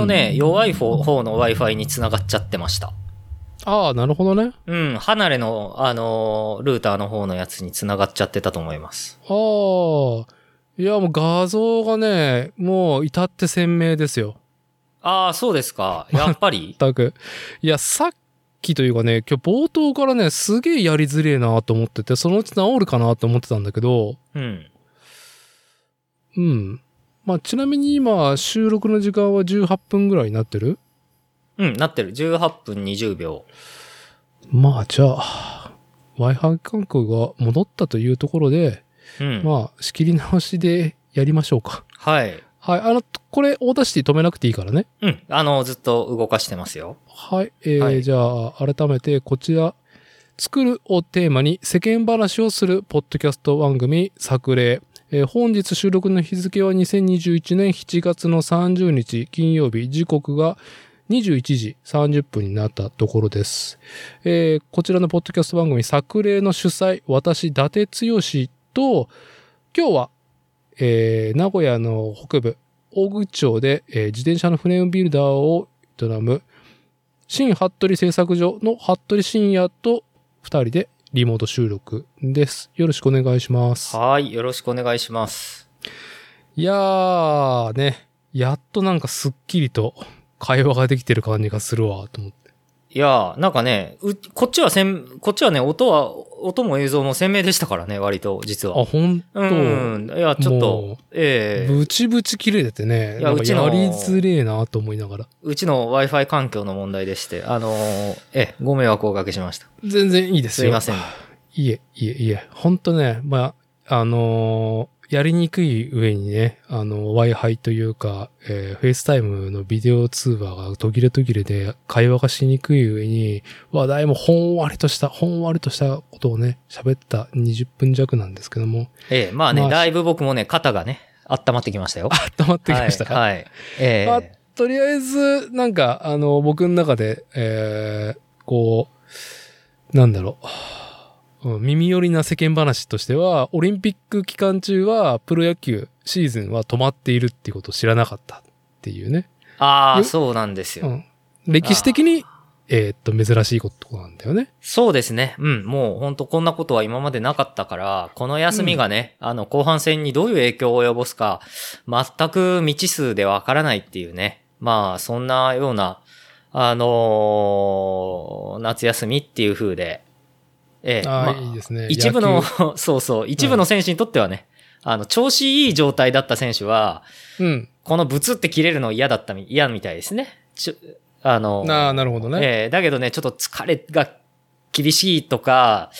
のね、弱い方方の Wi-Fi に繋がっちゃってました。ああ、なるほどね。うん、離れの、あのールーターの方のやつに繋がっちゃってたと思います。ああ。いや、もう画像がね、もう至って鮮明ですよ。ああ、そうですか。やっぱり？全く。いや、さっきというかね、今日冒頭からね、すげえやりづれえなと思ってて、そのうち治るかなと思ってたんだけど、うん。うん。まあ、ちなみに今、収録の時間は18分ぐらいになってる？うん、なってる。18分20秒。まあ、じゃあ、Wi-Fi 環境が戻ったというところで、うん。まあ、仕切り直しでやりましょうか。はい。はい。あの、これ、 Audacity 止めなくていいからね。うん。あの、ずっと動かしてますよ。はい。えーはいじゃあ、改めて、こちら、作るをテーマに世間話をするポッドキャスト番組、作例。えー本日収録の日付は2021年7月の30日金曜日、時刻が21時30分になったところです。えーこちらのポッドキャスト番組、作例の主催、私、伊達剛と、今日は、えー名古屋の北部、大口町で、えー自転車のフレームビルダーを営む、新服部製作所の服部深也と二人でリモート収録です。よろしくお願いします。はい。よろしくお願いします。いやーね、やっとなんかすっきりと会話ができてる感じがするわ、と思って。いやー、なんかね、う、こっちはせん、こっちはね、音は、音も映像も鮮明でしたからね、割と、実は。あ、ほんと、うん。いや、ちょっもと、ええブチブチ切れててね、いやうちのやりづれえなと思いながら。うちの Wi-Fi 環境の問題でして、あのーええ、ご迷惑をおかけしました。全然いいですよ。すいません。いえ、いえ、いえ。ほんとね、まあ、あのーやりにくい上にね、あの、Wi-Fi というか、えー、FaceTime のビデオ通話が途切れ途切れで会話がしにくい上に、話題もほんわりとした、ほんわりとしたことをね、喋った20分弱なんですけども、ええ、まあね、まあだいぶ僕もね、肩がね、温まってきましたよ。温まってきましたか、はい。はいええまあとりあえず、なんか、あの、僕の中で、えー、こう、なんだろう。うん耳寄りな世間話としては、オリンピック期間中はプロ野球シーズンは止まっているっていうことを知らなかったっていうね。ああ、よそうなんですよ。うん。歴史的に、えーっと、珍しいことなんだよね。そうですね。うん、もう本当こんなことは今までなかったから、この休みがね、あの、後半戦にどういう影響を及ぼすか、全く未知数でわからないっていうね。まあ、そんなような、あのー夏休みっていう風で、ええまあいいですね。一部の野、そうそう、一部の選手にとってはね、あの、調子いい状態だった選手は、球。うん。このブツって切れるの嫌だったみ、嫌みたいですね。ちょあの、ああ、なるほどね。ええだけどね、ちょっと疲れが厳しいとか、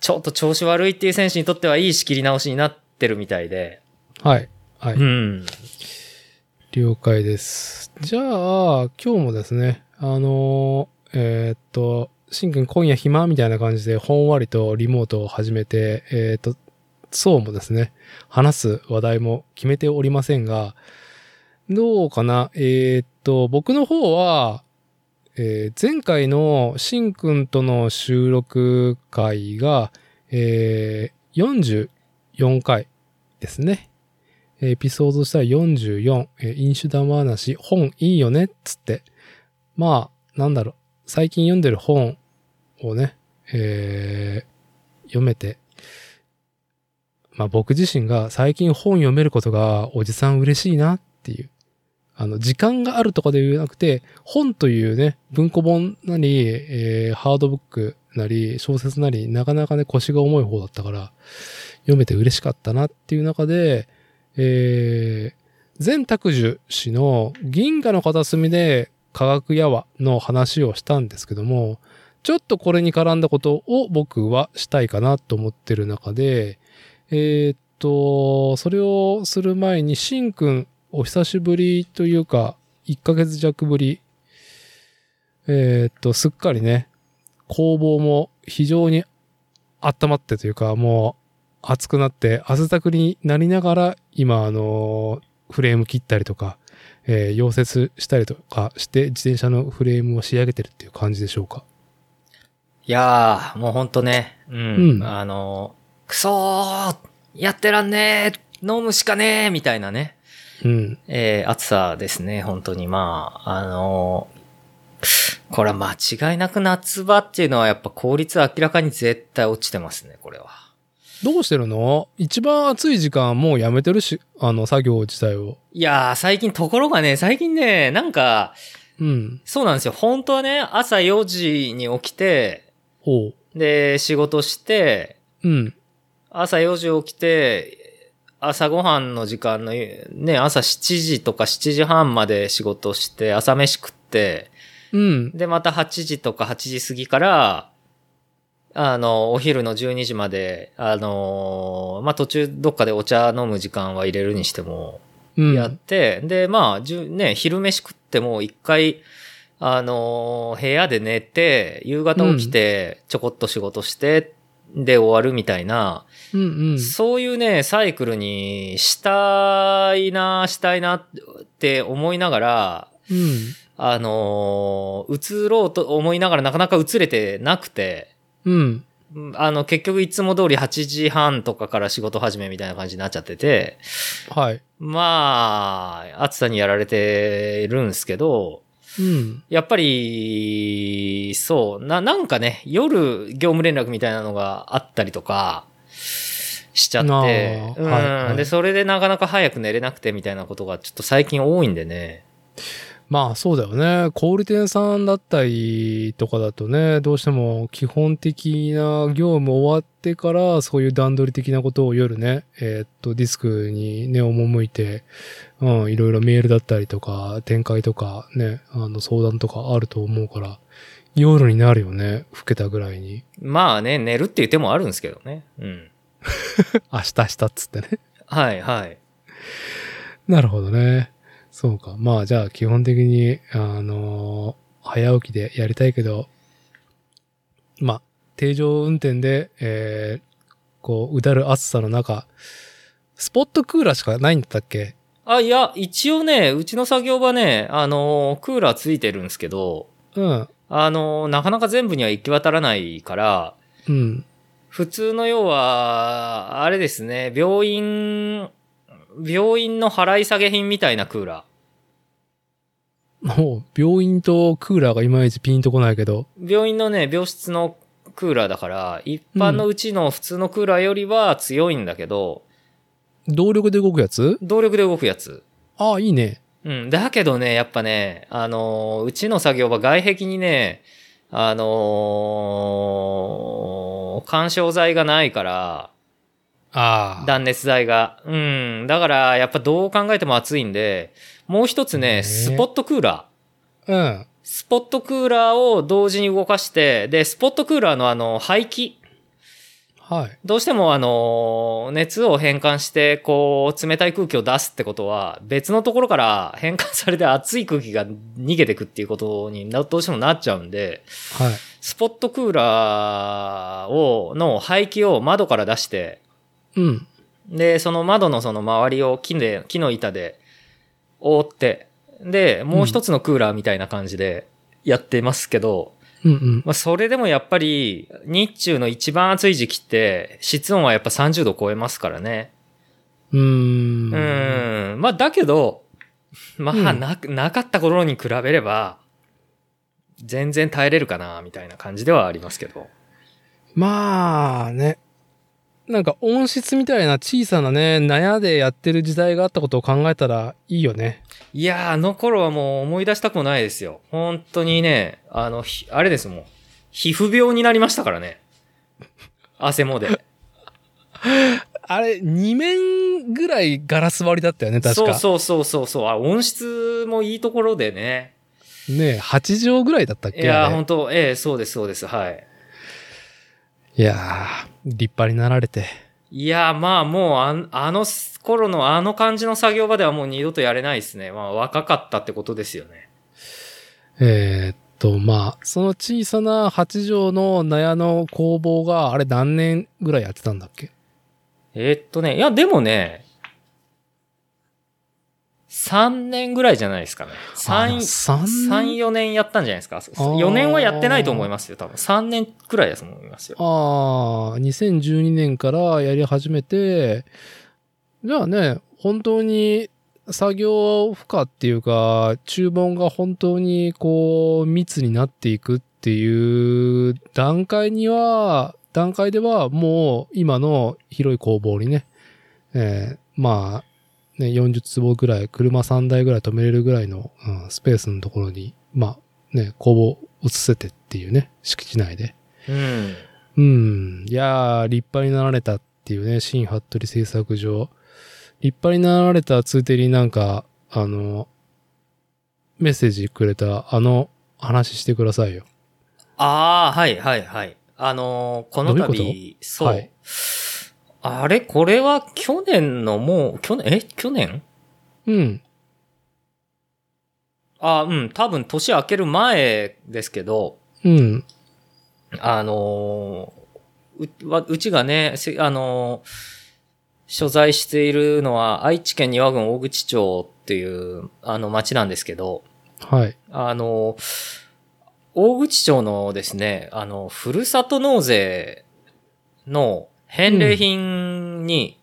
ちょっと調子悪いっていう選手にとってはいい仕切り直しになってるみたいで。はい。はい。うん。了解です。じゃあ、今日もですね、あのーえーっと、しんくん今夜暇みたいな感じでほんわりとリモートを始めて、えーっと、そうもですね、話す話題も決めておりませんが、どうかな？えーっと、僕の方は、えー前回のしんくんとの収録回が、えー44回ですね。エピソードしては44、えー飲酒玉話、本いいよね？っつって。まあ、なんだろう、最近読んでる本をね、えー読めて、まあ僕自身が最近本読めることがおじさん嬉しいなっていう。あの、時間があるとかで言わなくて、本というね、文庫本なり、えーハードブックなり、小説なり、なかなかね、腰が重い方だったから、読めて嬉しかったなっていう中で、えー、前拓樹氏の銀河の片隅で科学やわの話をしたんですけども、ちょっとこれに絡んだことを僕はしたいかなと思ってる中で、えーっと、それをする前に、しんくん、お久しぶりというか、1ヶ月弱ぶり、えーっと、すっかりね、工房も非常に温まってというか、もう熱くなって汗だくになりながら、今、あの、フレーム切ったりとか、えー溶接したりとかして、自転車のフレームを仕上げてるっていう感じでしょうか。いやー、もうほんとね、うん。うんあの、くそーやってらんねえ飲むしかねえみたいなね、うん。えー暑さですね、本当に。まあ、あのーこれは間違いなく夏場っていうのはやっぱ効率明らかに絶対落ちてますね、これは。どうしてるの？一番暑い時間もうやめてるし、あの、作業自体を。いやー、最近、ところがね、最近ね、なんか、うん。そうなんですよ。本当はね、朝4時に起きて。で、仕事して、うん。朝4時起きて、朝ごはんの時間の、ね、朝7時とか7時半まで仕事して、朝飯食って、うん。で、また8時とか8時過ぎから、あの、お昼の12時まで、あの、まあ、途中どっかでお茶飲む時間は入れるにしても、うん。やって、で、まあ、じゅね、昼飯食っても一回、あのー部屋で寝て、夕方起きて、ちょこっと仕事して、で終わるみたいな、うんうん。そういうね、サイクルにしたいな、したいなって思いながら、うん。あのー移ろうと思いながらなかなか移れてなくて、うん。うんあの、結局いつも通り8時半とかから仕事始めみたいな感じになっちゃってて、はい。まあ、暑さにやられてるんですけど、うん。やっぱり、そう、な、なんかね、夜業務連絡みたいなのがあったりとか、しちゃって、うん、はいはい。で、それでなかなか早く寝れなくてみたいなことがちょっと最近多いんでね。まあそうだよね。小売店さんだったりとかだとね、どうしても基本的な業務終わってから、そういう段取り的なことを夜ね、えーっと、ディスクにね、赴いて、うん、いろいろメールだったりとか、展開とかね、あの、相談とかあると思うから、夜になるよね、老けたぐらいに。まあね、寝るっていう手もあるんですけどね。うん。明日明日っつってね。はい、はい。なるほどね。そうか。まあじゃあ基本的に、あのー早起きでやりたいけど、まあ、定常運転で、えー、こう、うだる暑さの中、スポットクーラーしかないんだったっけ？あ、いや、一応ね、うちの作業場ね、あのークーラーついてるんですけど、うん。あのーなかなか全部には行き渡らないから、うん。普通の要は、あれですね、病院、病院の払い下げ品みたいなクーラもう、病院とクーラーがいまいちピンとこないけど、ー。病院のね、病室のクーラーだから、一般のうちの普通のクーラーよりは強いんだけど、動力で動くやつ？動力で動くやつ。ああ、いいね。うん。だけどね、やっぱね、あのーうちの作業場外壁にね、あのー干渉剤がないから、ああ。断熱材が。うん。だから、やっぱどう考えても暑いんで、もう一つへね、えスポットクーラー。うん。スポットクーラーを同時に動かして、で、スポットクーラーのあの、排気。はい。どうしてもあの、熱を変換して、こう、冷たい空気を出すってことは、別のところから変換されて熱い空気が逃げてくっていうことになどうしてもなっちゃうんで、はい。スポットクーラーを、の排気を窓から出して、うん。で、その窓のその周りを木で、木の板で覆って、で、もう一つのクーラーみたいな感じでやってますけど、うんうん。まあ、それでもやっぱり、日中の一番暑い時期って、室温はやっぱ30度超えますからね。うーん。うーん。まあ、だけど、まあ、うんな、なかった頃に比べれば、全然耐えれるかな、みたいな感じではありますけど。まあね。なんか音質みたいな小さなね、納屋でやってる時代があったことを考えたらいいよね。いやー、あの頃はもう思い出したくもないですよ。本当にね、あの、ひあれですもん。皮膚病になりましたからね。汗もで。あれ、2面ぐらいガラス張りだったよね、確か。そうそうそうそうそう。あ、音質もいいところでね。ね8畳ぐらいだったっけいや本当ええそうです、そうです。はい。いやー、立派になられて。いやー、まあもうあん、あの頃のあの感じの作業場ではもう二度とやれないですね。まあ若かったってことですよね。えーっと、まあ、その小さな8畳の納屋の工房が、あれ何年ぐらいやってたんだっけ？えーっとね、いやでもね、3年ぐらいじゃないですかね。3、3 3、4年やったんじゃないですか。ー4年はやってないと思いますよ、多分。3年くらいだと思いますよ。ああ、2012年からやり始めて、じゃあね、本当に作業負荷っていうか、注文が本当にこう密になっていくっていう段階には、段階ではもう今の広い工房にね、えーまあ、ね、40坪ぐらい、車3台ぐらい止めれるぐらいの、うんスペースのところに、まあね、工房移せてっていうね、敷地内で。うん。うん。いやー、立派になられたっていうね、新服部製作所。立派になられた通手になんか、あの、メッセージくれた、あの、話してくださいよ。ああ、はい、はい、はい。あのーこのどういうそう。はいあれ？これは去年のもう、去年、え？去年？うん。あうん、多分年明ける前ですけど、うん。あのーう、わうちがね、せあのー所在しているのは愛知県庭郡大口町っていう、あの町なんですけど、はい。あの、大口町のですね、あの、ふるさと納税の返礼品に、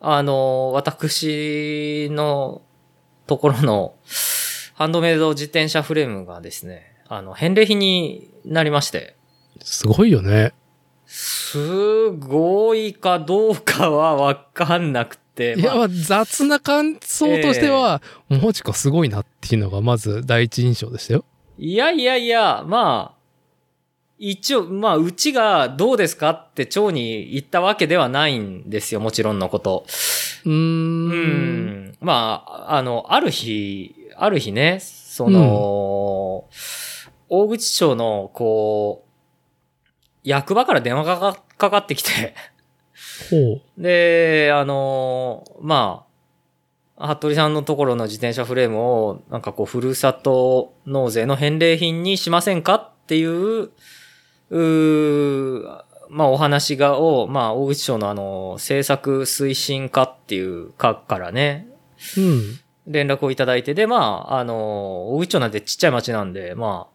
あの、私のところのハンドメイド自転車フレームがですね、あの、返礼品になりまして、すごいよね。すごいかどうかはわかんなくて、いや、まあ雑な感想としては、もちかすごいなっていうのがまず第一印象でしたよ。いやいやいや、まあ、一応、まあ、うちがどうですかって町に言ったわけではないんですよ、もちろんのこと。うー。うんん。まあ、あの、ある日、ある日ね、その、大口町の、こう、役場から電話がかかかってきて、ほで、あの、まあ、服部さんのところの自転車フレームを、なんかこう、ふるさと納税の返礼品にしませんかっていう、うまあ、お話が、を、まあ、大口町のあの、政策推進課っていう課からね、う。ん。連絡をいただいて、で、まあ、あの、大口町なんてちっちゃい町なんで、ま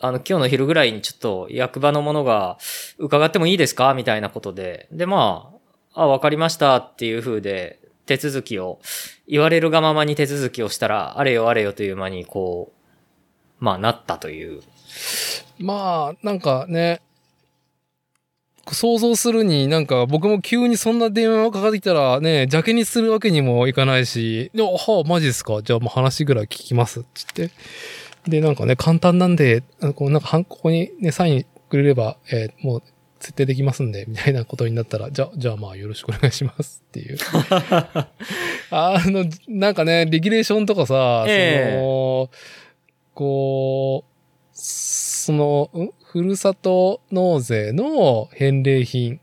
あ、あの、今日の昼ぐらいにちょっと役場のものが伺ってもいいですかみたいなことで。で、まあ、あ、わかりましたっていう風で、手続きを、言われるがままに手続きをしたら、あれよあれよという間に、こう、まあ、なったという。まあ、なんかね、想像するになんか僕も急にそんな電話がかかってきたらね、邪気にするわけにもいかないし、で、はあ、マジですか？じゃあもう話ぐらい聞きますって言って。で、なんかね、簡単なんで、こうなんか、ここにね、サインくれれば、えーもう設定できますんで、みたいなことになったら、じゃあ、じゃあまあよろしくお願いしますっていう。あの、なんかね、レギュレーションとかさ、ええその、こう、その、んふるさと納税の返礼品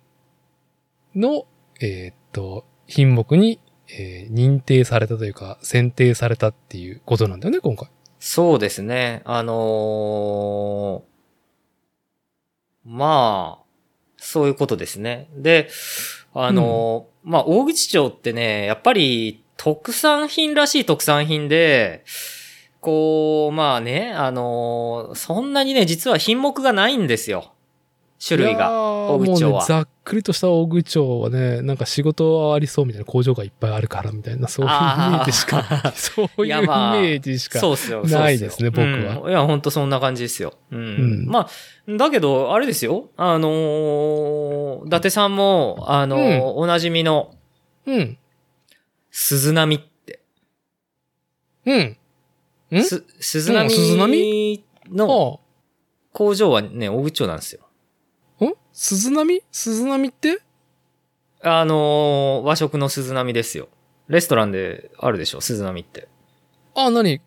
の、えーっと、品目に、えー認定されたというか、選定されたっていうことなんだよね、今回。そうですね。あのーまあ、そういうことですね。で、あのーまあ、大口町ってね、やっぱり特産品らしい特産品で、こう、まあね、あのーそんなにね、実は品目がないんですよ。種類が。ー大口町はもうね、ざっくりとした大口町はね、なんか仕事はありそうみたいな工場がいっぱいあるからみたいな、そういうイメージしか、そういうイメージしか。ないですね僕はうんいや、ほんとそんな感じですよ。うん。うんまあ、だけど、あれですよ。あのー伊達さんも、あのーおなじみの、うん。鈴波って。うん。ん？す鈴波うん鈴波？のあ工場はね、大口町なんですよ。あ。ん？鈴波？鈴波って？あのー和食の鈴波ですよ。レストランであるでしょ、鈴波って。あ、何？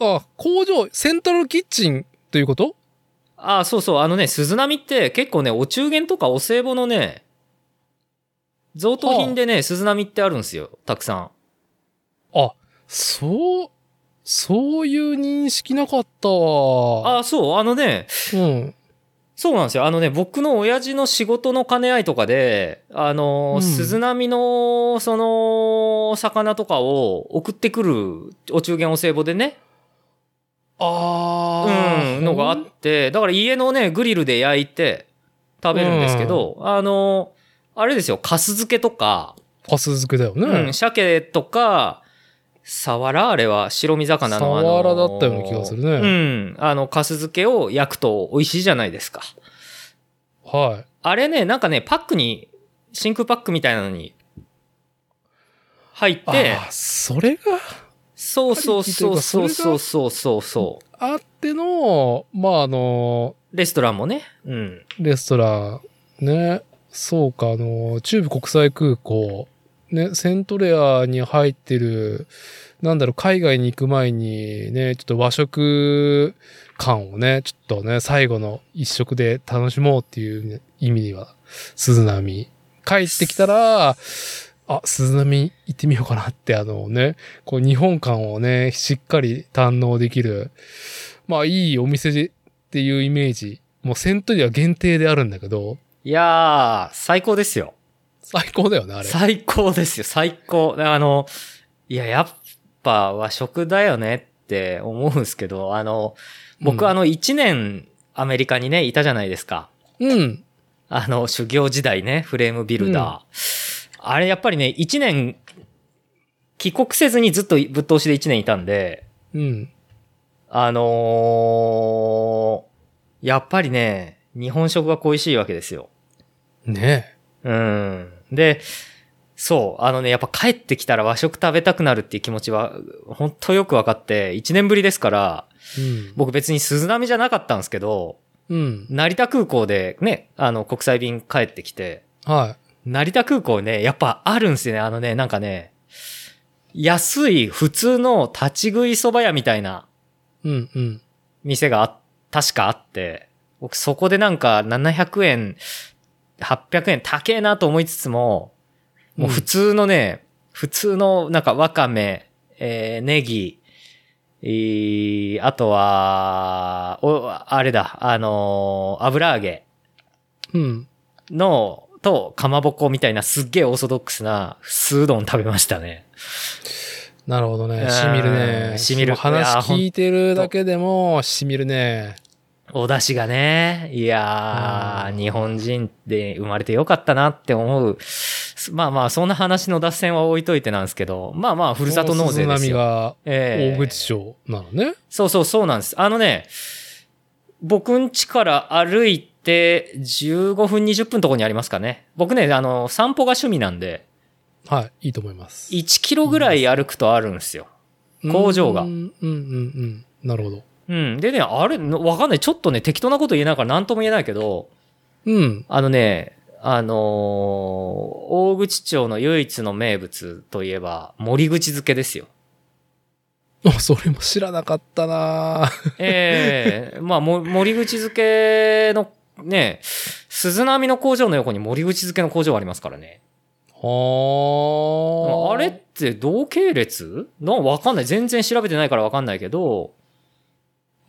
あ、工場、セントラルキッチンということ？あ、そうそう、あのね、鈴波って結構ね、お中元とかお歳暮のね、贈答品でね、鈴波ってあるんですよ、たくさん。あ、そう、そういう認識なかったわ。あ、そう、あのね、うん。そうなんですよ。あのね、僕の親父の仕事の兼ね合いとかで、あの、うん鈴波の、その、魚とかを送ってくるお中元お歳暮でね、あうん、のがあって、だから家のね、グリルで焼いて食べるんですけど、あの、あれですよ、カス漬けとか、パス漬けだよね。うん、鮭とか、サワラ？あれは白身魚のあのサワラだったような気がするねうん。あの、カス漬けを焼くと美味しいじゃないですか。はい。あれね、なんかね、パックに、真空パックみたいなのに入って、ああ、それが？そうそうそうそうそうそうそうそう。あっての、まあ、あの、レストランもね。うん。レストラン、ね、そうか、あの、中部国際空港、ね、セントレアに入ってる、なんだろう、海外に行く前にね、ちょっと和食感をね、ちょっとね、最後の一食で楽しもうっていう意味では、鈴波。帰ってきたら、あ、鈴波行ってみようかなって、あのね、こう日本感をね、しっかり堪能できる、まあいいお店っていうイメージ。もうセントリア限定であるんだけど、いやー、最高ですよ。最高だよね、あれ。最高ですよ、最高。あの、いや、やっぱ和食だよねって思うんですけど、あの、僕、うんあの、1年アメリカにね、いたじゃないですか。うん。あの、修行時代ね、フレームビルダー。あれやっぱりね、1年、帰国せずにずっとぶっ通しで1年いたんで、うん。あのーやっぱりね、日本食が恋しいわけですよ。ねうん。で、そう、あのね、やっぱ帰ってきたら和食食べたくなるっていう気持ちは、本当よくわかって、1年ぶりですから、うん。僕別に鈴波じゃなかったんですけど、うん。成田空港でね、あの、国際便帰ってきて、は成田空港ね、やっぱあるんですよね。あのね、なんかね、安い普通の立ち食い蕎麦屋みたいないうんうん。店があ、確かあって、僕そこでなんか700円、800円高えなと思いつつも、もう普通のね、普通のなんかわかめ、えー、ネギ、えーあとは、お、あれだ、あのー油揚げうん。の、と、かまぼこみたいなすっげえオーソドックスな酢うどん食べましたね。なるほどね。うんしみるね。しみる話聞いてるだけでも、しみるね。お出汁がね、いやー、うん日本人で生まれてよかったなって思う。まあまあ、そんな話の脱線は置いといてなんですけど、まあまあ、ふるさと納税ですよ。がええ大口町なのね。そうそうそうなんです。あのね、僕ん家から歩いて15分20分のとこにありますかね。僕ね、あの、散歩が趣味なんで、はい。いいと思います。1キロぐらい歩くとあるんですよ。工場がうんうんうんうん。なるほど。うん。でね、あれ、のわかんない。ちょっとね、適当なこと言えないから何とも言えないけど、うん。あのね、あのー大口町の唯一の名物といえば、森口漬けですよ。あ、それも知らなかったな ええまあ、も森口漬けの、ね、鈴波の工場の横に森口漬けの工場ありますからね。はあ。あれって同系列？のわかんない。全然調べてないからわかんないけど、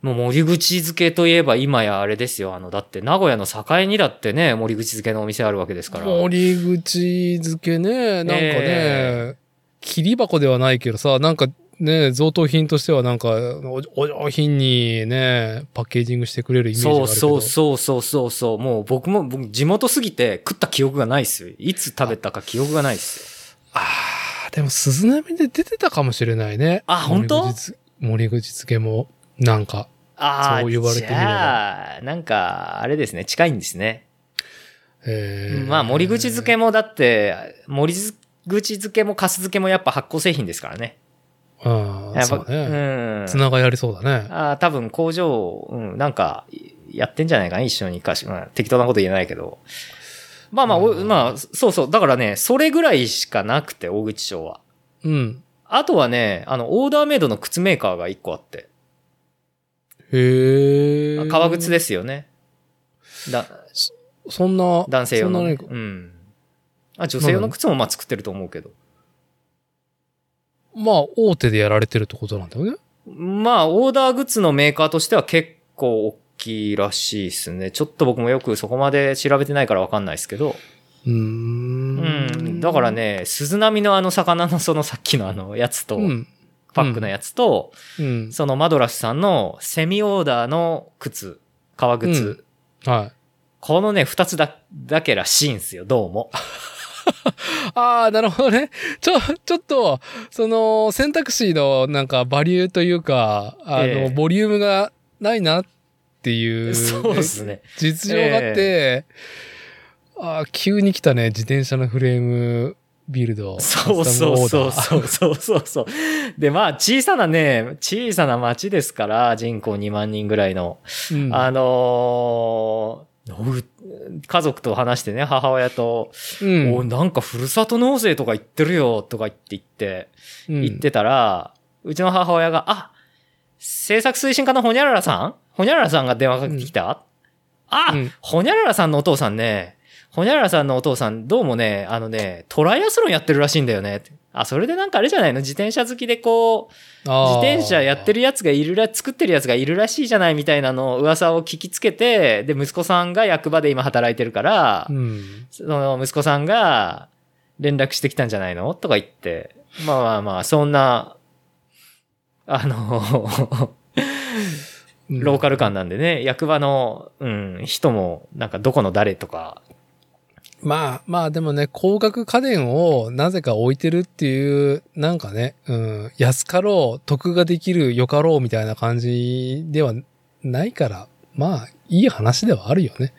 もう森口漬けといえば今やあれですよ。あの、だって名古屋の境にだってね、森口漬けのお店あるわけですから。森口漬けね、なんかね、え切り箱ではないけどさ、なんかね、贈答品としてはなんか、おお上品にね、パッケージングしてくれるイメージがあるけど。そうそうそうそうそうそう。もう僕も、僕地元すぎて食った記憶がないっすよ。いつ食べたか記憶がないっすああ、でも鈴波で出てたかもしれないね。あ本当？森口漬けも、なんか。よ。ああ、そう言われてみればじゃあ、なんか、あれですね、近いんですね。えーまあ、森口漬けもだって、森口漬けも粕漬けもやっぱ発酵製品ですからね。ああ、やっぱ、そうね。うん。つながりありそうだね。あー多分工場、うん、なんか、やってんじゃないかな、一緒にかし、まあ、適当なこと言えないけど。まあまあ、おうんまあ、そうそう。だからね、それぐらいしかなくて、大口町は。うん。あとはね、あの、オーダーメイドの靴メーカーが一個あって。へえ。革靴ですよね。だ、そんな、男性用の。うん。あ、女性用の靴もまあ作ってると思うけど。まあ、大手でやられてるってことなんだよね。まあ、オーダーグッズのメーカーとしては結構大きらしいですね。ちょっと僕もよくそこまで調べてないからわかんないですけど。うー。うんん。だから。ね、鈴波のあの魚のそのさっきのあのやつと、うん。パックのやつと、うん。そのマドラスさんのセミオーダーの靴、革靴。はい。このね、二つだ、だけらしいんですよ、どうも。ああ、なるほどね。ちょ、ちょっと、その、選択肢のなんかバリューというか、あの、ええボリュームがないなっていう、そうですね。実情があって、ああ、急に来たね、自転車のフレームビルド。そうそうそう。そうそうそうそう。で、まあ、小さなね、小さな町ですから、人口2万人ぐらいの。うん。あのーう家族と話してね、母親と、うん。おなんかふるさと納税とか言ってるよ、とか言って言って、うん。言ってたら、うちの母親が、あ、制作推進課のほにゃららさん？ほにゃららさんが電話かけてきた、あ、うん。ほにゃららさんのお父さんね、ほにゃららさんのお父さん、どうもね、あのね、トライアスロンやってるらしいんだよね。あ、それでなんかあれじゃないの？自転車好きでこう、自転車やってる。るやつがいるら、作ってるやつがいるらしいじゃないみたいなの噂を聞きつけて、で、息子さんが役場で今働いてるから、うん。その息子さんが連絡してきたんじゃないの？とか言って、まあまあまあ、そんな、あの、ローカル感なんでね、役場の、うん、人も、なんかどこの誰とか、まあまあでもね、高額家電をなぜか置いてるっていう、なんかね、うん、安かろう、得ができる、よかろうみたいな感じではないから、まあ、いい話ではあるよね。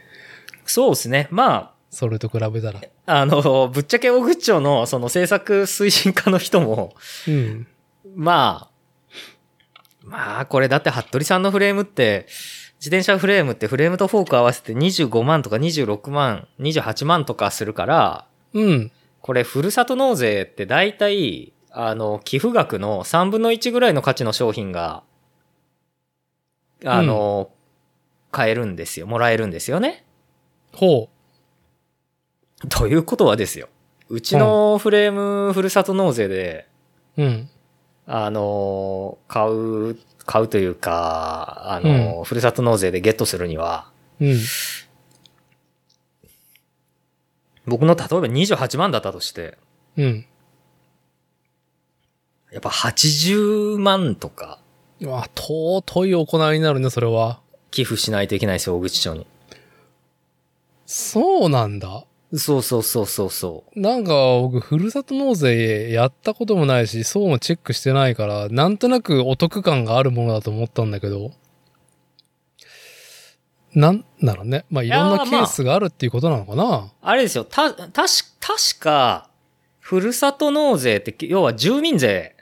そうですね。まそれと比べたら。あ、あの、ぶっちゃけ大口町のその制作推進課の人も、うん。まあ、まあ、これだって服部さんのフレームって、自転車フレームってフレームとフォーク合わせて25万とか26万、28万とかするから、うん。これふるさと納税って大体、あの、寄付額の3分の1ぐらいの価値の商品が、あの、買えるんですよ。もらえるんですよね。ほということはですよ。うちのフレームふるさと納税で、う。うん。あの、買う、買うというか、あの、ふるさと納税でゲットするには、うん。僕の例えば28万だったとして、うん。やっぱ80万とかうわ、尊い行いになるね、それは。寄付しないといけないですよ、大口町に。そうなんだ。そうそうそうそうそう。なんか僕、ふるさと納税やったこともないし、そうもチェックしてないから、なんとなくお得感があるものだと思ったんだけど、なんだろうね。まあ、いろんなケースがあるっていうことなのかな。あれですよ、た、たし、確か、ふるさと納税って、要は住民税。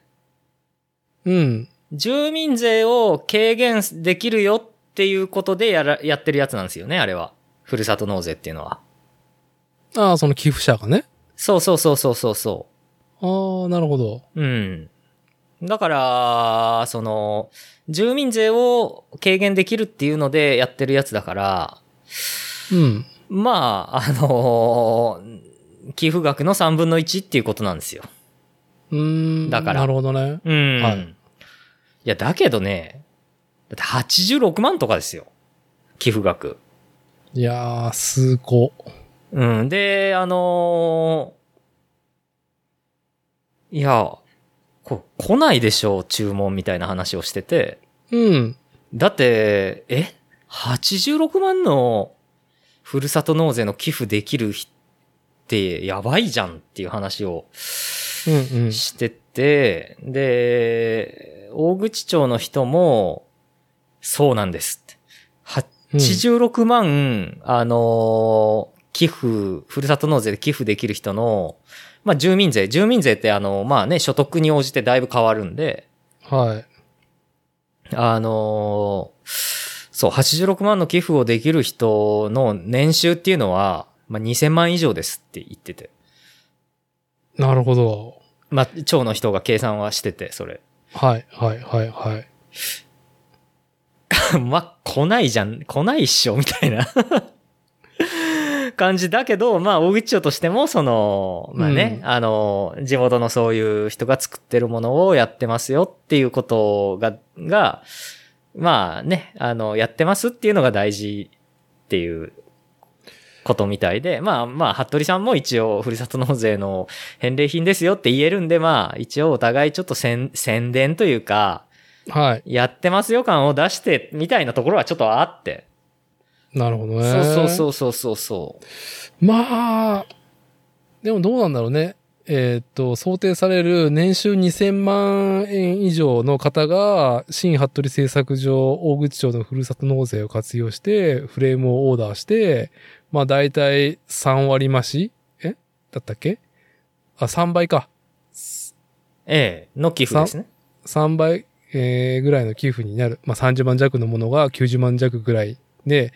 うん。住民税を軽減できるよっていうことでやら、やってるやつなんですよね、あれは。ふるさと納税っていうのは。ああ、その寄付者がね。そうそうそうそうそうそああ、なるほど。う。うん。だから、その、住民税を軽減できるっていうのでやってるやつだから、うん。まあ、あの寄付額の3分の1っていうことなんですよ。うーん。だからなるほどね。うん。はいいや、だけどね、だって86万とかですよ。寄付額。いやー、すご。うん。で、あのーいや、こ来ないでしょう、注文みたいな話をしてて。うん。だって、え ?86 万のふるさと納税の寄付できる人ってやばいじゃんっていう話をうんうん。してて、で、大口町の人も、そうなんですって。86万、あのー寄付、ふるさと納税で寄付できる人の、まあ、住民税。住民税ってあの、まあね、所得に応じてだいぶ変わるんで、はい。あのーそう、86万の寄付をできる人の年収っていうのは、まあ、2000万以上ですって言ってて。なるほど。まあ、町の人が計算はしてて、それ。はい、はい、はい、はい。まあ、来ないじゃん、来ないっしょ、みたいな感じだけど、まあ、大口町としても、その、まあね、うんあの、地元のそういう人が作ってるものをやってますよっていうことが、が、まあね、あの、やってますっていうのが大事っていうことみたいで、まあまあ、服部さんも一応、ふるさと納税の返礼品ですよって言えるんで、まあ、一応お互いちょっと宣宣伝というか、はい。やってますよ感を出して、みたいなところはちょっとあって。なるほどね。そうそうそうそうそう。まあ、でもどうなんだろうね。えーっと、想定される年収2000万円以上の方が、新服部製作所大口町のふるさと納税を活用して、フレームをオーダーして、まあ大体3割増し？え？だったっけ？あ、3倍か。ええ、の寄付ですね。3倍、えーぐらいの寄付になる。まあ30万弱のものが90万弱ぐらいで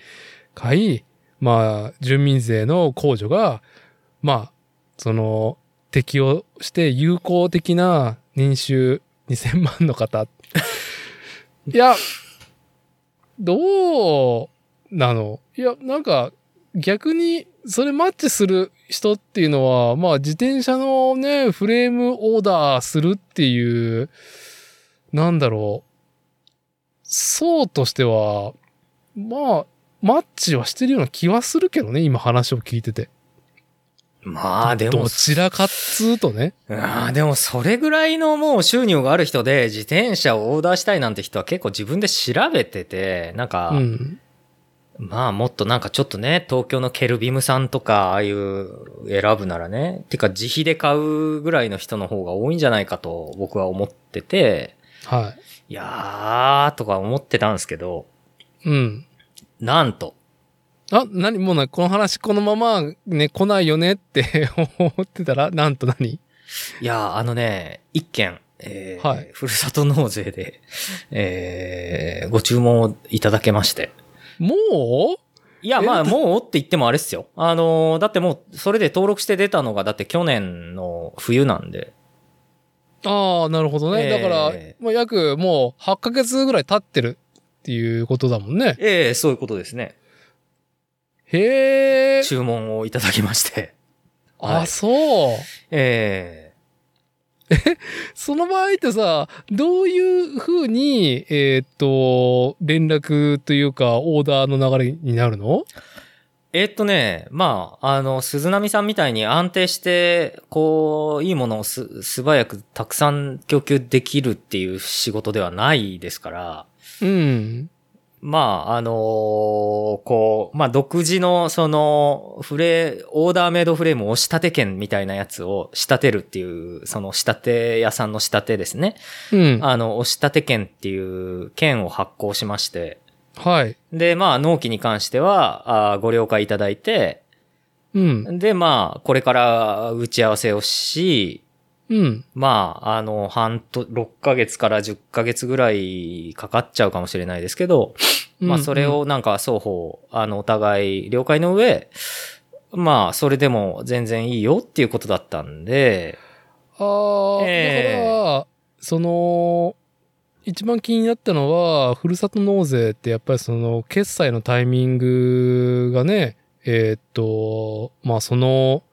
買い、まあ住民税の控除が、まあ、その適用して有効的な年収2000万の方。いや、どうなの？いや、なんか逆にそれマッチする人っていうのは、まあ自転車のね、フレームオーダーするっていう、なんだろう。層としては、まあ、マッチはしてるような気はするけどね、今話を聞いてて。まあでもど、ちらかっつうとね。ああ、でもそれぐらいのもう収入がある人で自転車をオーダーしたいなんて人は結構自分で調べてて、なんか、うん。まあもっとなんかちょっとね、東京のケルビムさんとか、ああいう選ぶならね、てか自費で買うぐらいの人の方が多いんじゃないかと僕は思ってて、はいやーとか思ってたんですけど、い。うん。なんと、あ、なに、もうな、この話このままね、来ないよねって 思ってたら、なんと何？いやーあのね、一件、えーはいふるさと納税で、えーご注文をいただけまして。もう？いや、え？まあ、もうって言ってもあれっすよ。あのーだってもう、それで登録して出たのが、だって去年の冬なんで。ああ、なるほどね。ええだから、まあ、約もう8ヶ月ぐらい経ってるっていうことだもんね。ええそういうことですね。へえ。注文をいただきまして。あ、はいそう。えその場合ってさ、どういうふうに、えーっと、連絡というか、オーダーの流れになるの？ええーっとね、まあ、あの、鈴波さんみたいに安定して、こう、いいものをす、素早くたくさん供給できるっていう仕事ではないですから、うん。まあ、あのこう、まあ、独自の、その、フレ、オーダーメイドフレームを仕立て券みたいなやつを仕立てるっていう、その仕立て屋さんの仕立てですね。うん。あの、お仕立て券っていう券を発行しまして、はい。で、まあ、納期に関しては、あーご了解いただいて、うん。で、まあ、これから打ち合わせをし、うん。まあ、あの、半と、6ヶ月から10ヶ月ぐらいかかっちゃうかもしれないですけど、まあ、それをなんか双方、あの、お互い了解の上、まあ、それでも全然いいよっていうことだったんで、ああ、ええだから、その、一番気になったのは、ふるさと納税ってやっぱりその、決済のタイミングがね、えーっと、まあその、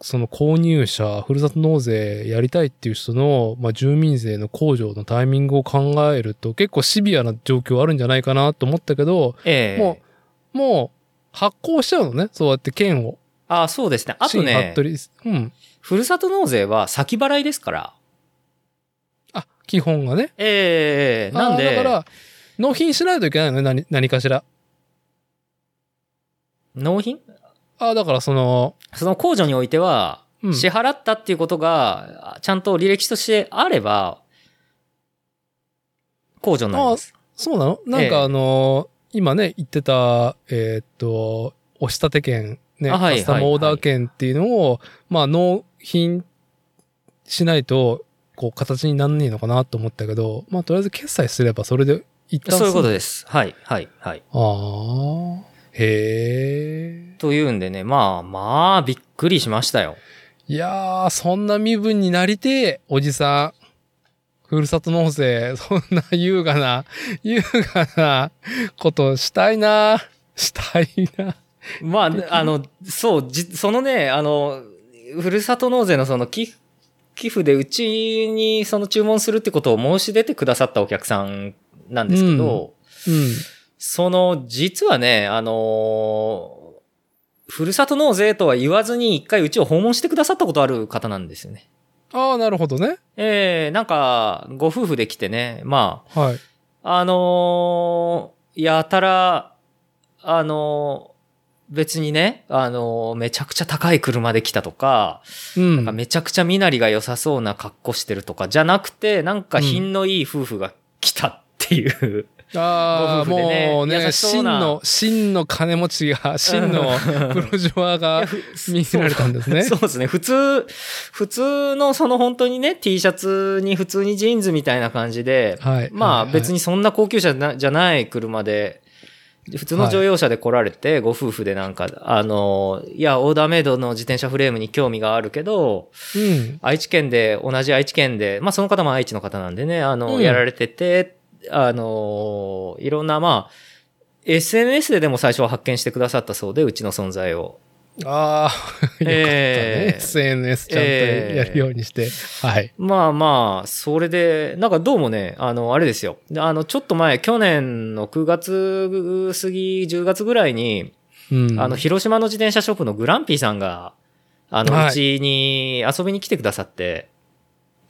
その購入者、ふるさと納税やりたいっていう人の、まあ住民税の控除のタイミングを考えると結構シビアな状況あるんじゃないかなと思ったけど、ええもう、もう発行しちゃうのね、そうやって券を。あそうですね。あとねうん。ふるさと納税は先払いですから。あ、基本がね。ええなんで、だから、納品しないといけないのね、何、何かしら。納品？ああ、だからその、その控除においては、うん支払ったっていうことが、ちゃんと履歴としてあれば、控除になります。そうなの？なんええかあのー今ね、言ってた、えーっと、押し立て券、ね、あはいカスタムオーダー券っていうのを、まあ、納品しないと、こう、形になんねえのかなと思ったけど、まあ、とりあえず決済すればそれで一旦そういうことで。です。はい、はい、はい。ああ、へえ。というんでね、まあまあ、びっくりしましたよ。いやー、そんな身分になりてえ、おじさん。ふるさと納税、そんな優雅な、優雅なことしたいな。したいな。まあ、あの、そう、じ、そのね、あの、ふるさと納税のその寄付、寄付でうちにその注文するってことを申し出てくださったお客さんなんですけど、うん。その、実はね、あのーふるさと納税とは言わずに一回うちを訪問してくださったことある方なんですよね。ああ、なるほどね。ええなんか、ご夫婦で来てね、まはい。あ、あのーやたら、あのー別にね、あのーめちゃくちゃ高い車で来たとか、うん。なんかめちゃくちゃ身なりが良さそうな格好してるとかじゃなくて、なんか品のいい夫婦が来たっていう。ああ、ねもうね、真の、真の金持ちが、真のプロジョアがふ見せられたんですね。そうですね。普通、普通のその本当にね、T シャツに普通にジーンズみたいな感じで、はい。まあはい別にそんな高級車じゃない車で、普通の乗用車で来られて、ご夫婦でなんか、あの、いや、オーダーメイドの自転車フレームに興味があるけど、うん。愛知県で、同じ愛知県で、まあその方も愛知の方なんでね、あの、うんやられてて、あの、いろんな、まあ、SNS ででも最初は発見してくださったそうで、うちの存在を。ああ、よかったね。えー SNS ちゃんとやるようにして。はい。まあまあ、それで、なんかどうもね、あの、あれですよ。であの、ちょっと前、去年の9月過ぎ、10月ぐらいに、うん。あの、広島の自転車ショップのグランピーさんが、あの、はいうちに遊びに来てくださって、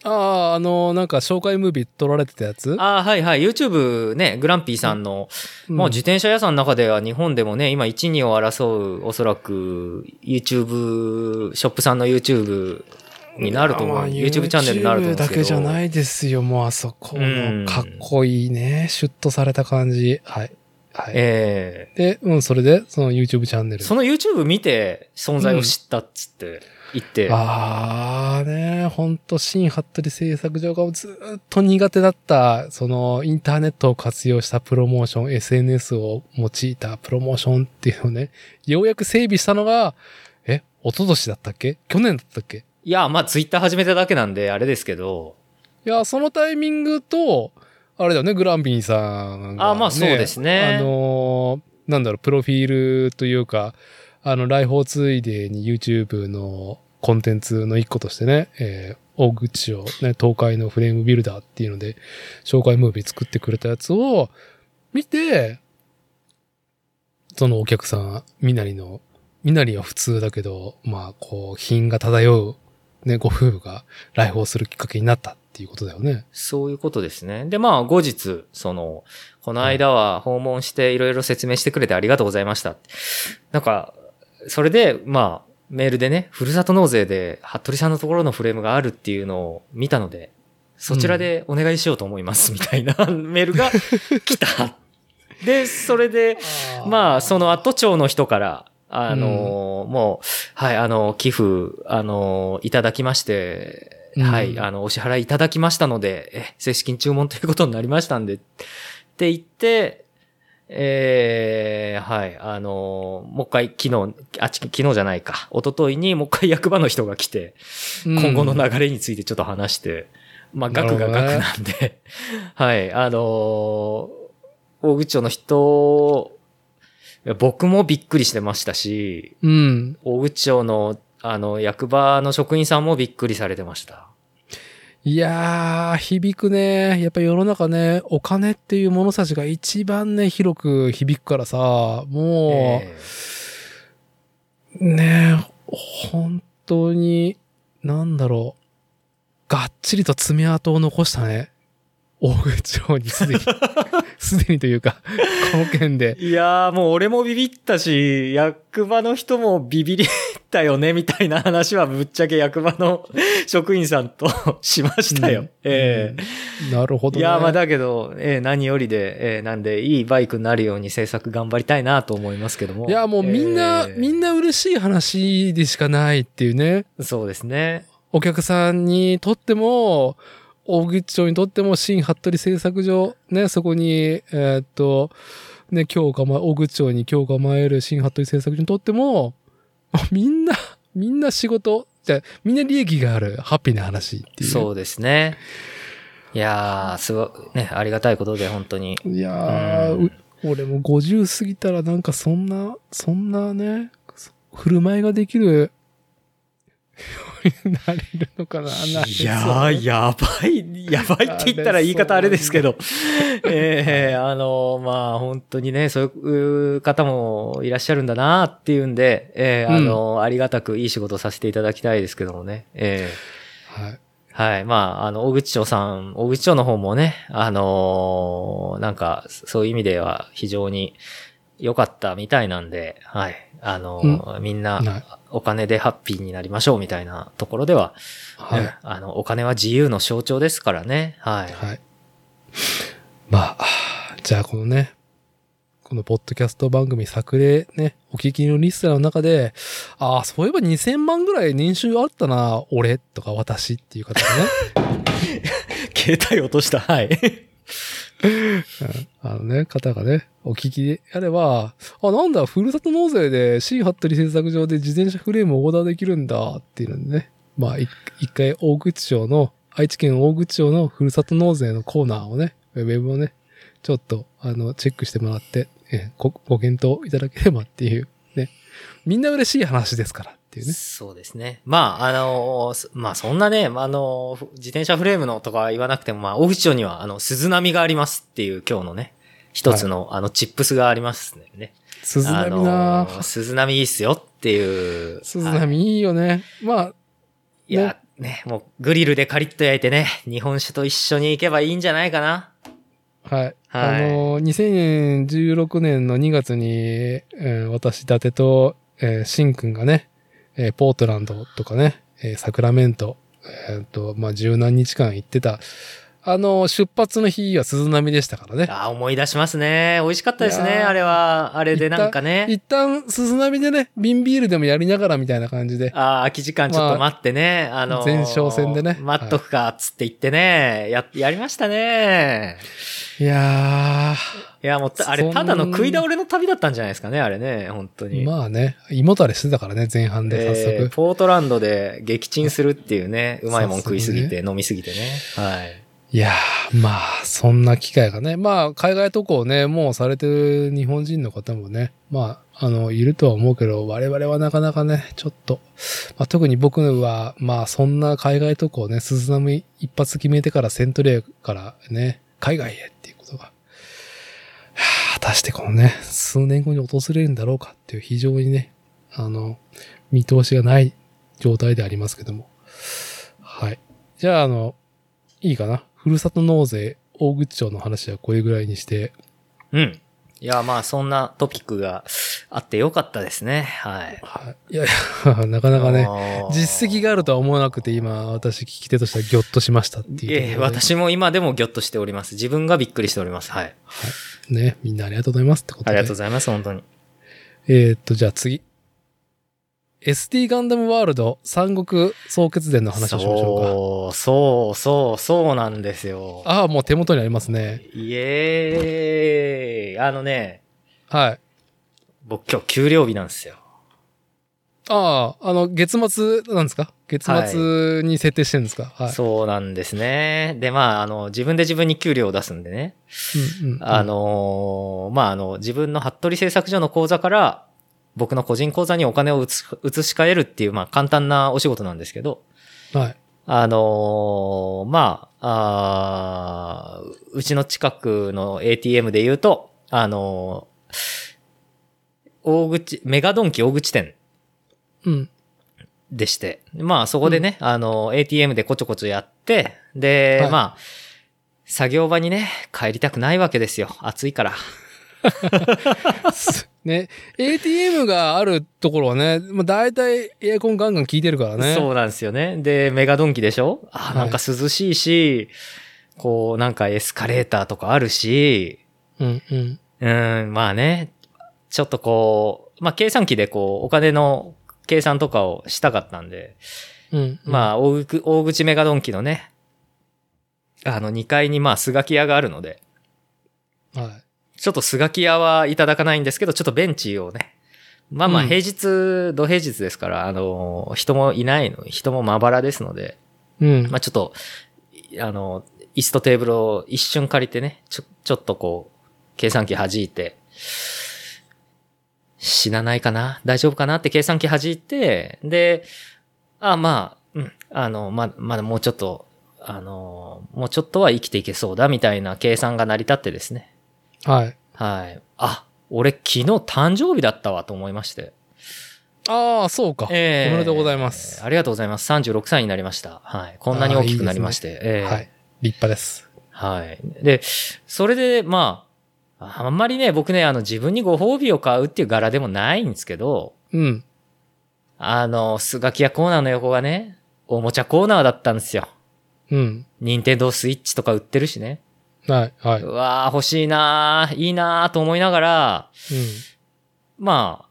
ああ、あの、なんか紹介ムービー撮られてたやつ？ああ、はいはい、YouTube ね、グランピーさんの、うんもう自転車屋さんの中では日本でもね、今1、2を争う、おそらく YouTube、ショップさんの YouTube になると思う。まあ YouTube チャンネルになると思う。だけじゃないですよ、もうあそこかっこいいね、シュッとされた感じ。はい。はい。ええで、うん、それで、その YouTube チャンネル。その YouTube 見て存在を知ったっつって言って、ああね、ほんと、新服部製作所がずっと苦手だった、その、インターネットを活用したプロモーション、SNS を用いたプロモーションっていうのをね、ようやく整備したのが、え、一昨年だったっけ？去年だったっけ？いや、まあ Twitter 始めただけなんであれですけど、いや、そのタイミングと、あれだよね、グランビンさんが、あまあそうですね。あのーなんだろう、プロフィールというか、あの、来訪ついでに YouTube のコンテンツの一個としてね、えー大口をね、東海のフレームビルダーっていうので、紹介ムービー作ってくれたやつを見て、そのお客さん、みなりの、みなりは普通だけど、まあ、こう、品が漂う、ね、ご夫婦が来訪するきっかけになったっていうことだよね。そういうことですね。で、まあ後日、その、この間は訪問していろいろ説明してくれてありがとうございました。なんか、それで、まあ、メールでね、ふるさと納税で、服部さんのところのフレームがあるっていうのを見たので、そちらでお願いしようと思います、みたいな メールが来た。で、それで、まあ、その後町の人から、あのーもう、はい、あの、寄付、あのいただきまして、うん。はい、あの、お支払いいただきましたので、え、正式に注文ということになりましたんで、って言って、えー、はい、あのもう一回昨日、あ、ち昨日じゃないか、一昨日にもう一回役場の人が来て、今後の流れについてちょっと話して、まあ、額が額なんで、はい、あのー大口町の人、僕もびっくりしてましたし、うん。大口町の、あの、役場の職員さんもびっくりされてました。いやー、響くね。やっぱ世の中ね、お金っていう物差しが一番ね、広く響くからさ、もえう、ね本当に、なんだろう、がっちりと爪痕を残したね。大口町にすでに、すでにというか、この件で。いやーもう俺もビビったし、役場の人もビビりったよね、みたいな話はぶっちゃけ役場の職員さんとしましたよ。うんええうんなるほどね。いやーまあだけど、えー何よりで、えーなんでいいバイクになるように制作頑張りたいなと思いますけども。いや、もうみんな、えーみんな嬉しい話でしかないっていうね。そうですね。お客さんにとっても、大口町にとっても、新服部製作所、ね、そこに、えーっと、ね、今日構え、大口町に今日構える新服部製作所にとっても、あ みんな、みんな仕事、じゃあみんな利益がある、ハッピーな話っていう。そうですね。いやー、すごい、ね、ありがたいことで、本当に。いやー、うんう俺も50過ぎたらなんかそんな、そんなね、振る舞いができるなれるのかななれいやー、やばい、やばいって言ったら言い方あれですけど、ええあの、まあ、本当にね、そういう方もいらっしゃるんだなっていうんで、ええあの、ありがたくいい仕事させていただきたいですけどもね、ええはい。はい。まあ、あの、大口町さん、大口町の方もね、あのーなんか、そういう意味では非常に良かったみたいなんで、はい。あのーみんなはい、お金でハッピーになりましょうみたいなところでは、はいうんあの、お金は自由の象徴ですからね。はい。はい。まあ、じゃあこのね、このポッドキャスト番組作例ね、お聞きのリストの中で、ああ、そういえば2000万ぐらい年収あったな、俺とか私っていう方がね、携帯落とした。はい。あのね、方がね、お聞きであれば、あ、なんだ、ふるさと納税で新服部製作場で自転車フレームをオーダーできるんだっていうのでね、まあ、一回大口町の、愛知県大口町のふるさと納税のコーナーをね、ウェブをね、ちょっと、あの、チェックしてもらって、えご、ご検討いただければっていう、ね。みんな嬉しい話ですからっていうね。そうですね。まあ、あのまあ、そんなね、まああのー自転車フレームのとか言わなくても、まあ、大口町には、あの、鈴波がありますっていう今日のね、一つの、あの、チップスがありますね。鈴波なあの鈴波いいっすよっていう。鈴はい波いいよね。まあ、いや、ね、もうグリルでカリッと焼いてね、日本酒と一緒に行けばいいんじゃないかな。はい。はいあの、2016年の2月に、えー私、伊達と、えー、シンくんがね、えーポートランドとかね、えーサクラメント、えーっと、まあ、十何日間行ってた、あの、出発の日は鈴波でしたからね。あー思い出しますね。美味しかったですね。あれは、あれでなんかね。一旦、鈴波でね、瓶ビールでもやりながらみたいな感じで。ああ、空き時間ちょっと待ってね。あのー前哨戦でね待っとくか、つって言ってね。や、やりましたね。いやいや、もう、あれ、ただの食い倒れの旅だったんじゃないですかね、あれね、本当ー、に。まあね、胃もたれしてたからね、前半で早速。えーポートランドで撃沈するっていうね、うまいもん食いすぎ早て、飲みすぎてね。はい。いやー、まあ、そんな機会がね、まあ、海外渡航ね、もうされてる日本人の方もね、まあ、あの、いるとは思うけど、我々はなかなかね、ちょっと、まあ、特に僕は、まあ、そんな海外渡航ね、鈴波一発決めてからセントレーからね、海外へっていうことが、はあ果たしてこのね、数年後に訪れるんだろうかっていう非常にね、あの、見通しがない状態でありますけども。はい。じゃあ、あの、いいかな？ふるさと納税、大口町の話はこれぐらいにして。うん。いや、まあ、そんなトピックがあってよかったですね。はい。はい。いやいや、なかなかね、実績があるとは思わなくて、今、私聞き手としてはギョッとしましたっていう。いえ、私も今でもギョッとしております。自分がびっくりしております。はい。はい。ね、みんなありがとうございますってことで。ありがとうございます、本当に。えーっと、じゃあ次。SD ガンダムワールド三国総決伝の話をしましょうか。そう、そう、そう、そうなんですよ。ああ、もう手元にありますね。イエーイ。あのね、はい。僕今日給料日なんですよ。ああ、あの、月末なんですか？月末に設定してるんですか？はい。そうなんですね。で、まあ、あの、自分で自分に給料を出すんでね。うんうんうんあ、のーまあ、あの、自分の服部製作所の口座から、僕の個人口座にお金を移し替えるっていう、まあ、簡単なお仕事なんですけど、はい。あのーまあ、あーうちの近くの ATM で言うと、あのー大口、メガドンキ大口店うん。でして、まあそこでね、あの、ATM でこちょこちょやって、で、はいまあ、作業場にね、帰りたくないわけですよ。暑いから。ね、ATM があるところはね、まあ、大体エアコンガンガン効いてるからね。そうなんですよね。で、メガドンキでしょ？あ、はいなんか涼しいし、こう、なんかエスカレーターとかあるし、うんうん。うん、まあね、ちょっとこう、まあ計算機でこう、お金の計算とかをしたかったんで、うん。まあ、大口大口メガドンキのね、あの、2階にまあ、スガキ屋があるので、あ。はい。ちょっとスガキ屋はいただかないんですけど、ちょっとベンチをね、まあまあ、うん平日、土平日ですから、あの、人もいないの、人もまばらですので、うん。まあちょっと、あの、椅子とテーブルを一瞬借りてね、ちょ、ちょっとこう、計算機弾いて、死なないかな？大丈夫かな？って計算機弾いて、で、あ、まあ、うん。あの、ま、まだもうちょっと、あの、もうちょっとは生きていけそうだみたいな計算が成り立ってですね。はい。はい。あ、俺昨日誕生日だったわと思いまして。ああ、そうか。ええおめでとうございます。ありがとうございます。36歳になりました。はい。こんなに大きくなりまして。ええはい。立派です。はい。で、それで、まあ、あんまりね、僕ね、あの、自分にご褒美を買うっていう柄でもないんですけど、うん。あの、スガキ屋コーナーの横がね、おもちゃコーナーだったんですよ。うん。ニンテンドースイッチとか売ってるしね。はい。はい。うわー欲しいなーいいなーと思いながら、うん。まあ、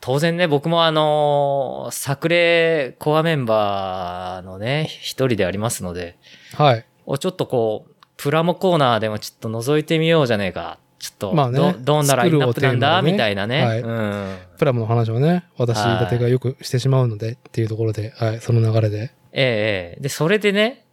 当然ね、僕もあのー作例コアメンバーのね、一人でありますので、はい。おちょっとこう、プラモコーナーでもちょっと覗いてみようじゃねえか。ちょっと、まあねど、どんなラインナップなんだ、ねみたいなね。はいうん。プラモの話をね、私はい立てがよくしてしまうのでっていうところで、はい。その流れで。ええええで、それでね、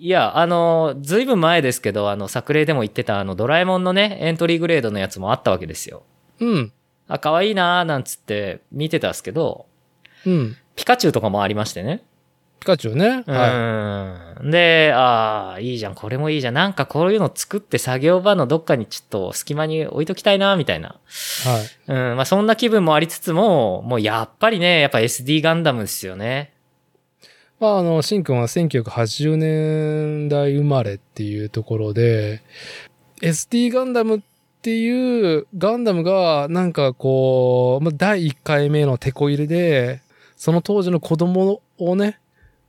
いや、あの、ずいぶん前ですけど、あの、作例でも言ってた、あの、ドラえもんのね、エントリーグレードのやつもあったわけですよ。うん。あ、可愛いなーなんつって見てたんですけど、うん。ピカチュウとかもありましてね。ピカチュウね。はうん。で、ああ、いいじゃん、これもいいじゃん。なんかこういうの作って作業場のどっかにちょっと隙間に置いときたいな、みたいな。い。はい。うん、まあそんな気分もありつつも、もうやっぱりね、やっぱ SD ガンダムですよね。まあ、あの、シンくんは1980年代生まれっていうところで、SD ガンダムっていうガンダムが、なんかこう、まあ、第1回目のテこ入れで、その当時の子供をね、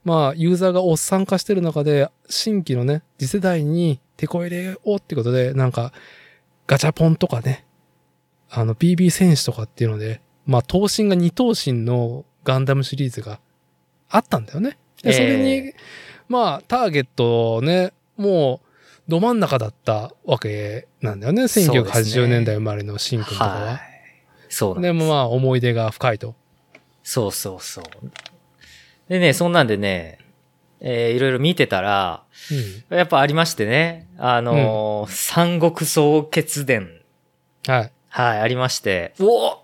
まあ、ユーザーがおっさん化してる中で、新規のね、次世代にテこ入れをってことで、なんか、ガチャポンとかね、あの、BB 戦士とかっていうので、まあ、頭身が2頭身のガンダムシリーズがあったんだよね。で、それに、えまあ、ターゲットをね、もう、ど真ん中だったわけなんだよね。そうですね1980年代生まれのシンくんとかは。はい。そうなんでもまあ、思い出が深いと。そうそうそう。でね、そんなんでね、えーいろいろ見てたら、うん。やっぱありましてね、あのー三国総決伝。はい。はい、ありまして。おお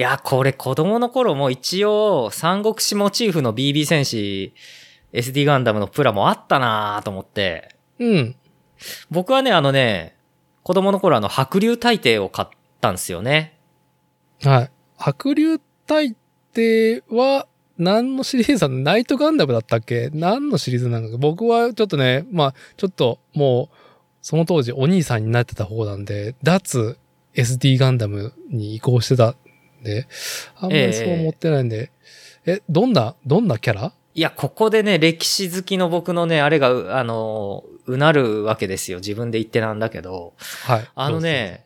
いや、これ子供の頃も一応、三国志モチーフの BB 戦士 SD ガンダムのプラもあったなぁと思って。うん。僕はね、あのね、子供の頃あの、白竜大帝を買ったんですよね。はい。白竜大帝は、何のシリーズなのナイトガンダムだったっけ？何のシリーズなのか僕はちょっとね、まあ、ちょっともう、その当時お兄さんになってた方なんで、脱 SD ガンダムに移行してたんで、あんまりそう思ってないんで、えどんな、どんなキャラ？いや、ここでね、歴史好きの僕のね、あれが、うあの、うなるわけですよ。自分で言ってなんだけど。はい。あのね、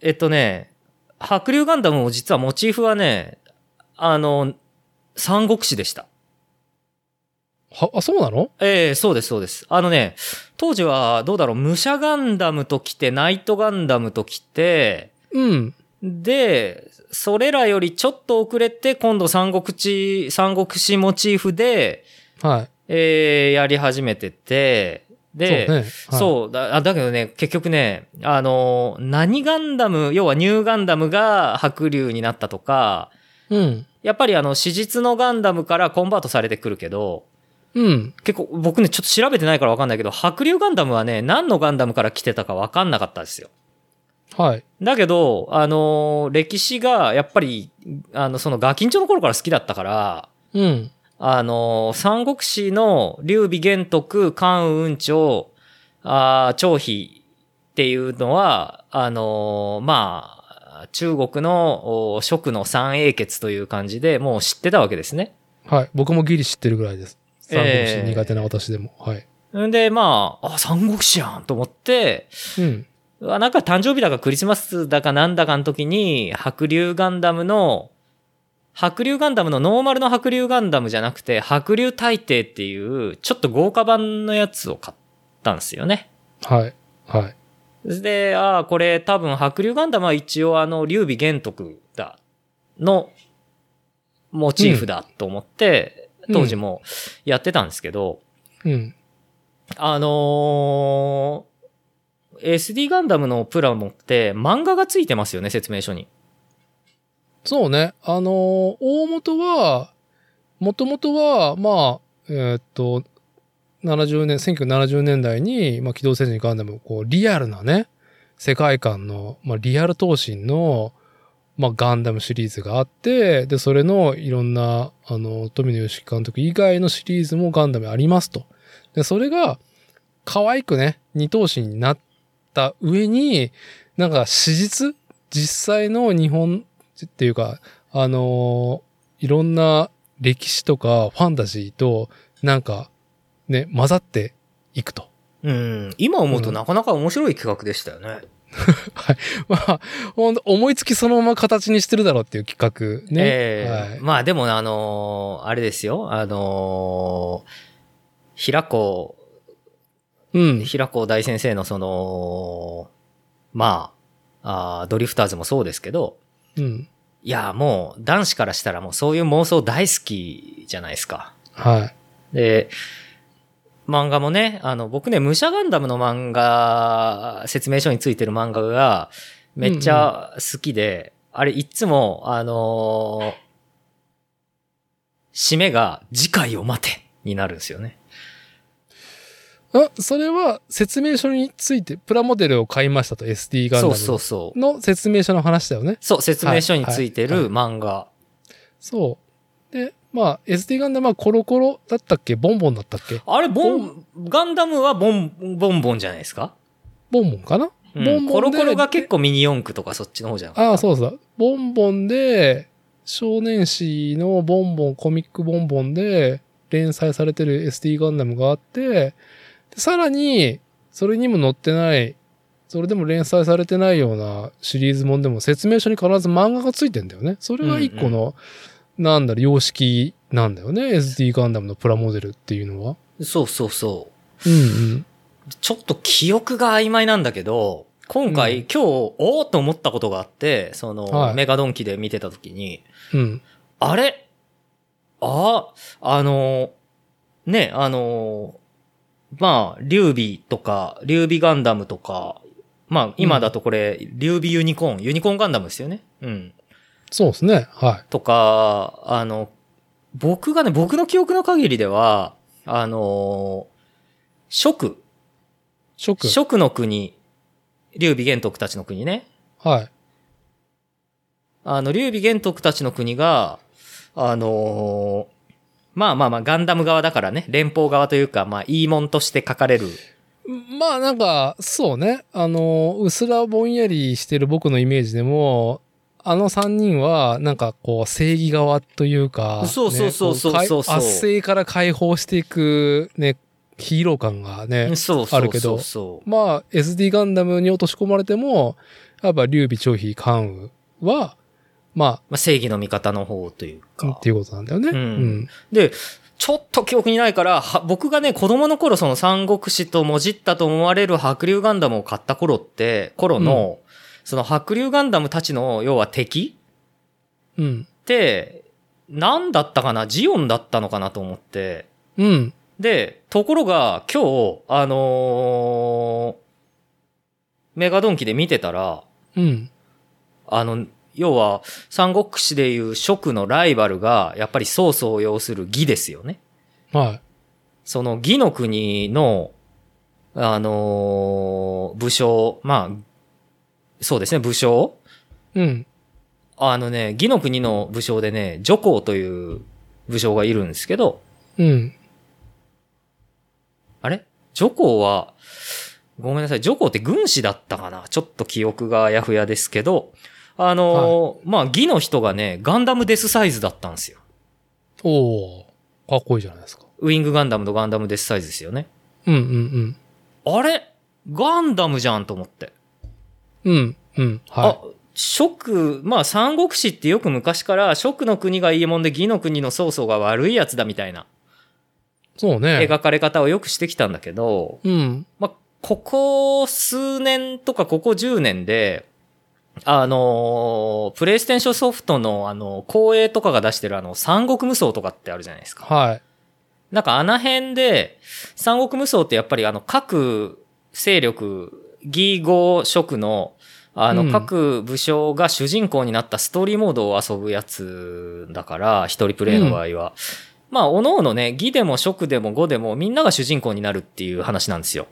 えっとね、白竜ガンダムも実はモチーフはね、あの、三国志でした。は、あ、そうなの？ええそうです、そうです。あのね、当時はどうだろう、武者ガンダムと来て、ナイトガンダムと来て、うん。で、それらよりちょっと遅れて、今度三国志、三国志モチーフで、はい。えーやり始めてて、で、そうね。はいそうだ、あだけどね、結局ね、あの、何ガンダム、要はニューガンダムが白竜になったとか、うん。やっぱりあの、史実のガンダムからコンバートされてくるけど、うん。結構僕ね、ちょっと調べてないからわかんないけど、白竜ガンダムはね、何のガンダムから来てたかわかんなかったですよ。はい。だけど、あの、歴史が、やっぱり、あの、そのガキンチョの頃から好きだったから、うん。あの、三国志の劉備玄徳、関羽雲長、あー張飛っていうのは、あの、まあ、中国のお蜀の三英傑という感じでもう知ってたわけですね。はい。僕もギリ知ってるぐらいです。三国ええ志苦手な私でも。はい。んで、まあ、あ、三国志やんと思って、うん。なんか誕生日だかクリスマスだかなんだかの時に、白竜ガンダムの、白竜ガンダムのノーマルの白竜ガンダムじゃなくて、白竜大帝っていう、ちょっと豪華版のやつを買ったんですよね。はい。はい。で、ああ、これ多分白竜ガンダムは一応あの、劉備玄徳だ、の、モチーフだと思って、うん当時もやってたんですけど、うん。あのー SD ガンダムのプラモって漫画がついてますよね、説明書に。そうね。あのー大元は、もともとは、まあ、えーっと、70年、1970年代に、まあ、機動戦士ガンダム、こう、リアルなね、世界観の、まあ、リアル闘神の、まあ、ガンダムシリーズがあって、で、それのいろんな、あの、富野義樹監督以外のシリーズもガンダムありますと。で、それが、可愛くね、二頭身になった上に、なんか史実？実際の日本っていうか、あのいろんな歴史とかファンタジーと、なんか、ね、混ざっていくと。うん。今思うとなかなか面白い企画でしたよね。まあ、ほんと思いつきそのまま形にしてるだろうっていう企画ね。ええはい。まあでもあのーあれですよ。あのー平子、うん。平子大先生のその、まあ、あードリフターズもそうですけど、うん。いや、もう男子からしたらもうそういう妄想大好きじゃないですか。はい。で、漫画もね、あの、僕ね、武者ガンダムの漫画、説明書についてる漫画がめっちゃ好きで、あれいっつも、あのー締めが次回を待てになるんですよね。あ、それは説明書について、プラモデルを買いましたと SD ガンダムそうそうそう。の説明書の話だよね。そう、説明書についてはいはいる漫画。そう。で、まあ、SD ガンダムはコロコロだったっけ？ボンボンだったっけ？あれ、ボン、ガンダムはボン、ボンボンじゃないですか、ボンボンかな、うん、ボンボンでコロコロが結構ミニ四駆とかそっちの方じゃなああ、そうそう。ボンボンで、少年誌のボンボン、コミックボンボンで連載されてる SD ガンダムがあって、でさらに、それにも載ってない、それでも連載されてないようなシリーズもんでも説明書に必ず漫画がついてんだよね。それが一個の、なんだろう、様式なんだよね。SD ガンダムのプラモデルっていうのは。そうそうそう。うんうん。ちょっと記憶が曖昧なんだけど、今回、うん今日、おーっと思ったことがあって、その、はいメガドンキで見てた時に、うん。あれ？あ、あの、ね、あの、まあ、劉備とか、劉備ガンダムとか、まあ、今だとこれ、劉備ユニコーン、ユニコーンガンダムですよね。うん。そうですね。はい。とか、あの、僕がね、僕の記憶の限りでは、あの、蜀、食。蜀の国、劉備玄徳たちの国ね。はい。あの、劉備玄徳たちの国が、あのーまあまあまあ、ガンダム側だからね、連邦側というか、まあ、いいもんとして書かれる。まあなんか、そうね。あの、うすらぼんやりしてる僕のイメージでも、あの三人は、なんかこう、正義側というか、そうそうそうそうそうそう圧政から解放していく、ね、ヒーロー感がね、そうそうあるけど。まあ、SD ガンダムに落とし込まれても、やっぱ、劉備張飛関羽は、ままあ、正義の味方の方というあ、かっ。ていうことなんだよね。うんうん。で、ちょっと記憶にないから、は僕がね、子供の頃、その三国志ともじったと思われる白竜ガンダムを買った頃って、頃の、その白竜ガンダムたちの、要は敵うん。って、何だったかな？ジオンだったのかなと思って。うん。で、ところが、今日、あのーメガドンキで見てたら、うん。あの、要は、三国志でいう蜀のライバルが、やっぱり曹操を要する義ですよね。はい。その義の国の、あのー武将、まあ、そうですね、武将うん。あのね、義の国の武将でね、徐行という武将がいるんですけど、うん。あれ？徐行は、ごめんなさい、徐行って軍師だったかな？ちょっと記憶があやふやですけど、あのーまあ、義の人がね、ガンダムデスサイズだったんですよ。おーかっこいいじゃないですか。ウィングガンダムとガンダムデスサイズですよね。うんうんあれ？ガンダムじゃんと思って。うん。うん。うん。はあ、蜀、まあ三国志ってよく昔から蜀の国がいいもんで義の国の曹操が悪いやつだみたいない。そうね。描かれ方をよくしてきたんだけど、うん。まあ、ここ数年とかここ10年で、あのープレイステーションソフトのあの、光栄とかが出してるあの、三国無双とかってあるじゃないですか。はい。なんかあの辺で、三国無双ってやっぱりあの、各勢力、義語職の、あの、うん各武将が主人公になったストーリーモードを遊ぶやつだから、一人プレイの場合は。まあ、おのおのね、義でも職でも語でもみんなが主人公になるっていう話なんですよ。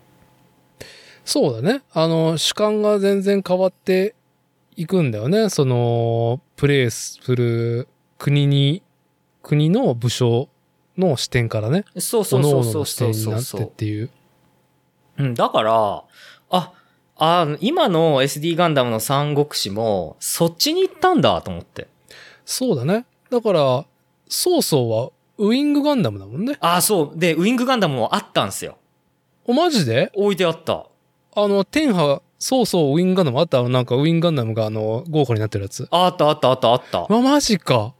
そうだね。あの、主観が全然変わっていくんだよね。その、プレイする国に、国の武将の視点からね。そうそうそうそうそうそう点になってっていう。うん、だから、あ、あ、今の SD ガンダムの三国志も、そっちに行ったんだと思って。そうだね。だから、ソーソーはウィングガンダムだもんね。あ、そう。で、ウィングガンダムもあったんですよ。お、マジで？置いてあった。あの、天波、そうそう、ウィングガンダムあったなんかウィングガンダムがあの、豪華になってるやつ。あったあったあったあった。ま、マジか。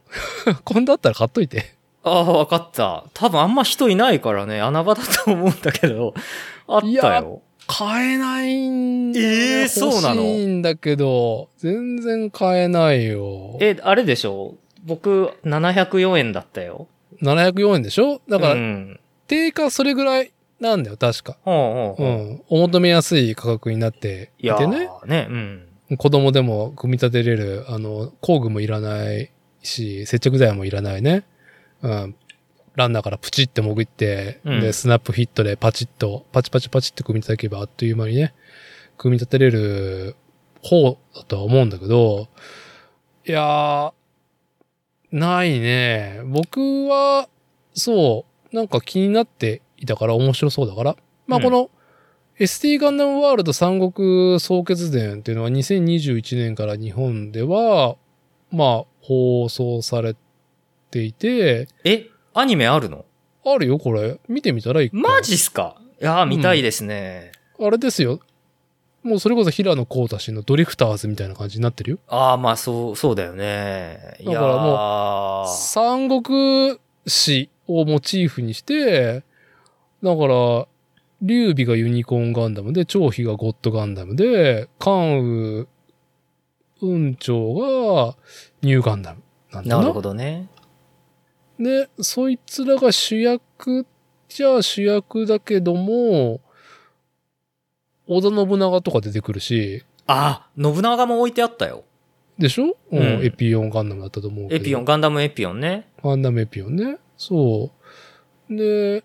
今度あったら買っといて。ああ、わかった。多分あんま人いないからね、穴場だと思うんだけど、あったいやよ。買えないんえーそうなの欲しいんだけど、全然買えないよ。え、あれでしょ？僕、704円だったよ。704円でしょ？だから、うん。定価それぐらいなんだよ、確か。ほうほうほう。うん。お求めやすい価格になっていいやてね。ーね、うん。子供でも組み立てれる、あの、工具もいらないし、接着剤もいらないね。うん。ランナーからプチって潜って、うんで、スナップフィットでパチッと、パチパチパチって組み立てればあっという間にね、組み立てれる方だとは思うんだけど、いやー、ないね。僕は、そう、なんか気になっていたから面白そうだから。まあ、うんこの、ST ガンダムワールド三国総決伝っていうのは2021年から日本では、まあ、放送されていて、え、アニメあるの？あるよ、これ。見てみたらいいマジっすか？いやー、見たいですね。あれですよ。もうそれこそ平野幸太氏のドリフターズみたいな感じになってるよ。ああ、まあ、そう、そうだよね。いやだからも三国史をモチーフにして、だから、劉備がユニコーンガンダムで、張飛がゴッドガンダムで、関羽、雲長がニューガンダムなんだな。なるほどね。で、そいつらが主役じゃあ主役だけども、織田信長とか出てくるし、あ、信長も置いてあったよ。でしょ、うん、うんエピオンガンダムだったと思うけど。エピオン、ガンダムエピオンね。ガンダムエピオンね。そう。で、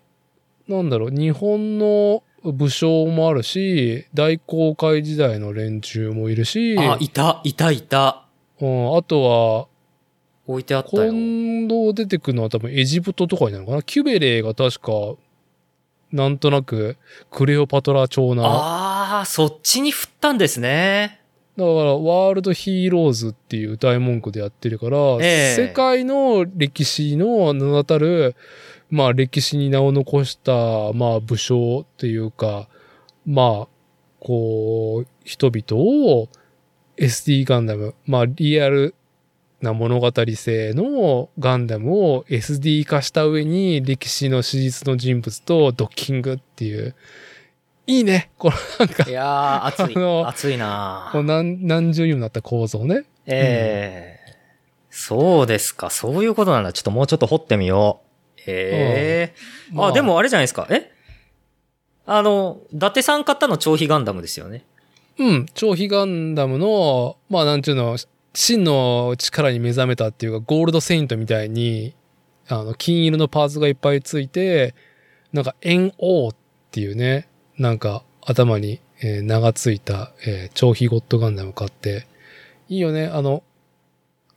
なんだろう、日本の武将もあるし、大航海時代の連中もいるし、あ、いた、いた、いた。うん、あとは、置いてあったよ。今度出てくるのは多分エジプトとかになるのかな？キュベレーが確か、なんとなく、クレオパトラ朝な。ああ、そっちに振ったんですね。だから、ワールドヒーローズっていう歌い文句でやってるから、ええ世界の歴史の名だたる、まあ歴史に名を残した、まあ武将っていうか、まあ、こう、人々を SD ガンダム、まあリアルな物語性のガンダムを SD 化した上に歴史の史実の人物とドッキングっていう、いいねこのなんかい、やー、熱い熱いなこう何何重にもなった構造ね。ええそうですか。そういうことなんだ。ちょっともうちょっと掘ってみよう。ええまあ、で、もあれじゃないですか。え？あの、伊達さん買ったの超飛ガンダムですよね。うん、超飛ガンダムの、まあなんちゅうの、真の力に目覚めたっていうか、ゴールドセイントみたいに、あの、金色のパーツがいっぱいついて、なんか NO っていうね、なんか頭に、えー名がついた、えー超飛ゴッドガンダム買って、いいよね、あの、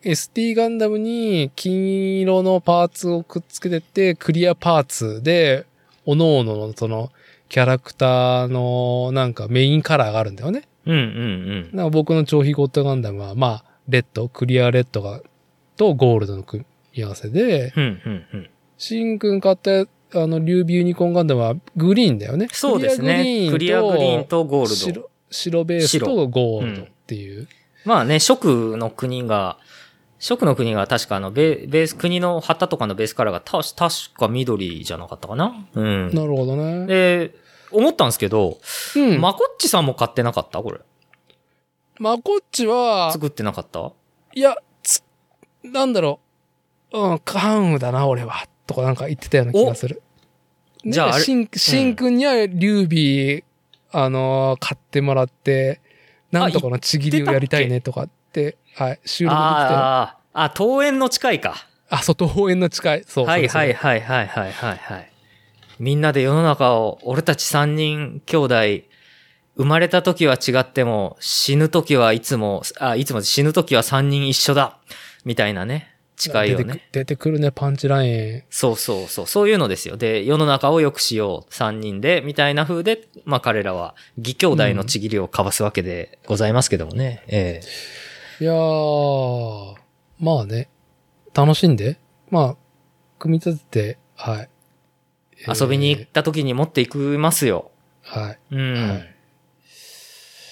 ST ガンダムに金色のパーツをくっつけてって、クリアパーツで、各々のその、キャラクターのなんかメインカラーがあるんだよね。うんうんなんか僕の超飛ゴッドガンダムは、まあ、レッド、クリアレッドが、とゴールドの組み合わせで、うん。うんうんうん。シンくん買った、あの、リュービーユニコーンガンダムはグリーンだよね。そうですね。クリアグリーンとゴールド。白白ベースとゴールドっていう。まあね、諸の国が、諸の国が確かあのベ、ベース、国の旗とかのベースカラーがた確か緑じゃなかったかな？うん。なるほどね。で、思ったんですけど、うん。ま、まこっちさんも買ってなかった？これ。まこっちは、作ってなかった？いや、つ、なんだろう。うん、関羽だな、俺は。とかなんか言ってたような気がする。ねじゃああれシン、シンくんには、劉備、あのー買ってもらって、なんとかのちぎりをやりたいねとかって、はい、収録できて。ああ、あ、桃園の近いか。あ、そう、東方園の近い。そう。はいはいい。はいはいはいはいはい。みんなで世の中を、俺たち三人兄弟、生まれた時は違っても、死ぬ時はいつも、あ、いつも死ぬ時は三人一緒だみたいなね。近いよ出てくね。出てくるね、パンチライン。そうそうそう。そういうのですよ。で、世の中を良くしよう。三人で、みたいな風で、まあ彼らは、義兄弟のちぎりを交わすわけでございますけどもね。ええいやー、まあね、楽しんで、まあ、組み立てて、はい。遊びに行った時に持っていきますよ。はい。うん。はい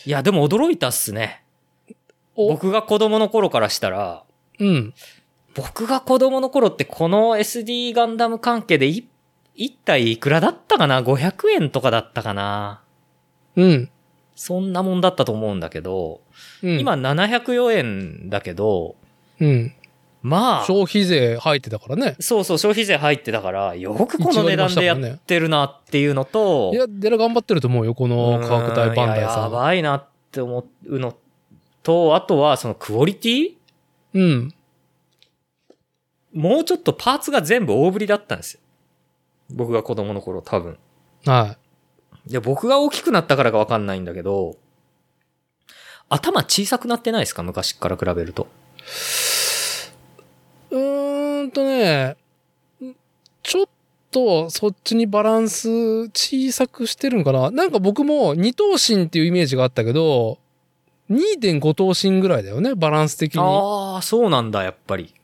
いや、でも驚いたっすね。お僕が子供の頃からしたら、うん。僕が子供の頃ってこの SD ガンダム関係でい一体いくらだったかな ?500 円とかだったかな？うん。そんなもんだったと思うんだけど、うん、今、704円だけど、うん。まあ、消費税入ってたからね。そうそう消費税入ってたから、よくこの値段でやってるなっていうのと、いや、デラ頑張ってると思うよ、この価格帯バンダイうんいややさん。ばいなって思うのと、あとはそのクオリティ？うん。もうちょっとパーツが全部大振りだったんですよ。僕が子供の頃多分。はいや、僕が大きくなったからかわかんないんだけど、頭小さくなってないですか？昔から比べると。い。うーんとね、ちょっとそっちにバランス小さくしてるんかな。なんか僕も二頭身っていうイメージがあったけど、2.5頭身ぐらいだよね、バランス的に。ああ、そうなんだ、やっぱり。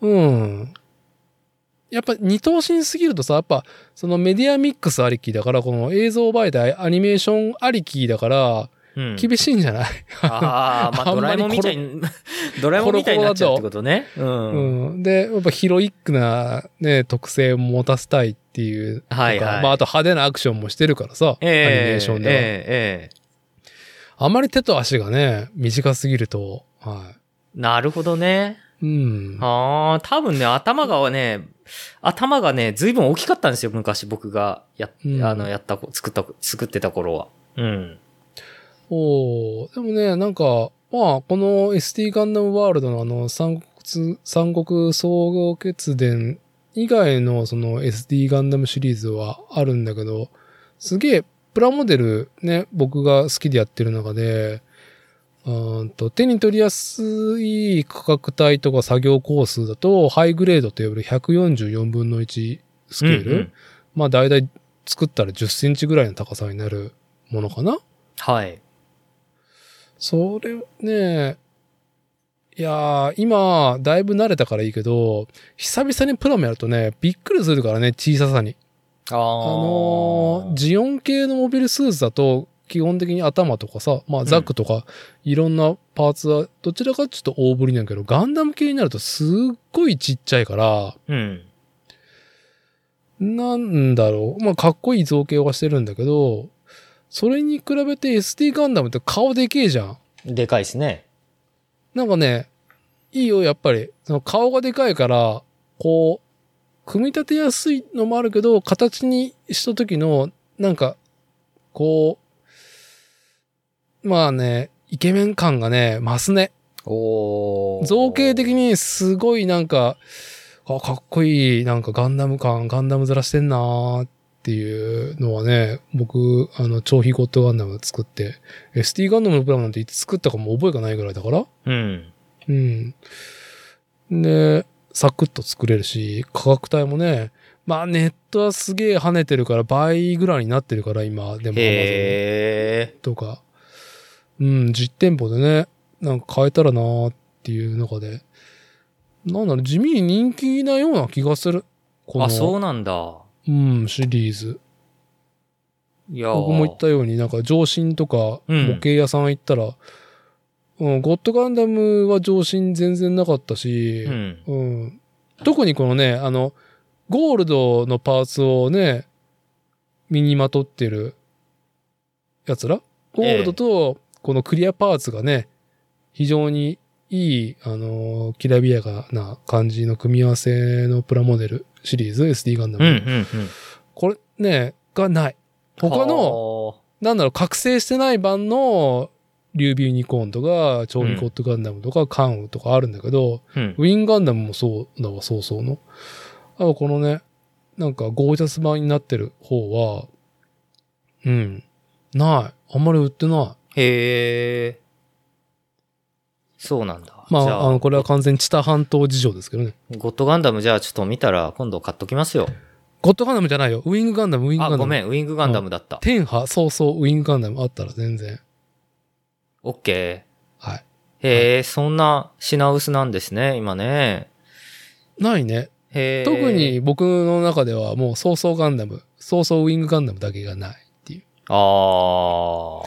うん。やっぱ二頭身すぎるとさ、やっぱそのメディアミックスありきだから、この映像媒体、アニメーションありきだから、うん。厳しいんじゃない、ああ、まあ、ドラえもんみたいに、ドラえもんみたいになっちゃうってことね。うん。うん。で、やっぱヒロイックなね、特性を持たせたいっていう。はいはいまあ、あと派手なアクションもしてるからさ、ええアニメーションでは。ええええあまり手と足がね、短すぎると、はなるほどね。い。うん。ああ、多分ね、頭がね、頭がね、随分大きかったんですよ、昔僕がや、うんあの、やったこ、作った、作ってた頃は。うん。おーでもね、なんか、まあ、この ST ガンダムワールドのあの、三国、三国総合決伝以外のその SD ガンダムシリーズはあるんだけど、すげえ、プラモデルね、僕が好きでやってる中で、うーんと手に取りやすい価格帯とか作業工数だと、ハイグレードと呼ばれる144分の1スケール。うんうんまあ、だいたい作ったら10センチぐらいの高さになるものかなはい。それね、いやー、今、だいぶ慣れたからいいけど、久々にプラモやるとね、びっくりするからね、小ささに。あああのー、ジオン系のモビルスーツだと、基本的に頭とかさ、まあザックとか、いろんなパーツは、どちらかちょっと大振りなんやけど、ガンダム系になるとすっごいちっちゃいから、うん。なんだろう。まあ、かっこいい造形はしてるんだけど、それに比べて SD ガンダムって顔でけえじゃん。でかいですね。なんかね、いいよ、やっぱり。その顔がでかいから、こう、組み立てやすいのもあるけど、形にした時の、なんか、こう、まあね、イケメン感がね、増すね。造形的にすごいなんか、あ、かっこいい、なんかガンダム感、ガンダムずらしてんなーっていうのはね、僕、あの、超非ゴッドガンダム作って、ST ガンダムのプラモなんていつ作ったかも覚えがないぐらいだから、うん。うん。で、サクッと作れるし、価格帯もね、まあネットはすげえ跳ねてるから倍ぐらいになってるから今、でも。とか、うん、実店舗でね、なんか買えたらなーっていう中で、なんだろう、地味に人気なような気がする。この、あ、そうなんだ。うん、シリーズ。いやー僕も言ったように、なんか上新とかうん模型屋さん行ったら、うん、ゴッドガンダムは上新全然なかったし、うん。うん。特にこのね、あの、ゴールドのパーツをね、身にまとってるやつら？ゴールドとこのクリアパーツがね、非常にいい、あのーきらびやかな感じの組み合わせのプラモデルシリーズ、SD ガンダム。うん、うん、うん。これね、がない。他の、の、なんだろう、覚醒してない版のリュービーユニコーンとか、超リコットガンダムとか、カンウとかあるんだけど、うん。ウィンガンダムもそうだわ、そうそうの。あとこのね、なんかゴージャス版になってる方は、うん、ない。あんまり売ってない。へえ。そうなんだ。まあ、あの、これは完全に知多半島事情ですけどね。ゴッドガンダムじゃあちょっと見たら今度買っときますよ。ゴッドガンダムじゃないよ。ウィングガンダム、ウィングガンあ、ダム。ごめん、ウィングガンダムだった。天波、そうそう、ウィングガンダムあったら全然。オッケはい。ー。へえ、そんな品薄なんですね、今ね。ないね。へえ。特に僕の中ではもう、そうそうガンダム、そうそうウィングガンダムだけがないっていう。あ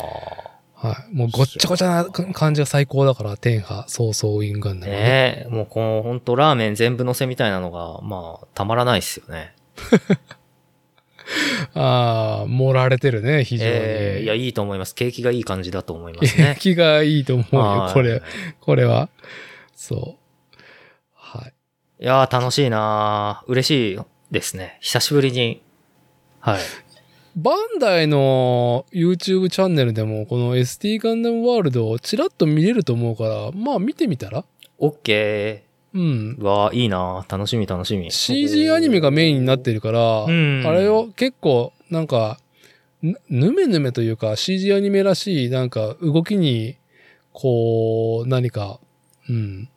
あ。はい。もうごっちゃごちゃな感じが最高だから、天波、そうそうウィングガンダムはね。ねえ、もうこのほんとラーメン全部乗せみたいなのが、まあ、たまらないっすよね。ああ、盛られてるね、非常に。ええいや、いいと思います。景気がいい感じだと思いますね。気がいいと思うよは、いこれ、これは。そう。はい。いやー、楽しいなー嬉しいですね。久しぶりに。はい。バンダイの YouTube チャンネルでも、この ST ガンダムワールドをちらっと見れると思うから、まあ見てみたら？オッケうんー。。わー、いいなー楽しみ楽しみ。CG アニメがメインになってるから、うんあれを結構、なんか、ぬぬめぬめというか CG アニメらしい、なんか動きに、こう、何か、うん。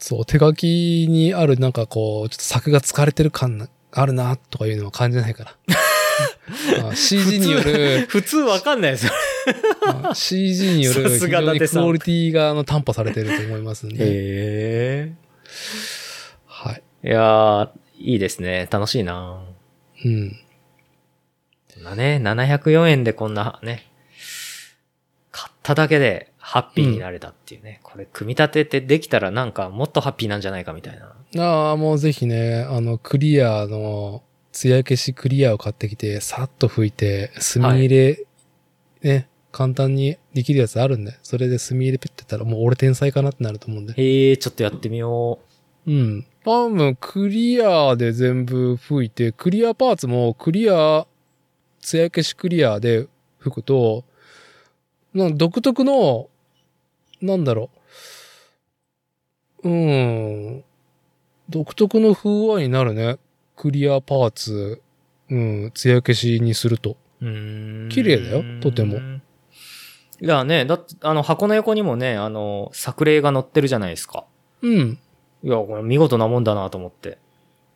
そう、手書きにあるなんかこう、ちょっと作が疲れてる感なあるな、とかいうのは感じないから。あ CG による、普通わかんないですよ。あ CG によるさ非常にクオリティがあの担保されてると思いますんで。へはい。え。いやー、いいですね。楽しいなうん。こんなね、704円でこんなね、買っただけでハッピーになれたっていうね。これ組み立ててできたらなんかもっとハッピーなんじゃないかみたいな。ああ、もうぜひね、あの、クリアの、艶消しクリアを買ってきて、さっと拭いて、墨入れ、ね、簡単にできるやつあるんで、それで墨入れペッてったら、もう俺天才かなってなると思うんで。へえ、ちょっとやってみようん。多分、クリアで全部拭いて、クリアパーツもクリア、艶消しクリアで拭くと、なん独特の、なんだろう。うーん。独特の風合いになるね。クリアパーツ、うん、艶消しにすると。綺麗だよとても。いやね、だって、あの、箱の横にもね、あの、作例が載ってるじゃないですか。うん。いや、これ見事なもんだなと思って。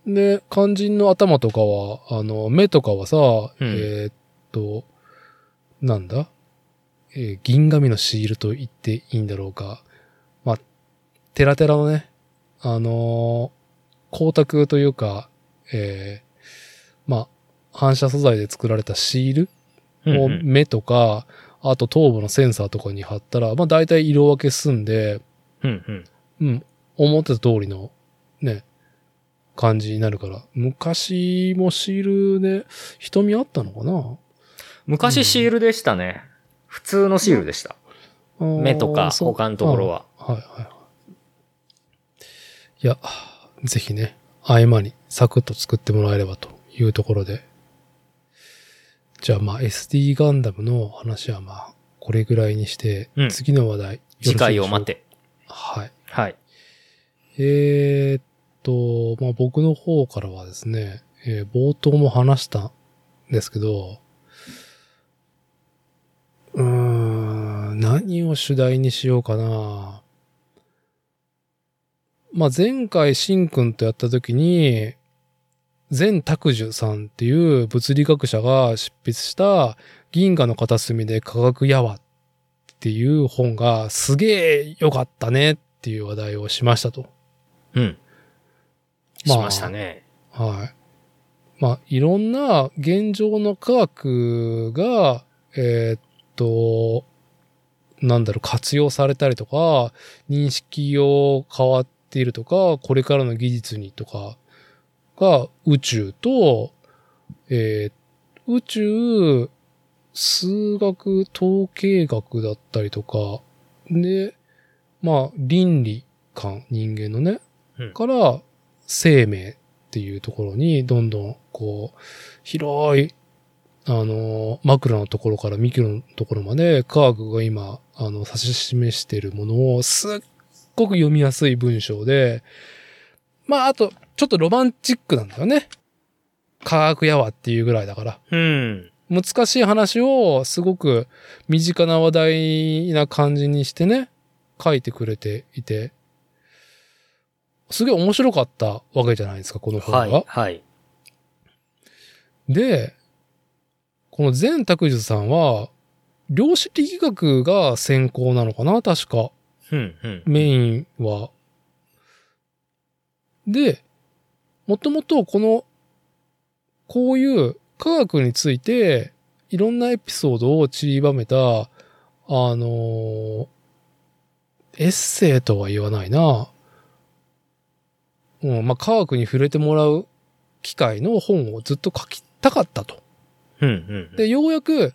で、肝心の頭とかは、あの、目とかはさ、うんえーっと、なんだ？えー銀紙のシールと言っていいんだろうか。まあ、テラテラのね、あのー光沢というか、えーまあ、反射素材で作られたシールをうんうん目とか、あと頭部のセンサーとかに貼ったら、まあ大体色分け済んで、うんうん。うん、思ってた通りの、ね、感じになるから。昔もシールで瞳あったのかな？昔シールでしたね。普通のシールでした。目とか他のところは。はいはいはい。いや、ぜひね、合間にサクッと作ってもらえればというところで。じゃあまあ SD ガンダムの話はまあこれぐらいにして、うん次の話題次回を待って。はい。はい。えーっと、まあ、僕の方からはですね、えー冒頭も話したんですけど、うーん、何を主題にしようかな。まあ、前回しんくんとやった時に、全拓樹さんっていう物理学者が執筆した銀河の片隅で科学やわっていう本がすげえ良かったねっていう話題をしましたと。うん。まあしましたね。はい。まあ、いろんな現状の科学が、えーっと、なんだろう、活用されたりとか、認識を変わっているとか、これからの技術にとかが宇宙と、えー宇宙、数学、統計学だったりとか、で、まあ、倫理観、人間のね、うん。から生命っていうところにどんどんこう広いあの、マクロのところからミクロのところまで、科学が今、あの、指し示しているものを、すっごく読みやすい文章で、まあ、あと、ちょっとロマンチックなんだよね。科学やわっていうぐらいだから。うん。難しい話をすごく身近な話題な感じにしてね、書いてくれていて、すげえ面白かったわけじゃないですか、この本が。はい。はい。で、この善拓術さんは、量子力学が専攻なのかな確か。メインは。で、もともとこの、こういう科学について、いろんなエピソードを散りばめた、あのーエッセイとは言わないな。うん、まあ、科学に触れてもらう機会の本をずっと書きたかったと。うん。うん。で、ようやく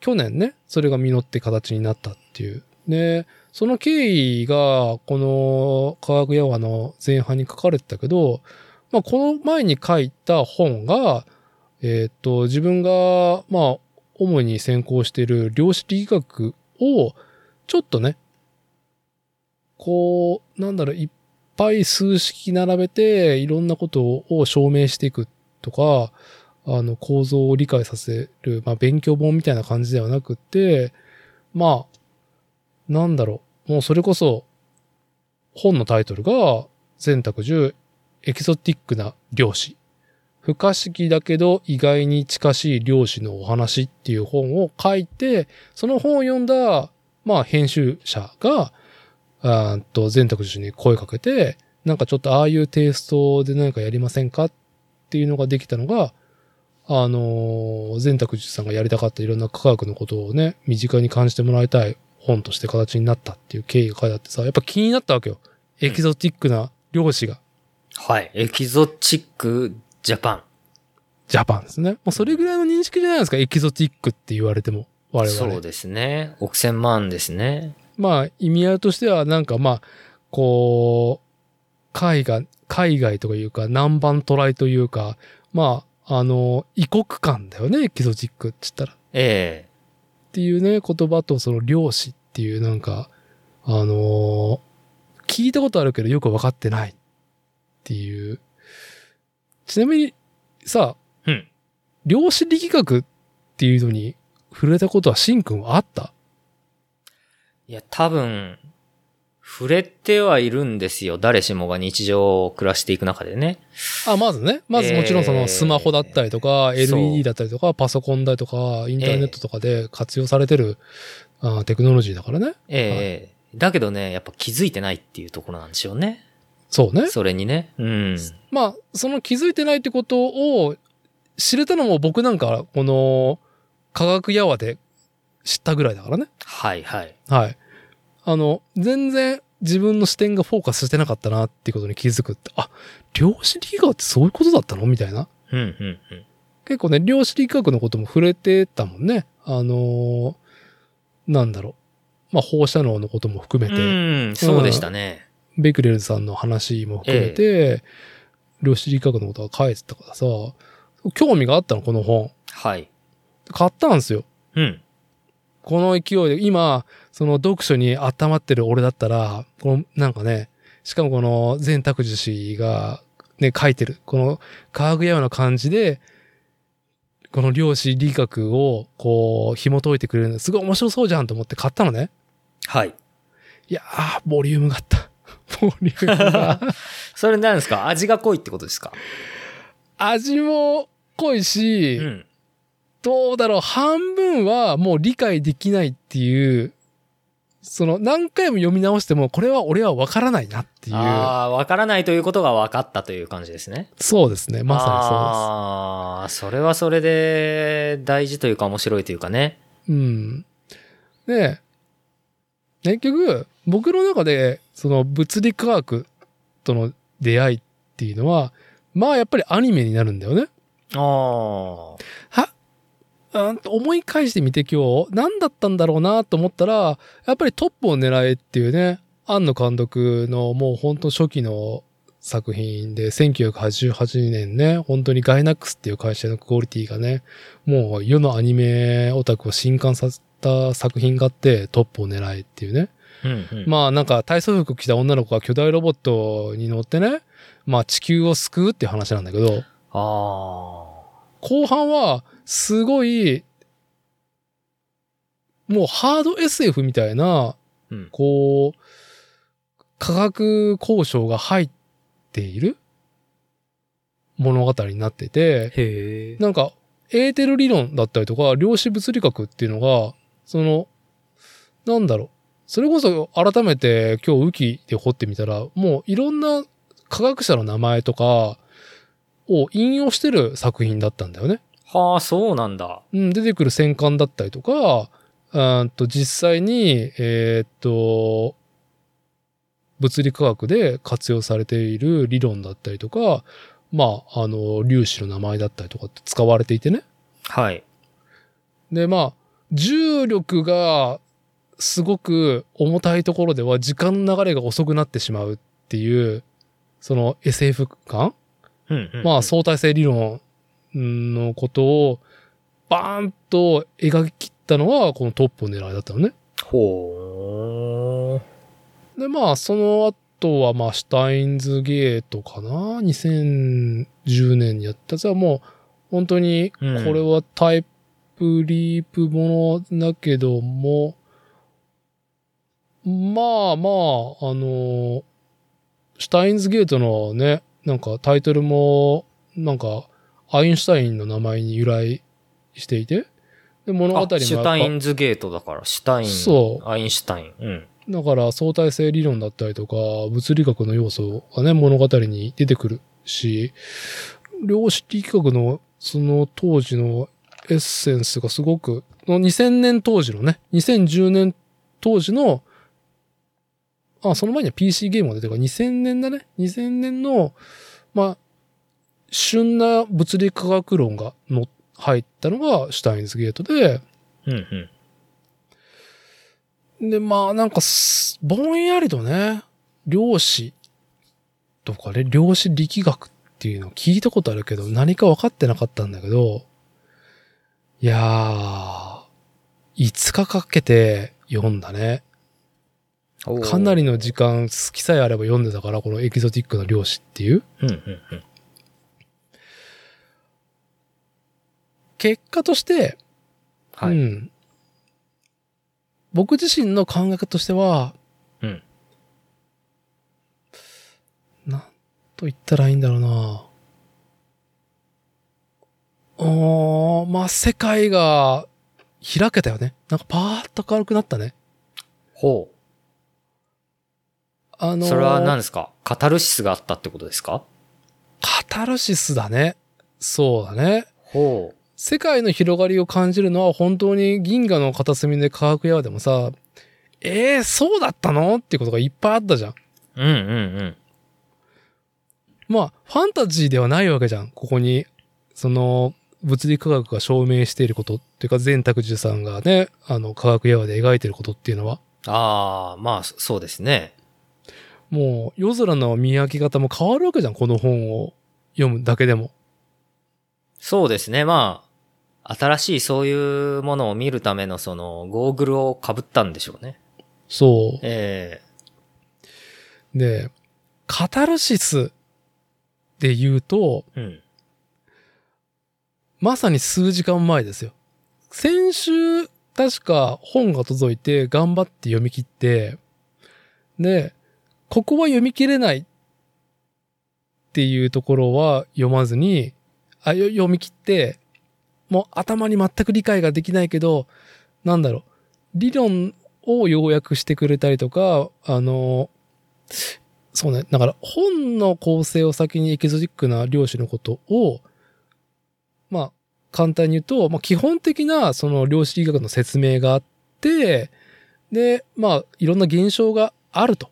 去年ね、それが実って形になったっていう。で、その経緯が、この科学ヤワの前半に書かれてたけど、まあ、この前に書いた本が、えーっと、自分が、まあ、主に専攻している量子力学を、ちょっとね、こう、なんだろう、いっぱい数式並べて、いろんなことを証明していくとか、あの、構造を理解させる、まあ、勉強本みたいな感じではなくて、まあ、なんだろう、もうそれこそ、本のタイトルが、全卓十エキゾティックな量子。不可思議だけど意外に近しい量子のお話っていう本を書いて、その本を読んだ、まあ、編集者が、あーっと、全卓十に声かけて、なんかちょっとああいうテイストで何かやりませんかっていうのができたのが、あのー、善卓寺さんがやりたかったいろんな科学のことをね、身近に感じてもらいたい本として形になったっていう経緯が書いてあってさ、やっぱ気になったわけよ。エキゾティックな量子が、はい。エキゾチックジャパン。ジャパンですね。もうそれぐらいの認識じゃないですか、エキゾティックって言われても、我々。そうですね。億千万ですね。まあ、意味合いとしては、なんかまあ、こう、海外、海外とかいうか、南蛮トライというか、まあ、あの、異国感だよね、エキゾチックって言ったら。えっていうね、言葉とその漁師っていうなんか、あのー聞いたことあるけどよくわかってないっていう。ちなみに、さ、えうん。量子力学っていうのに触れたことはシンくんはあった？いや、多分、触れてはいるんですよ。誰しもが日常を暮らしていく中でね。あ、まずね。まずもちろんそえーのスマホだったりとか、LED だったりとか、パソコンだとか、インターネットとかで活用されてる、あテクノロジーだからね。ええだけどね、やっぱ気づいてないっていうところなんでしょうね。そうね。それにね。うん。まあ、その気づいてないってことを知れたのも僕なんか、この科学やわで知ったぐらいだからね。はいはい。はい。あの、全然自分の視点がフォーカスしてなかったなっていうことに気づくって、あ、量子力学ってそういうことだったの？みたいな。うんうんうん。結構ね、量子力学のことも触れてたもんね。あのーなんだろう。まあ、放射能のことも含めて、うん、そうでしたね。ベクレルさんの話も含めて、量子力学のことが書いてたからさ、興味があったの、この本。はい。買ったんですよ。うん。この勢いで、今、その読書に温まってる俺だったら、この、なんかね、しかもこの善拓樹氏がね、書いてる、この科学やような感じで、この量子力学をこう、紐解いてくれるのすごい面白そうじゃんと思って買ったのね。はい。いやー、ボリュームがあった。ボリュームが。それ何ですか？味が濃いってことですか？味も濃いし、うん。どうだろう、半分はもう理解できないっていう、その何回も読み直しても、これは俺はわからないなっていう。ああ、わからないということが分かったという感じですね。そうですね。まさああ、それはそれで大事というか面白いというかね。にそうです。うん。で、結局、僕の中で、その物理科学との出会いっていうのは、まあやっぱりアニメになるんだよね。ああ。は、うんと思い返してみて今日、何だったんだろうなと思ったら、やっぱりトップを狙えっていうね、庵野監督のもう本当初期の作品で、1988年ね、本当にガイナックスっていう会社のクオリティがね、もう世のアニメオタクを震撼させた作品があってトップを狙えっていうね。うんうん。まあなんか体操服着た女の子が巨大ロボットに乗ってね、まあ地球を救うっていう話なんだけど、ああ。後半はすごい、もうハード SF みたいな、うん。こう、科学交渉が入っている物語になってて。なんか、エーテル理論だったりとか、量子物理学っていうのが、その、なんだろう。それこそ改めて今日ウキで掘ってみたら、もういろんな科学者の名前とかを引用してる作品だったんだよね。はあ、そうなんだ。うん、出てくる戦艦だったりとか、うーんと実際に、えーっと、物理科学で活用されている理論だったりとか、まあ、あの、粒子の名前だったりとかって使われていてね。はい。で、まあ、重力がすごく重たいところでは時間の流れが遅くなってしまうっていう、その SF 感？うん、うん。まあ相対性理論のことをバーンと描き切ったのはこのトップを狙いだったのね。ほー。で、まあその後はまあシュタインズゲートかな ?2010 年にやったやつはもう本当にこれはタイプリープものだけども、まあまあ、あの、シュタインズゲートのね、なんかタイトルも、なんか、アインシュタインの名前に由来していて、で、物語もあシュタインズゲートだから、シュタイン。そうアインシュタイン。うん。ぱだから相対性理論だったりとか、物理学の要素がね、物語に出てくるし、量子力学のその当時のエッセンスがすごく、の2000年当時のね、2010年当時の、あ、その前には PC ゲームが出てるから2000年だね。2000年の、まあ、旬な物理科学論がの入ったのがシュタインズゲートで、うんうん。で、まあなんかす、ぼんやりとね、量子とかね、量子力学っていうのを聞いたことあるけど、何か分かってなかったんだけど、いやー、5日かけて読んだね。かなりの時間、好きさえあれば読んでたから、このエキゾティックな量子っていう。うんうんうん。結果として、はい。うん。僕自身の感覚としては、うん。なんと言ったらいいんだろうな。おー、まあ、世界が開けたよね。なんかパーッと明るくなったね。ほう。あのーそれは何ですか？カタルシスがあったってことですか？カタルシスだね。そうだね。ほ世界の広がりを感じるのは本当に銀河の片隅で科学屋でもさ、えー、そうだったのっていうことがいっぱいあったじゃん。う。うんうんうん。まあ、ファンタジーではないわけじゃん。ここに、その、物理科学が証明していることっていうか、善拓寺さんがね、あの、科学ヤワで描いていることっていうのは、ああ、まあ、そそうですね。もう、夜空の見分け方も変わるわけじゃん。この本を読むだけでも。そうですね。まあ、新しいそういうものを見るためのその、ゴーグルを被ったんでしょうね。そえう。で、カタルシスで言うと、えうん。まさに数時間前ですよ。先週、確か本が届いて頑張って読み切って、で、ここは読み切れないっていうところは読まずに、あ、よ読み切って、もう頭に全く理解ができないけど、なんだろう、理論を要約してくれたりとか、あの、そうね、だから本の構成を先にエキゾチックな量子のことを、まあ、簡単に言うと、まあ、基本的なその量子力学の説明があって、で、まあ、いろんな現象があると。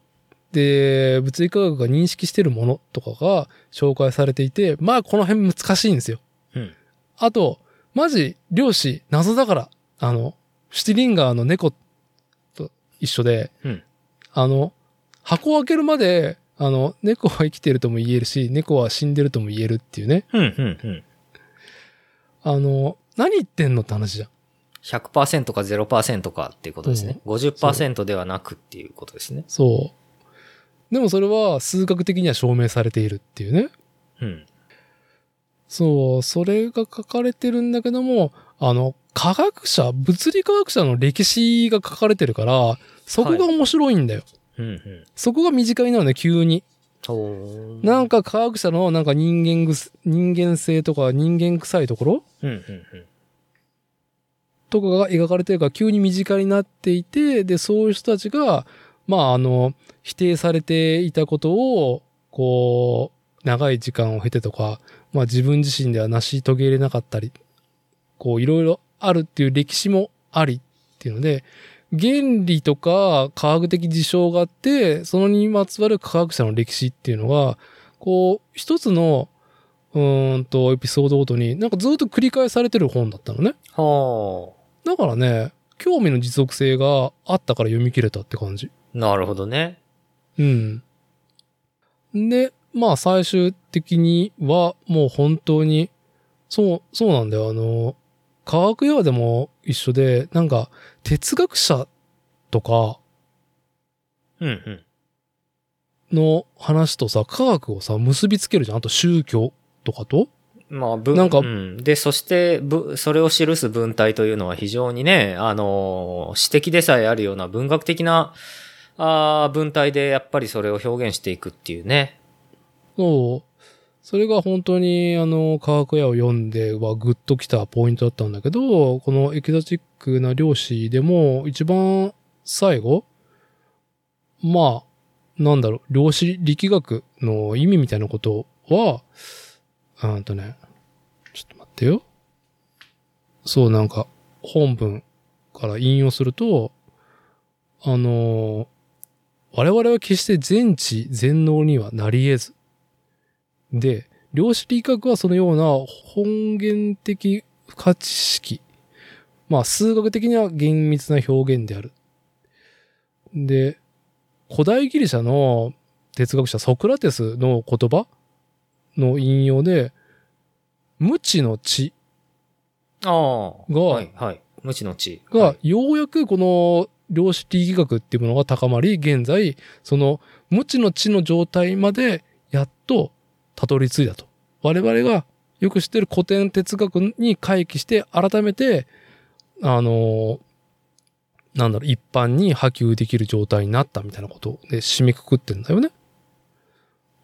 で、物理科学が認識しているものとかが紹介されていて、まあ、この辺難しいんですよ。うん。あと、マジ、量子、謎だから、あの、シュティリンガーの猫と一緒で、うんあの、箱を開けるまで、あの、猫は生きてるとも言えるし、猫は死んでるとも言えるっていうね。うん、うん、うん。あの、何言ってんのって話じゃん。100%か0%かっていうことですね。50%ではなくっていうことですね。そう。でもそれは数学的には証明されているっていうね。うん。そう、それが書かれてるんだけども、あの、科学者、物理科学者の歴史が書かれてるから、そこが面白いんだよ。うん、うん。そこが身近になるね、急に。なんか科学者のなんか人間ぐす、人間性とか人間臭いところ？うん、うん、うん。とかが描かれてるから急に身近になっていて、で、そういう人たちが、まあ、あの、否定されていたことを、こう、長い時間を経てとか、まあ自分自身では成し遂げれなかったり、こう、いろいろあるっていう歴史もありっていうので、原理とか科学的事象があって、そのにまつわる科学者の歴史っていうのが、こう、一つの、うーんと、エピソードごとに、なんかずっと繰り返されてる本だったのね。はだからね、興味の持続性があったから読み切れたって感じ。あ。なるほどね。うん。で、まあ最終的にはもう本当に、そう、そうなんだよ。あの、科学用でも一緒で、なんか哲学者とかうん、うん。の話とさ、科学をさ、結びつけるじゃん。あと宗教とかと。まあ、文なんかうん。で、そして、ぶ、それを記す文体というのは非常にね、あの、詩的でさえあるような文学的な、あー文体でやっぱりそれを表現していくっていうね。そう。それが本当にあの科学屋を読んではグッときたポイントだったんだけど、このエキゾチックな漁師でも一番最後、まあ、なんだろう、量子力学の意味みたいなことは、うんとね、ちょっと待ってよ。そう、なんか、本文から引用すると、あの我々は決して全知全能にはなり得ず。で、量子力学はそのような本源的不可知識。まあ、数学的には厳密な表現である。で、古代ギリシャの哲学者ソクラテスの言葉の引用で、無知の知ああ。がはい、はい。無知の知。がはい、ようやくこの量子力学っていうものが高まり、現在、その無知の知の状態までやっとたどり着いたと。我々がよく知ってる古典哲学に回帰して、改めて、あの、なんだろう、一般に波及できる状態になったみたいなことで締めくくってんだよね。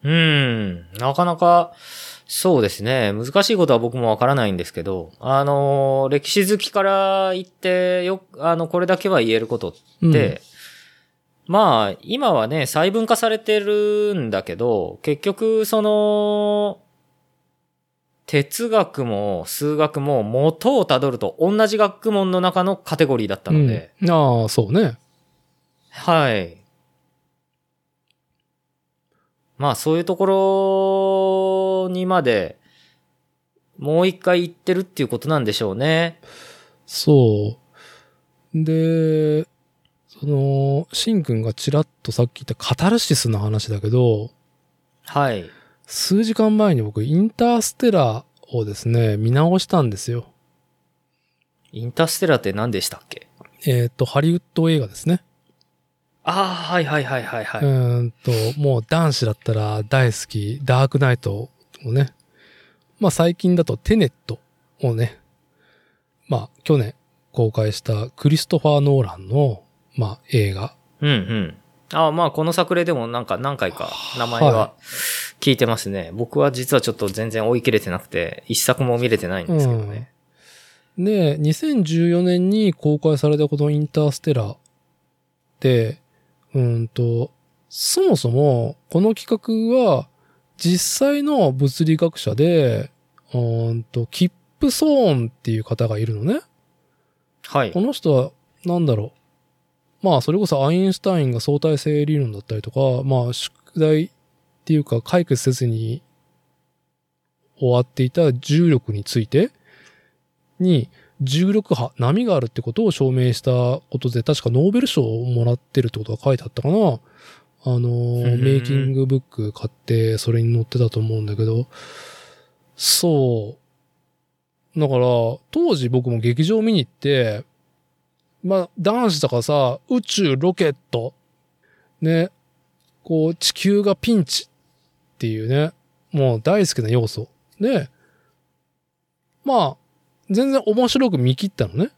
うん。なかなか、そうですね。難しいことは僕もわからないんですけど、あの、歴史好きから言って、よ、あの、これだけは言えることうん、って、まあ、今はね、細分化されてるんだけど、結局、その、哲学も数学も元をたどると同じ学問の中のカテゴリーだったので、うん、ああ、そうね。はい。まあそういうところにまでもう一回行ってるっていうことなんでしょうね。そう。で、その、シンくんがちらっとさっき言ったカタルシスの話だけど、はい。数時間前に僕、インターステラーをですね、見直したんですよ。インターステラーって何でしたっけ？えっ、と、ハリウッド映画ですね。ああ、はいはいはいはいはい。うーんと、もう男子だったら大好き、ダークナイトをね、まあ最近だとテネットをね、まあ去年公開したクリストファー・ノーランの、まあ映画。うんうん。ああ、まあこの作例でもなんか何回か名前は聞いてますね。僕は実はちょっと全然追い切れてなくて、一作も見れてないんですけどね。で、2014年に公開されたこのインターステラーで、うーんと、そもそもこの企画は実際の物理学者で、うーんと、キップソーンっていう方がいるのね。はいこ。の人は、なんだろう。まあ、それこそアインシュタインが相対性理論だったりとか、まあ、宿題っていうか解決せずに終わっていた重力についてに、重力波、波があるってことを証明したことで、確かノーベル賞をもらってるってことが書いてあったかな。ああのメイキングブック買って、それに載ってたと思うんだけど、そう。だから、当時僕も劇場見に行って、まあ、男子とかさ、宇宙、ロケット、ね、こう、地球がピンチっていうね、もう大好きな要素。で、まあ、全然面白く見切ったのね。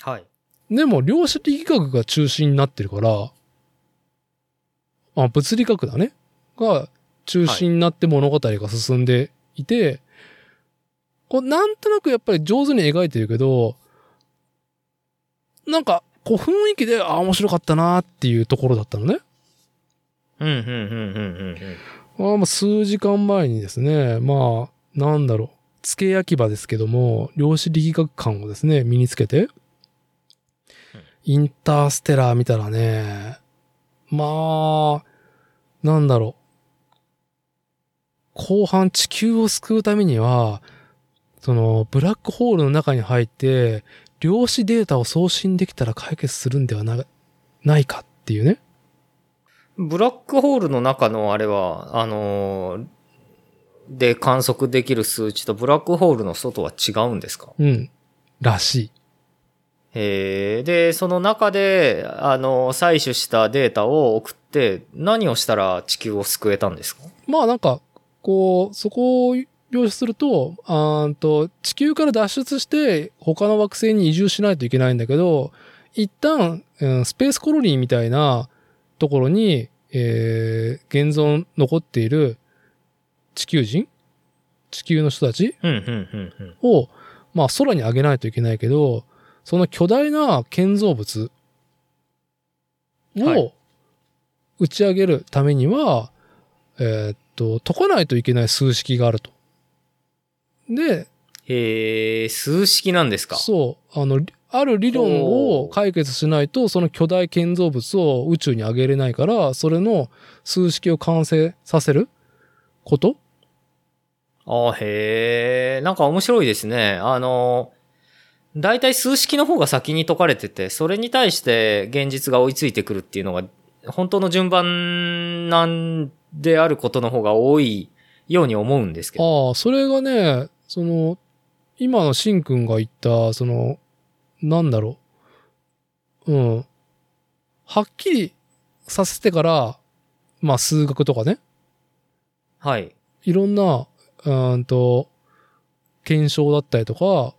はい。でも、量子力学が中心になってるから、あ、物理学だね。が中心になって物語が進んでいて、こう、なんとなくやっぱり上手に描いてるけど、なんか、こう雰囲気で、あ、面白かったなっていうところだったのね。うん、うん、うん、うん、うんうん。あまあ、数時間前にですね、まあ、なんだろう、付け焼き場ですけども、量子力学感をですね、身につけて、インターステラー見たらね、まあ、なんだろう、後半地球を救うためには、その、ブラックホールの中に入って、量子データを送信できたら解決するんではな、ないかっていうね。ブラックホールの中のあれは、あのーで観測できる数値とブラックホールの外は違うんですか？うん。らしい。へえ。で、その中で、あの、採取したデータを送って、何をしたら地球を救えたんですか？まあなんか、こう、そこを描写すると、あと、地球から脱出して他の惑星に移住しないといけないんだけど、一旦、うんスペースコロニーみたいなところに、えー、現存残っている地球人地球の人たちうん、うん、うん、うん。を、まあ空に上げないといけないけど、その巨大な建造物をはい打ち上げるためには、えーっと、解かないといけない数式があると。で、へえ、数式なんですか？そう、あの、りある理論を解決しないと、その巨大建造物を宇宙に上げれないから、それの数式を完成させること？ああ、へえ、なんか面白いですね。あの、大体数式の方が先に解かれてて、それに対して現実が追いついてくるっていうのが、本当の順番なんであることの方が多いように思うんですけど。ああ、それがね、その、今のしんくんが言った、その、なんだろう。うん。はっきりさせてから、まあ数学とかね、はい。いろんな、うーんと、検証だったりとか、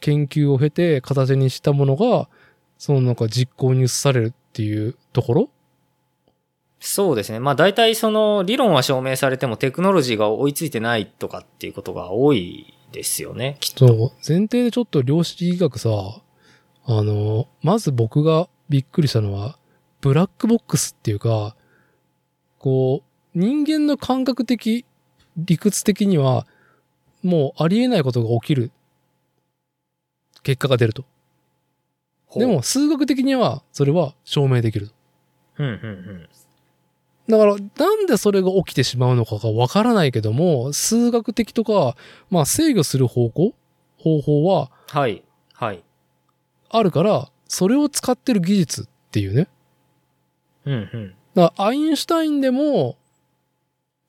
研究を経て形にしたものが、そのなんか実行に移されるっていうところ？そうですね。まあ大体その理論は証明されてもテクノロジーが追いついてないとかっていうことが多いですよね。きっと。前提でちょっと量子力学さ、あの、まず僕がびっくりしたのは、ブラックボックスっていうか、こう、人間の感覚的、理屈的には、もうありえないことが起きる結果が出ると。でも、数学的にはそれは証明できると。うんうんうん。だから、なんでそれが起きてしまうのかがわからないけども、数学的とか、まあ制御する方向方法ははい。はい。あるから、それを使ってる技術っていうね。うんうん。だからアインシュタインでも、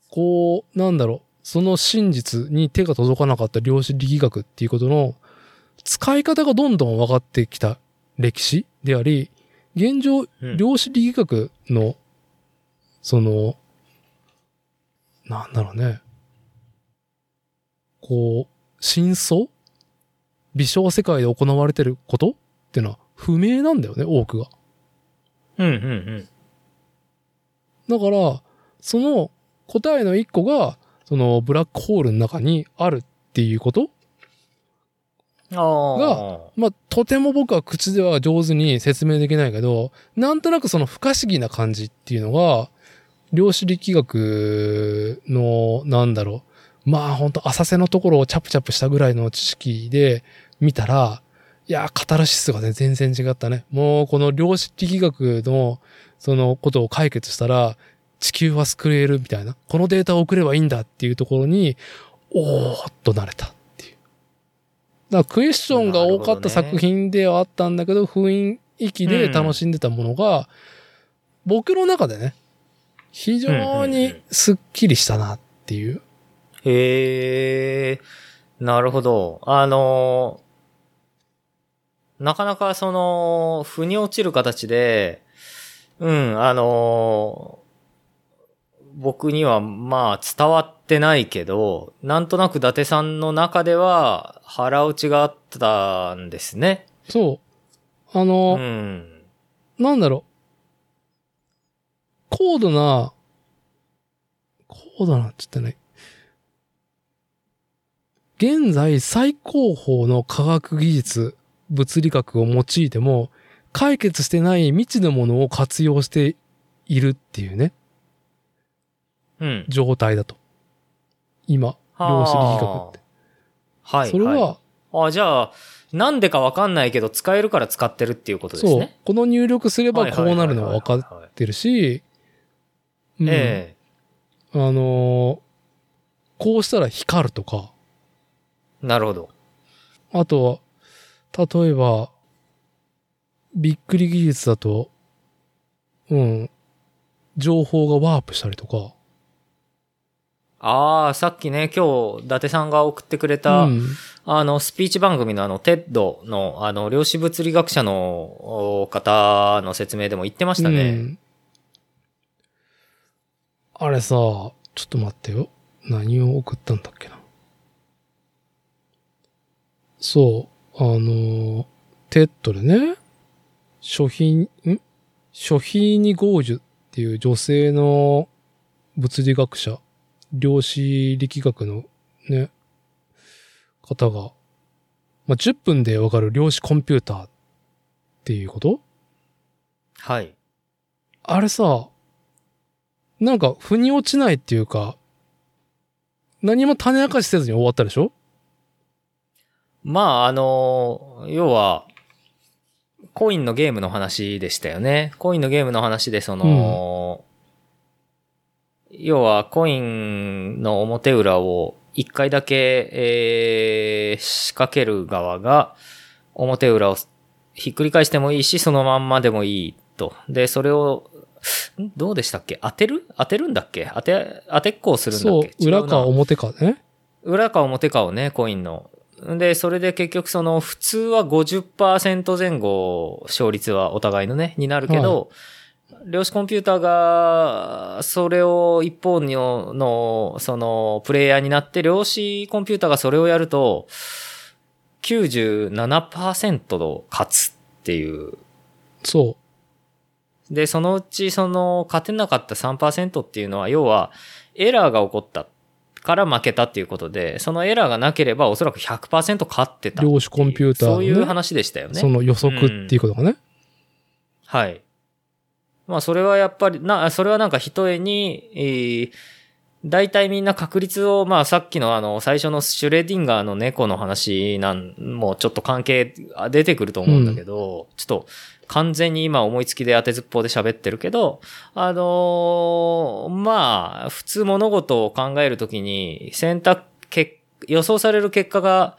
こう、なんだろう、その真実に手が届かなかった量子力学っていうことの使い方がどんどん分かってきた歴史であり、現状、うん量子力学の、その、なんだろうね、こう、真相？微小世界で行われてること？ってのは不明なんだよね、多くが。うんうんうん。だから、その答えの一個が、そのブラックホールの中にあるっていうこと？がまあ、とても僕は口では上手に説明できないけど、なんとなくその不可思議な感じっていうのが、量子力学の、なんだろう、まあ本当浅瀬のところをチャプチャプしたぐらいの知識で見たら、いや、カタルシスがね、全然違ったね。もうこの量子力学の、そのことを解決したら、地球は救えるみたいな。このデータを送ればいいんだっていうところに、おーっとなれたっていう。だからクエスチョンが多かった作品ではあったんだけど、雰囲気で楽しんでたものが、僕の中でね、非常にスッキリしたなっていう。へえ、なるほど。あの、なかなかその、腑に落ちる形で、うん、あの、僕にはまあ伝わってないけど、なんとなく伊達さんの中では腹落ちがあったんですね。そう。あうの、ん。なんだろう。高度な、高度なって言ってない。現在最高峰の科学技術、物理学を用いても、解決してない未知のものを活用しているっていうね、うん。状態だと。今、量子力学って。はい。それは、い、あ、じゃあ、なんでかわかんないけど使えるから使ってるっていうことですそうね。、この入力すればこうなるのは分かっはいてるし、うん。えあのーこうしたら光るとか、えなるほど。あとは、例えば、びっくり技術だと、うん、情報がワープしたりとか、ああ、さっきね、今日、伊達さんが送ってくれた、うん、あの、スピーチ番組のあの、 TED の、あの、量子物理学者のお方の説明でも言ってましたね。うんあれさ、ちょっと待ってよ。何を送ったんだっけな。そう、あのー、 TED でね、書品、ん？書品にゴージュっていう女性の物理学者、量子力学のね、方が、まあ、10分でわかる量子コンピューターっていうこと？はい。あれさ、なんか、腑に落ちないっていうか、何も種明かしせずに終わったでしょ？まあ、あの、要は、コインのゲームの話でしたよね。コインのゲームの話で、その、要は、コインの表裏を一回だけ、えー仕掛ける側が、表裏をひっくり返してもいいし、そのまんまでもいいと。で、それを、んどうでしたっけ？当てる？当てるんだっけ？当て、当てっこをするんだそうっけ、裏か表かね。裏か表かをね、コインの。で、それで結局その、普通は50%前後、勝率はお互いのね、になるけど、量子コンピューターが、それを一方の、の、その、プレイヤーになって、量子コンピューターがそれをやると、97%の勝つっていう。そで、そのうちその、勝てなかった3%っていうのは、要は、エラーが起こったから負けたっていうことで、そのエラーがなければおそらく100%勝ってた。量子コンピューターのねそういう話でしたよう。ね。その予測っていうことがね。はい。まあ、それはやっぱり、な、それはなんか一重に、えー大体みんな確率を、まあさっきのあの、最初のシュレディンガーの猫の話なん、もうちょっと関係あ出てくると思うんだけど、ちょっと完全に今思いつきで当てずっぽうで喋ってるけど、あのーまあ、普通物事を考えるときに選択、け予想される結果が、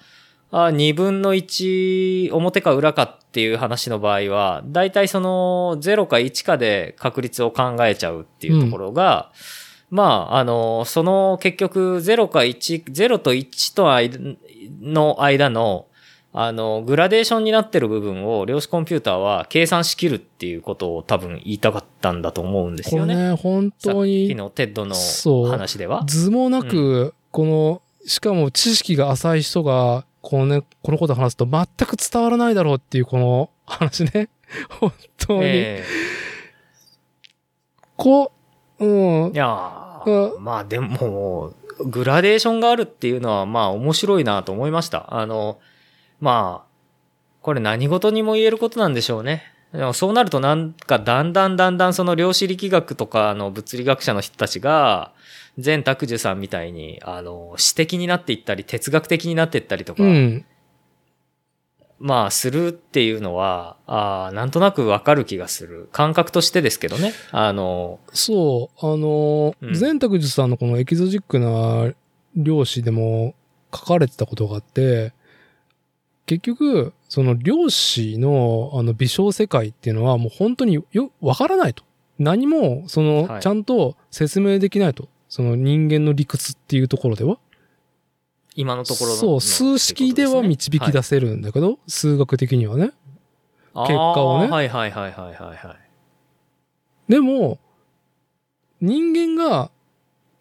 あ2分の1表か裏かっていう話の場合は、大体その0か1かで確率を考えちゃうっていうところが、まあ、あの、その結局0か1、0と1との間の、あの、グラデーションになってる部分を量子コンピューターは計算しきるっていうことを多分言いたかったんだと思うんですよね。これね、本さっ当にきのテッドの話では。図もなく、この、しかも知識が浅い人が、このね、このこと話すと全く伝わらないだろうっていうこの話ね。本当に。えこう、うんえい。やまあでも、グラデーションがあるっていうのはまあ面白いなと思いました。あの、まあ、これ何事にも言えることなんでしょうね。でもそうなるとなんかだんだんだんだんその量子力学とかの物理学者の人たちが、全拓樹さんみたいに、あの、詩的になっていったり、哲学的になっていったりとか、うん。まあ、するっていうのは、あーなんとなくわかる気がする。感覚としてですけどね。あの、そう、あの、うん善卓寺さんのこのエキゾチックな量子でも書かれてたことがあって、結局、その量子のあの微小世界っていうのはもう本当によ、わからないと。何も、その、はいちゃんと説明できないと。その人間の理屈っていうところでは。今のところのそう、数式では導き出す。せるんだけど、数学的にはね。はい結果をねはいはいはいはいはいはい。でも、人間が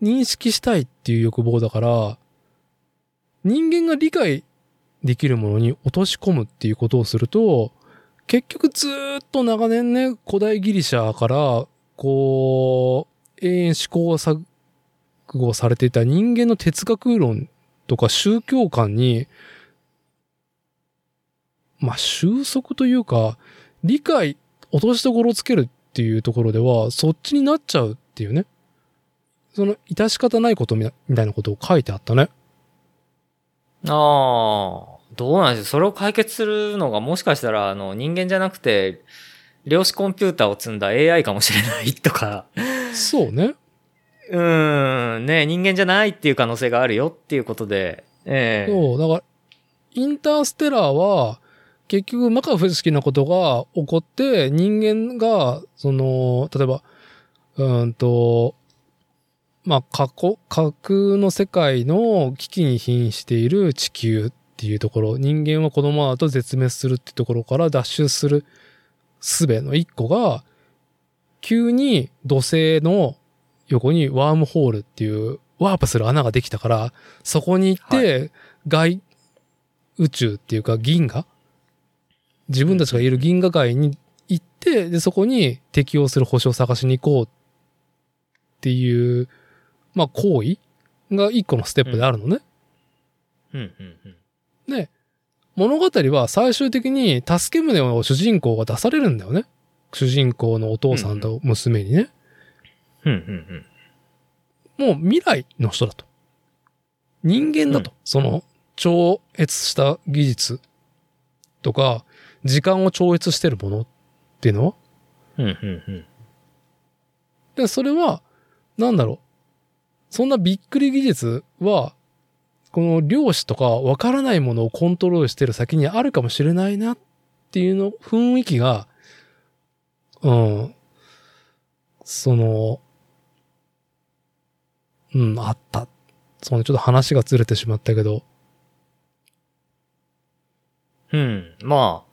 認識したいっていう欲望だから、人間が理解できるものに落とし込むっていうことをすると、結局ずっと長年ね、古代ギリシャから、こう、永遠試行錯誤されていた人間の哲学論とか宗教観に、まあ、収束というか、理解、落としどころをつけるっていうところでは、そっちになっちゃうっていうね。その、致し方ないことみたいなことを書いてあったね。ああ、どうなんでしょう。それを解決するのがもしかしたら、あの、人間じゃなくて、量子コンピューターを積んだ AI かもしれないとか、そうね。うーん、ね、人間じゃないっていう可能性があるよっていうことで、ええ。そう、だから、インターステラーは、結局、摩訶不思議なことが起こって、人間が、その、例えば、うーんと、まあ、過去、架空の世界の危機に瀕している地球っていうところ、人間はこのままだと絶滅するっていうところから脱出する術の一個が、急に土星の横にワームホールっていうワープする穴ができたから、そこに行って、外宇宙っていうか銀河？自分たちがいる銀河界に行って、で、そこに適応する星を探しに行こうっていう、まあ行為が一個のステップであるのね。うんうんうん。で、物語は最終的に助け舟を主人公が出されるんだよね。主人公のお父さんと娘にね。うんうんもう未来の人だと。人間だと。うんその、超越した技術とか、時間を超越してるものっていうのは。うん。うんうんうん。で、それは、なんだろう。そんなびっくり技術は、この量子とかわからないものをコントロールしてる先にあるかもしれないなっていうの、雰囲気が、うん、その、うん、あった。そうね、ちょっと話がずれてしまったけど、うん。まあ、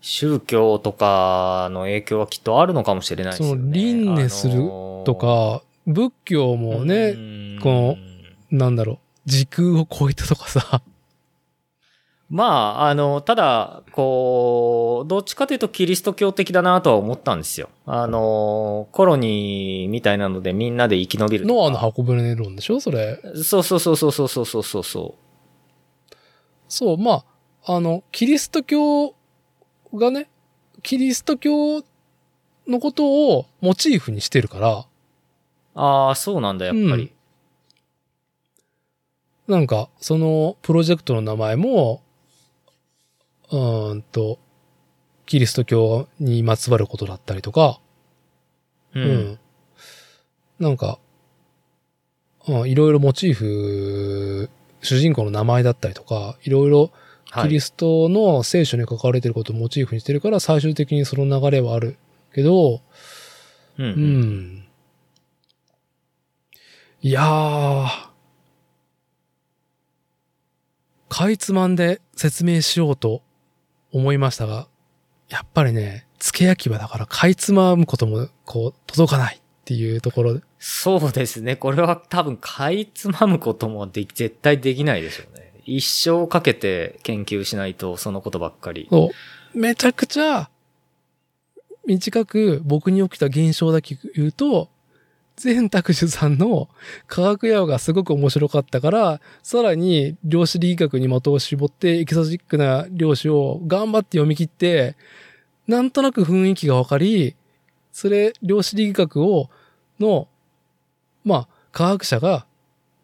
宗教とかの影響はきっとあるのかもしれないですよね。その輪廻するとか、仏教あのー、もね、うんこなんだろう、時空を超えたとかさ、まあ、あの、ただ、こう、どっちかというとキリスト教的だなとは思ったんですよ。あの、コロニーみたいなのでみんなで生き延びる。ノアの箱舟論でしょそれ。そうそうそうそうそうそうそうそう。そう、まあ、あの、キリスト教がね、キリスト教のことをモチーフにしてるから、ああ、そうなんだ、やっぱり。なんか、そのプロジェクトの名前も、うーんと、キリスト教にまつわることだったりとか、う。うんん。なんか、うんいろいろモチーフ、主人公の名前だったりとか、いろいろはい。キリストの聖書に書かれてることをモチーフにしてるから、最終的にその流れはあるけど、うんう。ん。いやー、かいつまんで説明しようと思いましたが、やっぱりね、付け焼き場だからかいつまむことも、こう、届かないっていうところで。そうですね。これは多分、かいつまむこともで絶対できないでしょうね。一生かけて研究しないと、そのことばっかり。そう。めちゃくちゃ、短く僕に起きた現象だけ言うと、全拓司さんの科学野がすごく面白かったから、さらに量子力学に的を絞ってエキゾチックな量子を頑張って読み切って、なんとなく雰囲気がわかり、それ、量子力学を、の、まあ、科学者が、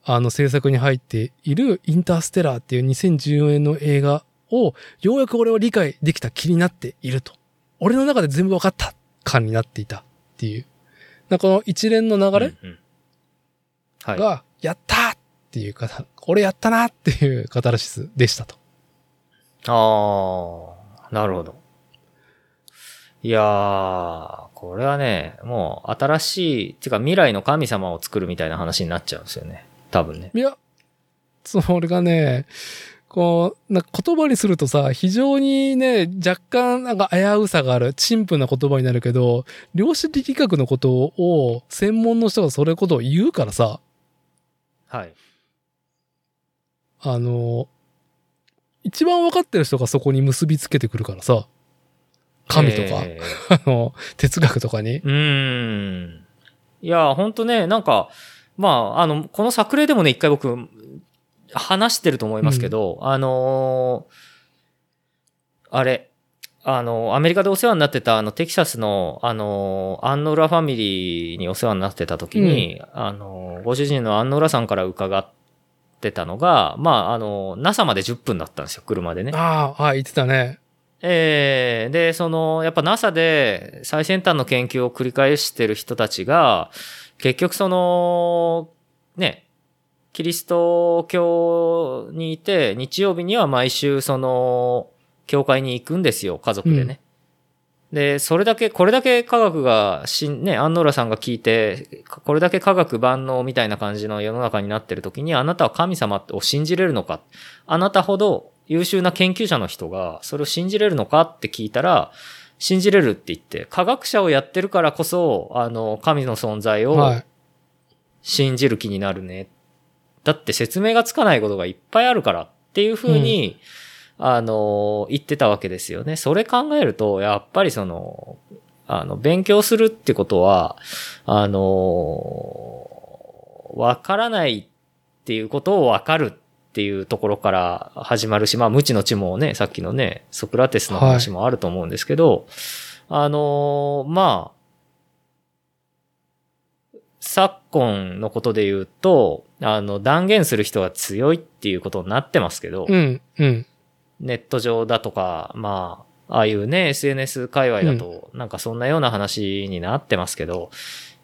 あの制作に入っているインターステラーっていう2014年の映画を、ようやく俺は理解できた気になっていると。俺の中で全部分かった感になっていたっていう。この一連の流れうんうんはい。が、やったーっていうか、俺やったなっていうカタルシスでしたと。ああ、なるほど。いやー、これはね、もう新しい、てか未来の神様を作るみたいな話になっちゃうんですよね。多分ね。いや、それがね、こう、な言葉にするとさ、非常にね、若干なんか危うさがある、陳腐な言葉になるけど、量子力学のことを専門の人がそれことを言うからさ、はい。あの、一番分かってる人がそこに結びつけてくるからさ、神とか、え あの、哲学とかに。ーうーん。いや、ほんとね、なんか、まあ、あの、この作例でもね、一回僕、話してると思いますけど、あのーあれ、あの、アメリカでお世話になってた、あの、テキサスの、あの、アンノーラファミリーにお世話になってた時に、あの、ご主人のアンノーラさんから伺ってたのが、まあ、あの、NASA まで10分だったんですよ、車でね。ああ、はい、言ってたね。ええで、その、やっぱ NASA で最先端の研究を繰り返してる人たちが、結局その、ね、キリスト教にいて、日曜日には毎週その、教会に行くんですよ、家族でね。で、それだけ、これだけ科学がしん、ね、アンノーラさんが聞いて、これだけ科学万能みたいな感じの世の中になってる時に、あなたは神様を信じれるのか？あなたほど優秀な研究者の人がそれを信じれるのかって聞いたら、信じれるって言って、科学者をやってるからこそ、あの、神の存在をはい。信じる気になるね。だって説明がつかないことがいっぱいあるからっていうふうに、あの、言ってたわけですよね。それ考えると、やっぱりその、あの、勉強するってことは、あの、わからないっていうことをわかるっていうところから始まるし、まあ、無知の知もね、さっきのね、ソクラテスの話もあると思うんですけど、あの、まあ、昨今のことで言うと、あの、断言する人が強いっていうことになってますけど、うん、うん。ネット上だとか、まあ、ああいうね、SNS 界隈だと、なんかそんなような話になってますけど、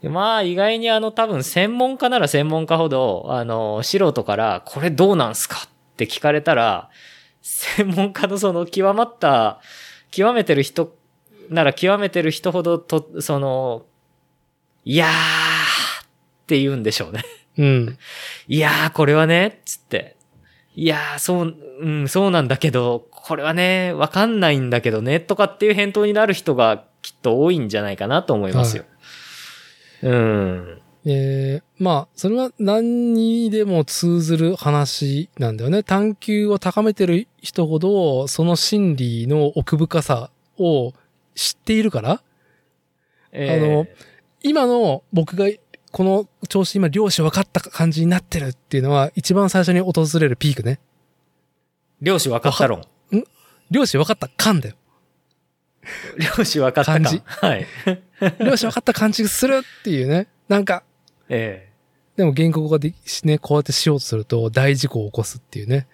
まあ意外にあの多分専門家なら専門家ほど、あの、素人からこれどうなんすかって聞かれたら、専門家のその極まった、極めてる人なら極めてる人ほどと、その、いやーって言うんでしょうね。うん。いやー、これはね、つって。いやー、そう、うん、そうなんだけど、これはね、わかんないんだけどね、とかっていう返答になる人がきっと多いんじゃないかなと思いますよ。うん。えー、まあ、それは何にでも通ずる話なんだよね。探求を高めてる人ほど、その心理の奥深さを知っているから、えーあの、今の僕がこの調子今量子分かった感じになってるっていうのは一番最初に訪れるピークね。量子分かった論。量子分かった感だよ。量子分かった感。感じはい。量子分かった感じがするっていうね。なんか、えでも原告ができね、こうやってしようとすると大事故を起こすっていうね。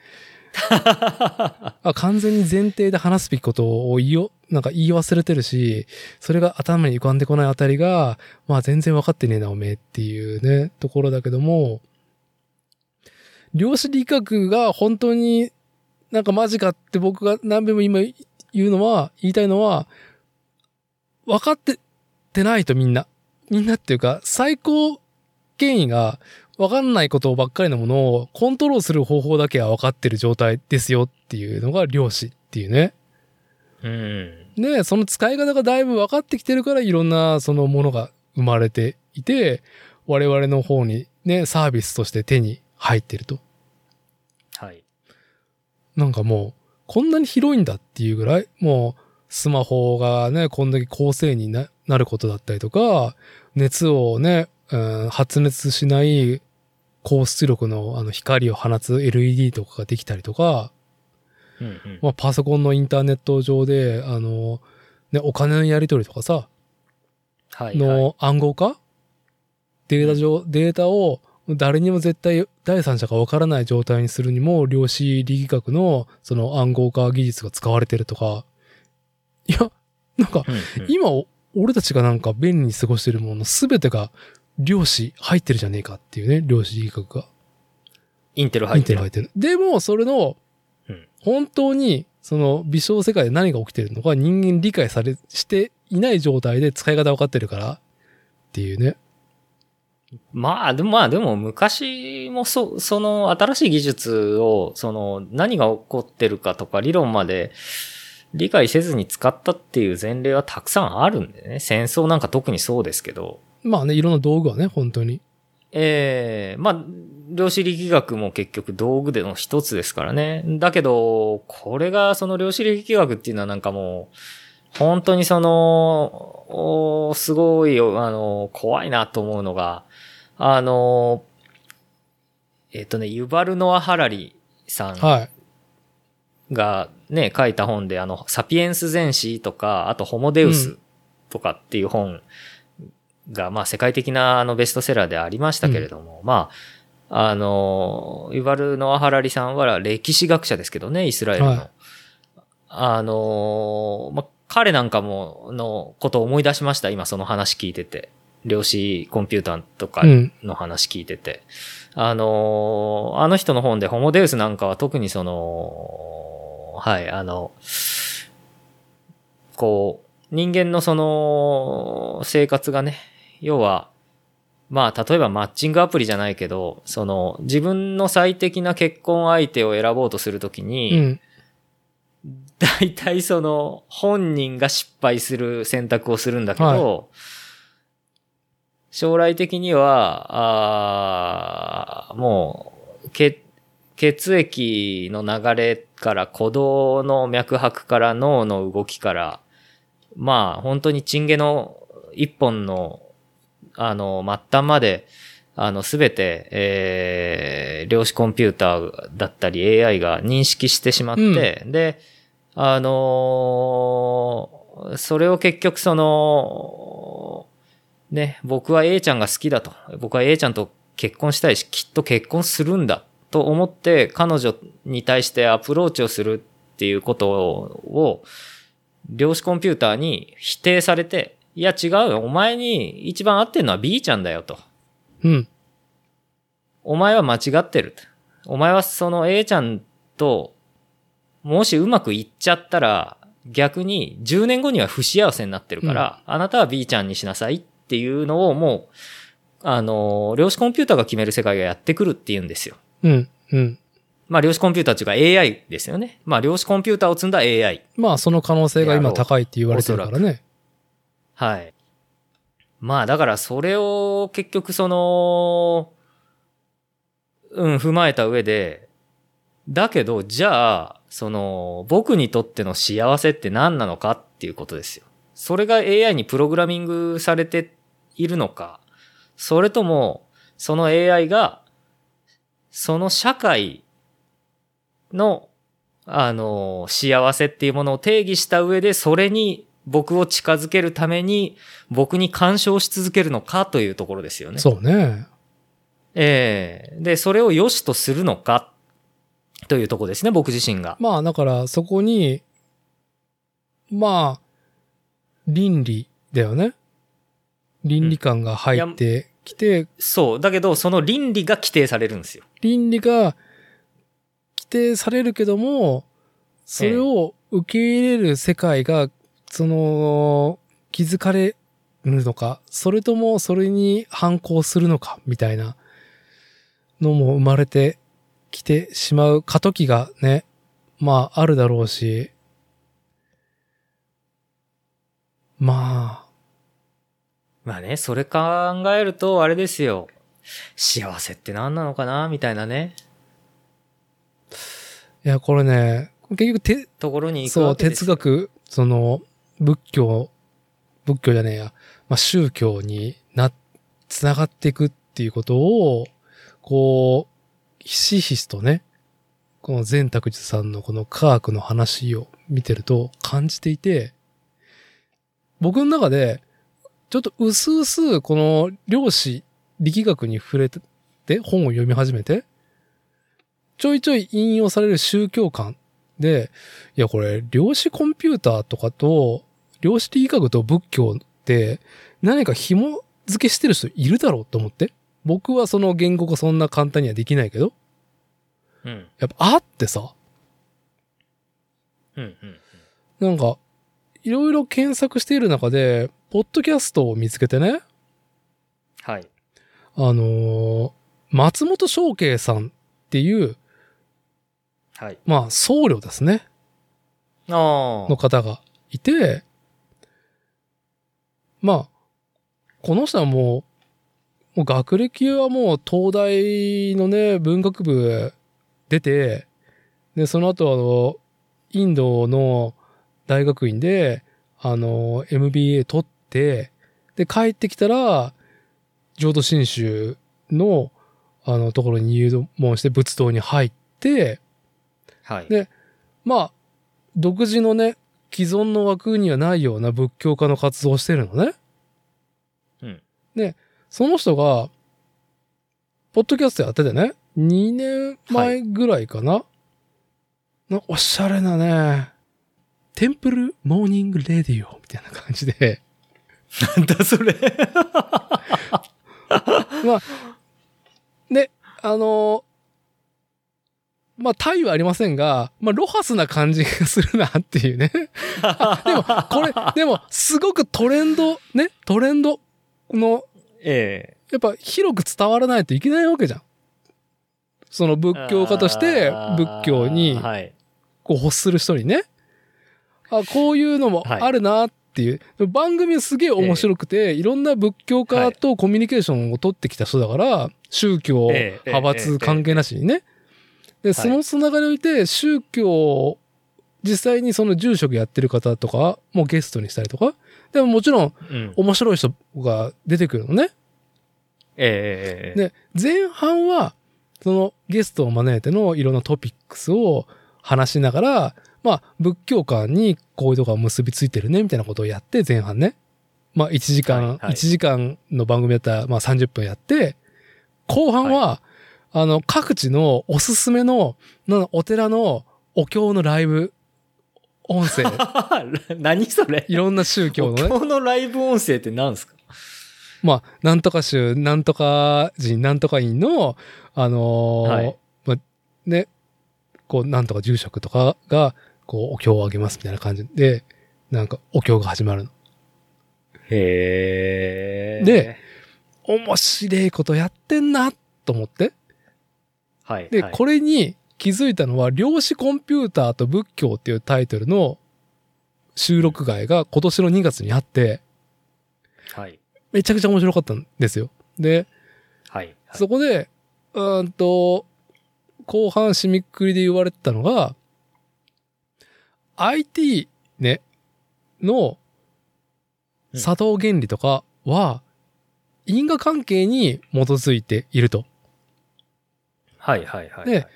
あ完全に前提で話すべきことを言いよ、なんか言い忘れてるし、それが頭に浮かんでこないあたりが、まあ全然分かってねえな、おめえっていうね、ところだけども、量子力学が本当になんかマジかって僕が何遍も今言うのは、言いたいのは、分かっててないとみんな。みんなっていうか、最高権威が分かんないことばっかりのものをコントロールする方法だけは分かってる状態ですよっていうのが量子っていうね。うん。で、その使い方がだいぶ分かってきてるからいろんなそのものが生まれていて、我々の方にね、サービスとして手に入ってると。はい。なんかもう、こんなに広いんだっていうぐらい、もう、スマホがね、こんだけ高性にななることだったりとか、熱をね、うん発熱しない高出力のあの光を放つ LED とかができたりとか、うんうん。まあ、パソコンのインターネット上で、あの、ね、お金のやり取りとかさ、はい、はい。の暗号化？データ上、データを誰にも絶対第三者がわからない状態にするにも量子力学のその暗号化技術が使われてるとか、いや、なんかうんうん今俺たちがなんか便利に過ごしてるものすべてが量子入ってるじゃねえかっていうね、量子力学が。インテル入ってる。入ってる。でも、それのうん、本当に、その、微小世界で何が起きてるのか人間理解され、していない状態で使い方分かってるからっていうね。まあ、でもまあでも昔もそ、その新しい技術を、その何が起こってるかとか理論まで理解せずに使ったっていう前例はたくさんあるんでね。戦争なんか特にそうですけど。まあね、いろんな道具はね、本当に。ええまあ、量子力学も結局道具での一つですからね。だけど、これがその量子力学っていうのはなんかもう、本当にその、すごい、あの、怖いなと思うのが、あの、えっ、とね、ユバルノア・ハラリさんがね、書いた本で、あの、サピエンス全史とか、あとホモデウスとかっていう本が、まあ世界的なあのベストセラーでありましたけれども、うん、まあ、あの、ユバルノア・ハラリさんは歴史学者ですけどね、イスラエルの。はい、あの、まあ、彼なんかも、のことを思い出しました、今その話聞いてて。量子コンピューターとかの話聞いてて。うん、あの、あの人の本でホモデウスなんかは特にその、はい、あの、こう、人間のその、生活がね、要は、まあ、例えばマッチングアプリじゃないけど、その、自分の最適な結婚相手を選ぼうとするときに、うん、大体その、本人が失敗する選択をするんだけど、はい、将来的には、あもう、血、血液の流れから鼓動の脈拍から脳の動きから、まあ、本当にチンゲの一本の、あの、末端まで、あの、すべて、えー、量子コンピューターだったり AI が認識してしまって、うん、で、あのー、それを結局その、ね、僕は A ちゃんが好きだと。僕は A ちゃんと結婚したいし、きっと結婚するんだと思って彼女に対してアプローチをするっていうことを、量子コンピューターに否定されて、いや違うよ。お前に一番合ってるのは B ちゃんだよと。うん。お前は間違ってる。お前はその A ちゃんと、もしうまくいっちゃったら、逆に10年後には不幸せになってるから、うん、あなたは B ちゃんにしなさいっていうのをもう、あの、量子コンピューターが決める世界がやってくるっていうんですよ。うん、うん。まあ量子コンピューターっていうか AI ですよね。まあ量子コンピューターを積んだ AI。まあその可能性が今高いって言われてるからね。はい。まあだからそれを結局その、うん、踏まえた上で、だけど、じゃあ、その、僕にとっての幸せって何なのかっていうことですよ。それが AI にプログラミングされているのか、それとも、その AI が、その社会の、あの、幸せっていうものを定義した上で、それに僕を近づけるために、僕に干渉し続けるのかというところですよね。そうね。ええー、で、それを良しとするのか、というところですね、僕自身が。まあ、だからそこに、まあ、倫理だよね。倫理観が入ってきて、うん、そう。だけど、その倫理が規定されるんですよ。倫理が規定されるけども、それを受け入れる世界が、その、気づかれるのか、それともそれに反抗するのか、みたいなのも生まれてきてしまう過渡期がね、まああるだろうし、まあ。まあね、それ考えると、あれですよ。幸せって何なのかなみたいなね。いや、これね、結局て、ところにそう、哲学、その、仏教、仏教じゃねえや、まあ、宗教にな、つながっていくっていうことを、こう、ひしひしとね、この善卓寺さんのこの科学の話を見てると感じていて、僕の中で、ちょっと薄々この量子力学に触れて、本を読み始めて、ちょいちょい引用される宗教観で、いやこれ量子コンピューターとかと、量子力学と仏教って何か紐付けしてる人いるだろうと思って。僕はその言語がそんな簡単にはできないけど。うん。やっぱあってさ。うんうん。なんか、いろいろ検索している中で、ポッドキャストを見つけてね、はい。あのー松本翔慶さんっていう、はい。まあ、僧侶ですね、あの方がいて、まあ、この人はもう、もう学歴はもう東大のね、文学部出て、で、その後あの、インドの大学院で、あの、MBA 取って、で、帰ってきたら、浄土真宗の、あの、ところに入門して仏道に入って、あ。はい。でまあ、独自のね、既存の枠にはないような仏教家の活動をしてるのね。うん。その人が、ポッドキャストやっててね、2年前ぐらいかな。なおしゃれなね、 Temple Morning Radio みたいな感じで、なんだそれ。まあ、で、あのまあ、タイはありませんが、まあ、ロハスな感じがするなっていうね。あ でも、これ、でも、すごくトレンド、ね、トレンドの、えやっぱ広く伝わらないといけないわけじゃん。その仏え。教家として仏教にはい。こう欲する人にね、あ、こういうのもあるなっていう。番組すげえ面白くて、いろんな仏教家とコミュニケーションを取ってきた人だから、宗教、ええ派閥関係なしにね。で、そのつながりにおいて、宗教、実際にその住職やってる方とかもゲストにしたりとか、でももちろんうん。面白い人が出てくるのね。ええ。で、前半は、そのゲストを招いてのいろんなトピックスを話しながら、まあ、仏教観にこういうとこが結びついてるね、みたいなことをやって、前半ね。まあ、1時間、はいはい1時間の番組だったら、まあ30分やって、後半は、あの、各地のおすすめの、なお寺のお経のライブ、音声、何それ？いろんな宗教のね、今日のライブ音声って何ですか？まあ、なんとか州、なんとか人、なんとか院の、あのーはいまあ、ね、こう、なんとか住職とかが、こう、お経をあげますみたいな感じで、なんか、お経が始まるの。へえ。で、面白いことやってんな、と思って。はい。で、はいこれに気づいたのは、量子コンピューターと仏教っていうタイトルの収録外が今年の2月にあって、はい。めちゃくちゃ面白かったんですよ。で、はい。そこで、うーんと、後半締めくくりで言われてたのが、IT ね、のうん作動原理とかは、因果関係に基づいていると。はい。はい。はい。で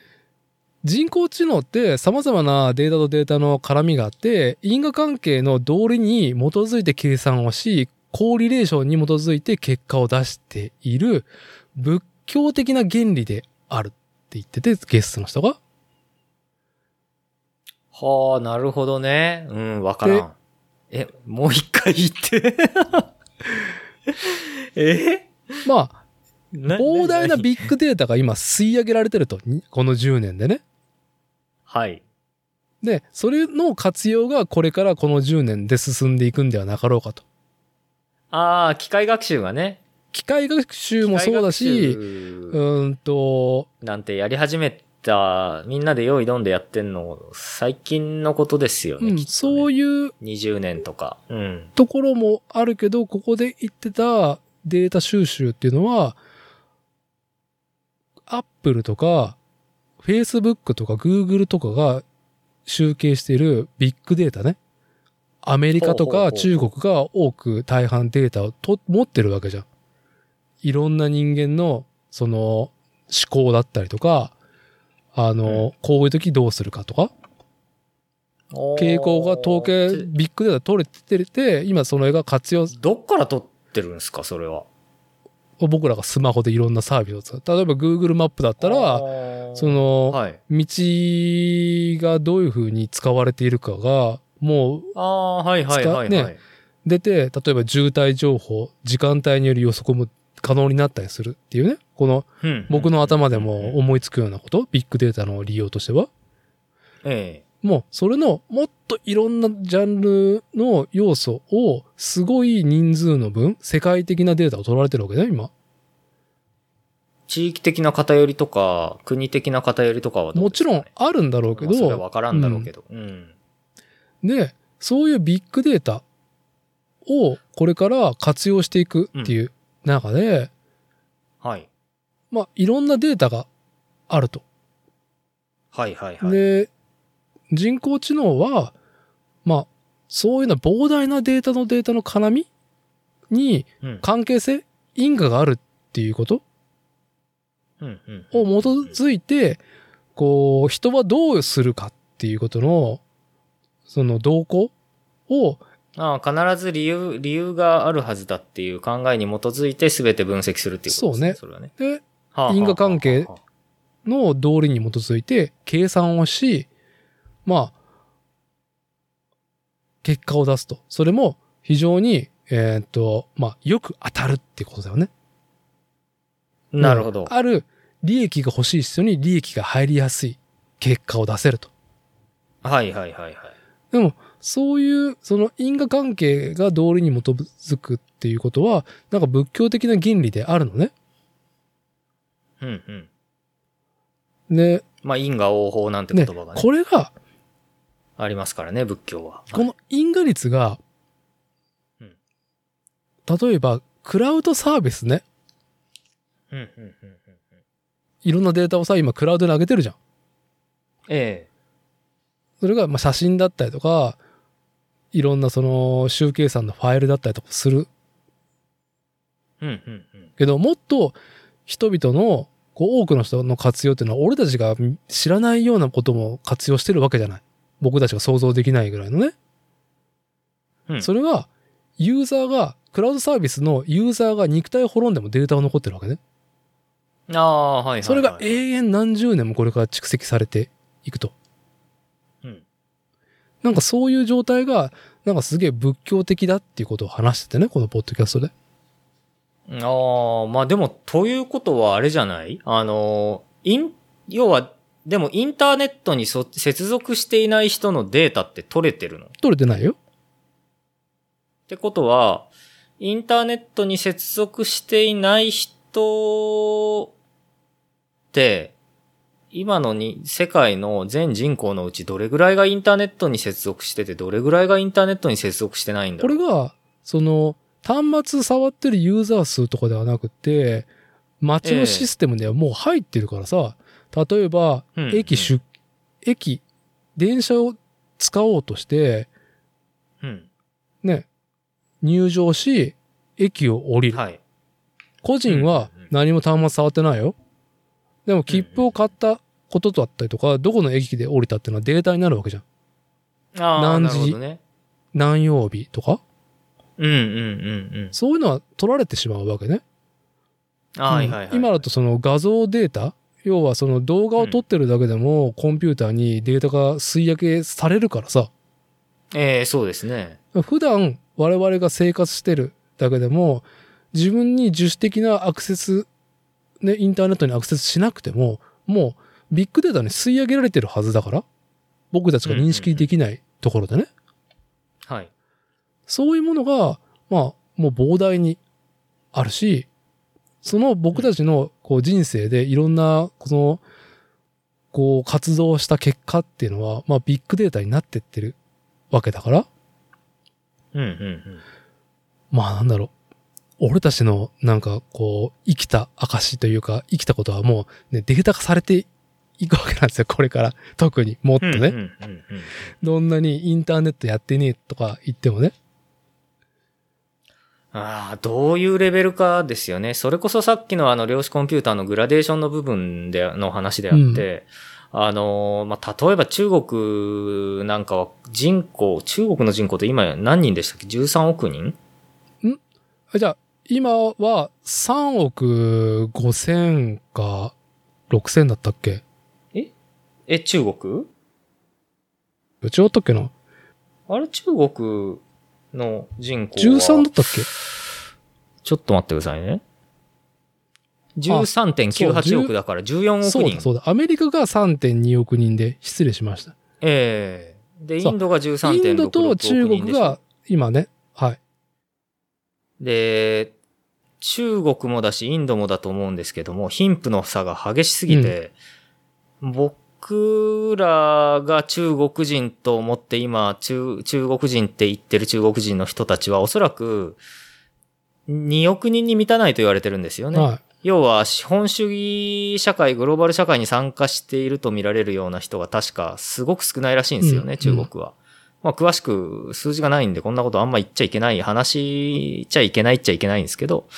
人工知能って様々なデータとデータの絡みがあって、因果関係の道理に基づいて計算をし、コーリレーションに基づいて結果を出している仏教的な原理であるって言ってて、ゲストの人が。はあ、なるほどね。うん、わからん。え、もう一回言って。えまあ、膨大な何ビッグデータが今吸い上げられてると、にこの10年でね。はい。で、それの活用がこれからこの10年で進んでいくんではなかろうかと。ああ、機械学習がね。機械学習もそうだし、うーんと、なんてやり始めた、みんなで用意どんでやってんの、最近のことですよね。うん、ねそういう20年とか。うん。ところもあるけど、ここで言ってたデータ収集っていうのは、アップルとか、Facebook とか Google とかが集計しているビッグデータね。アメリカとか中国が多く大半データをと持ってるわけじゃん。いろんな人間の、その、思考だったりとか、あの、こういう時どうするかとか、傾向が統計、ビッグデータ取れてて、今それが活用、どっから撮ってるんですか、それは。僕らがスマホでいろんなサービスを使う。例えば Google マップだったら、その、の、はい。道がどういう風に使われているかが、もうああ、はいはいはい、はい。ね出て、例えば渋滞情報、時間帯による予測も可能になったりするっていうね。このうん僕の頭でも思いつくようなこと、ビッグデータの利用としては。ええ。もうそれのもっといろんなジャンルの要素をすごい人数の分、世界的なデータを取られてるわけね、今。地域的な偏りとか、国的な偏りとかはどうもちろんあるんだろうけまあそれはど、わからんだろうけど。うん。で、そういうビッグデータをこれから活用していくっていう中で、はい。まあいろんなデータがあると。はいはいはい。で、人工知能は、まあ、そういうような膨大なデータのデータの絡みにうん。関係性、因果があるっていうことうんうんを基づいて、こう、人はどうするかっていうことの、その動向を、ああ、必ず理由、理由があるはずだっていう考えに基づいて全て分析するっていうことですね。そうねそれはね。で、はあはあ因果関係はあはあの道理に基づいて計算をし、まあ、結果を出すと。それも非常に、えーっと、まあ、よく当たるっていうことだよね。なるほど。ある利益が欲しい人に利益が入りやすい結果を出せると。はいはいはいはい。でも、そういう、その因果関係が道理に基づくっていうことは、なんか仏教的な原理であるのね。うんうん。で、まあ、因果応報なんてね言葉がね、これが、ありますからね、仏教は。この因果率が、うん例えば、クラウドサービスね。うんうんうんうんうん。いろんなデータをさ、今クラウドに上げてるじゃん。えそれが、まあ、写真だったりとか、いろんなその集計算のファイルだったりとかするえうんうんうん。けど、もっと人々の、こう多くの人の活用っていうのは、俺たちが知らないようなことも活用してるわけじゃない。僕たちが想像できないぐらいのね。うんそれが、ユーザーが、クラウドサービスのユーザーが肉体を滅んでもデータが残ってるわけね。ああ、はいはいはい。それが永遠何十年もこれから蓄積されていくと。うんなんかそういう状態が、なんかすげえ仏教的だっていうことを話しててね、このポッドキャストで。ああ、まあでも、ということはあれじゃない？あの、イン、要は、でもインターネットにそ接続していない人のデータって取れてるの？っ取れてないよ。てことは、インターネットに接続していない人って、今のに、世界の全人口のうちどれぐらいがインターネットに接続してて、どれぐらいがインターネットに接続してないんだこれが、その、端末触ってるユーザー数とかではなくて、街のシステムではもう入ってるからさ、例えば、うん駅出、駅、電車を使おうとして、うん。ね、入場し、駅を降りる。はい。個人は何も端末触ってないよ。でも切符を買ったことだったりとか、どこの駅で降りたっていうのはデータになるわけじゃん。ああ、何時ね。何曜日とか。うんうんうんうん。そういうのは取られてしまうわけね。はいはい今だとその画像データ要はその動画を撮ってるだけでもコンピューターにデータが吸い上げされるからさ、ええそうですね。普段我々が生活してるだけでも自分に自主的なアクセス、ね、インターネットにアクセスしなくてももうビッグデータに吸い上げられてるはずだから僕たちが認識できないところでね。はい。そういうものが、まあ、もう膨大にあるし、その僕たちのこう人生でいろんな、この、こう活動した結果っていうのは、まあビッグデータになってってるわけだから、うんうんうん。まあなんだろう。俺たちのなんかこう生きた証というか生きたことはもうねデータ化されていくわけなんですよ。これから。特にもっとね。どんなにインターネットやってねえとか言ってもね。ああ、どういうレベルかですよね。それこそさっきのあの量子コンピューターのグラデーションの部分での話であって、あのー、まあ、例えば中国なんかは人口、中国の人口って今何人でしたっけ ?13 億人？あじゃあ、今は3億5千か6千だったっけ？え、中国？違ったっけな？あれ中国の人口は ?13 だったっけ？ちょっと待ってくださいね。13.98億だから14億人。そうだそうだ。アメリカが3.2億人で失礼しました。ええで、そうインドが13.6億人インドと中国が今ね、はい。で、中国もだし、インドもだと思うんですけども、貧富の差が激しすぎて、僕らが中国人と思って今、中、中国人って言ってる中国人の人たちはおそらく2億人に満たないと言われてるんですよね。はい。要は資本主義社会、グローバル社会に参加していると見られるような人が確かすごく少ないらしいんですよね、うん中国は。まあ詳しく数字がないんでこんなことあんま言っちゃいけない、話言っちゃいけないっちゃいけないんですけど、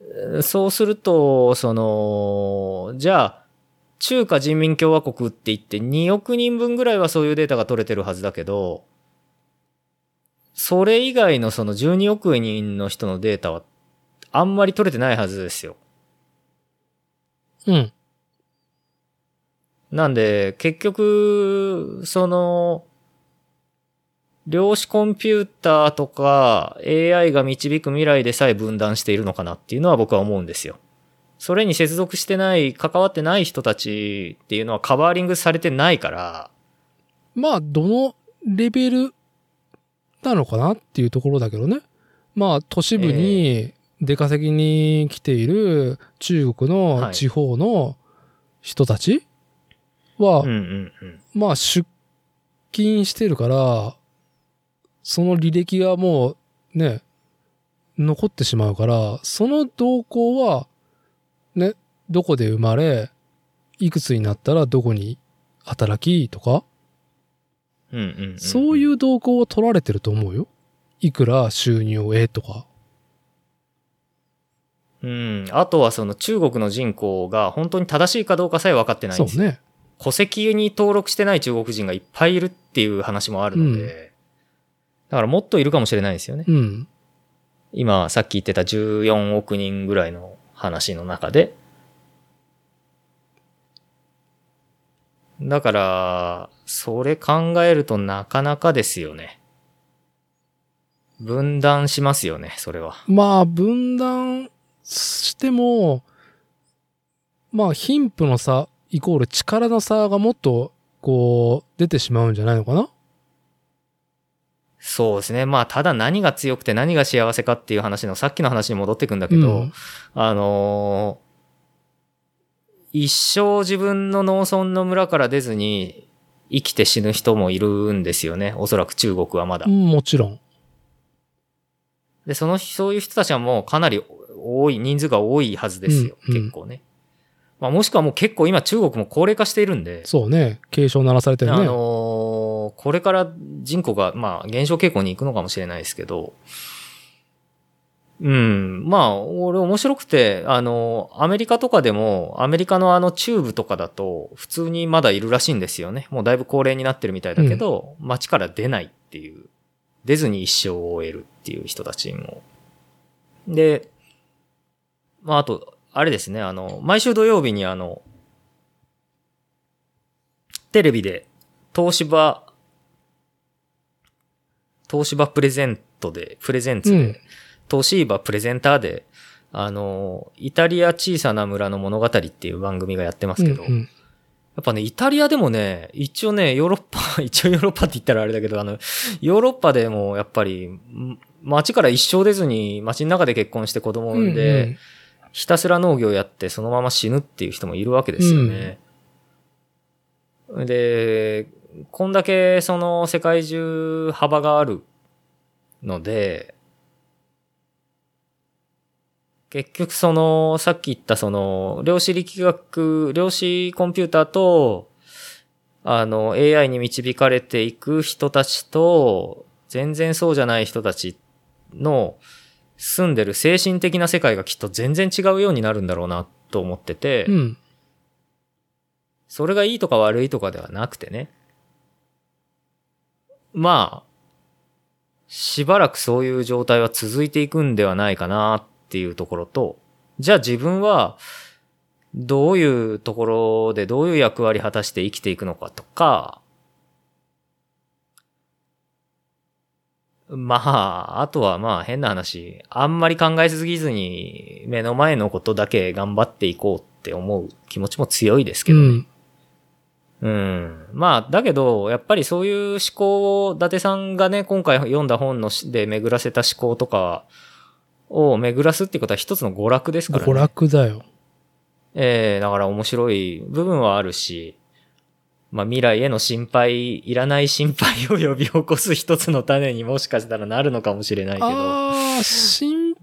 えーそうすると、その、じゃあ、中華人民共和国って言って2億人分ぐらいはそういうデータが取れてるはずだけど、それ以外のその12億人の人のデータはあんまり取れてないはずですよ。うん。なんで、結局、その、量子コンピューターとか AI が導く未来でさえ分断しているのかなっていうのは僕は思うんですよ。それに接続してない、関わってない人たちっていうのはカバーリングされてないから、まあ、どのレベルなのかなっていうところだけどね。まあ、都市部に出稼ぎに来ている中国の地方の人たちは。まあ、出勤してるから、その履歴がもうね、残ってしまうから、その動向は、ね、どこで生まれ、いくつになったらどこに働きとか、うんうんうん、そういう動向を取られてると思うよ。いくら収入を得とか。うん。あとはその中国の人口が本当に正しいかどうかさえ分かってないんですよ。そうね。戸籍に登録してない中国人がいっぱいいるっていう話もあるので、うんだからもっといるかもしれないですよね。うん。今、さっき言ってた14億人ぐらいの話の中で。だから、それ考えるとなかなかですよね。分断しますよね、それは。まあ、分断しても、まあ、貧富の差イコール力の差がもっと、こう、出てしまうんじゃないのかな？そうですね。まあ、ただ何が強くて何が幸せかっていう話のさっきの話に戻ってくんだけど、うんあのー一生自分の農村の村から出ずに生きて死ぬ人もいるんですよね。おそらく中国はまだ。うんもちろん。で、その、そういう人たちはもうかなり多い、人数が多いはずですよ。うんうん結構ね。まあもしくはもう結構今中国も高齢化しているんで、そうね。警鐘鳴らされてるね。あのーこれから人口が、まあ減少傾向に行くのかもしれないですけど、うん。まあ、俺面白くて、あの、アメリカとかでも、アメリカのあの中部とかだと、普通にまだいるらしいんですよね。もうだいぶ高齢になってるみたいだけど、街から出ないっていう、出ずに一生を終えるっていう人たちも。で、まあ、あと、あれですね、あの、毎週土曜日にあの、テレビで、東芝、東芝プレゼントで、プレゼンツで、うん。東芝プレゼンターで、あの、イタリア小さな村の物語っていう番組がやってますけど、うんうん。やっぱね、イタリアでもね、一応ね、ヨーロッパ、一応ヨーロッパって言ったらあれだけど、あの、ヨーロッパでもやっぱり、ん街から一生出ずに街の中で結婚して子供を産んで、うんひたすら農業やってそのまま死ぬっていう人もいるわけですよね。で、こんだけその世界中幅があるので、結局その、さっき言ったその、量子力学、量子コンピューターと、あの、AI に導かれていく人たちと、全然そうじゃない人たちの住んでる精神的な世界がきっと全然違うようになるんだろうなと思ってて、うん。それがいいとか悪いとかではなくてね。まあ、しばらくそういう状態は続いていくんではないかなっていうところと、じゃあ自分はどういうところでどういう役割果たして生きていくのかとか、まあ、あとはまあ変な話、あんまり考えすぎずに目の前のことだけ頑張っていこうって思う気持ちも強いですけどね。うん。うん。まあ、だけど、やっぱりそういう思考を、伊達さんがね、今回読んだ本のしで巡らせた思考とかを巡らすっていうことは一つの娯楽ですからね。娯楽だよ。ええだから面白い部分はあるし、まあ未来への心配、いらない心配を呼び起こす一つの種にもしかしたらなるのかもしれないけど。ああ、心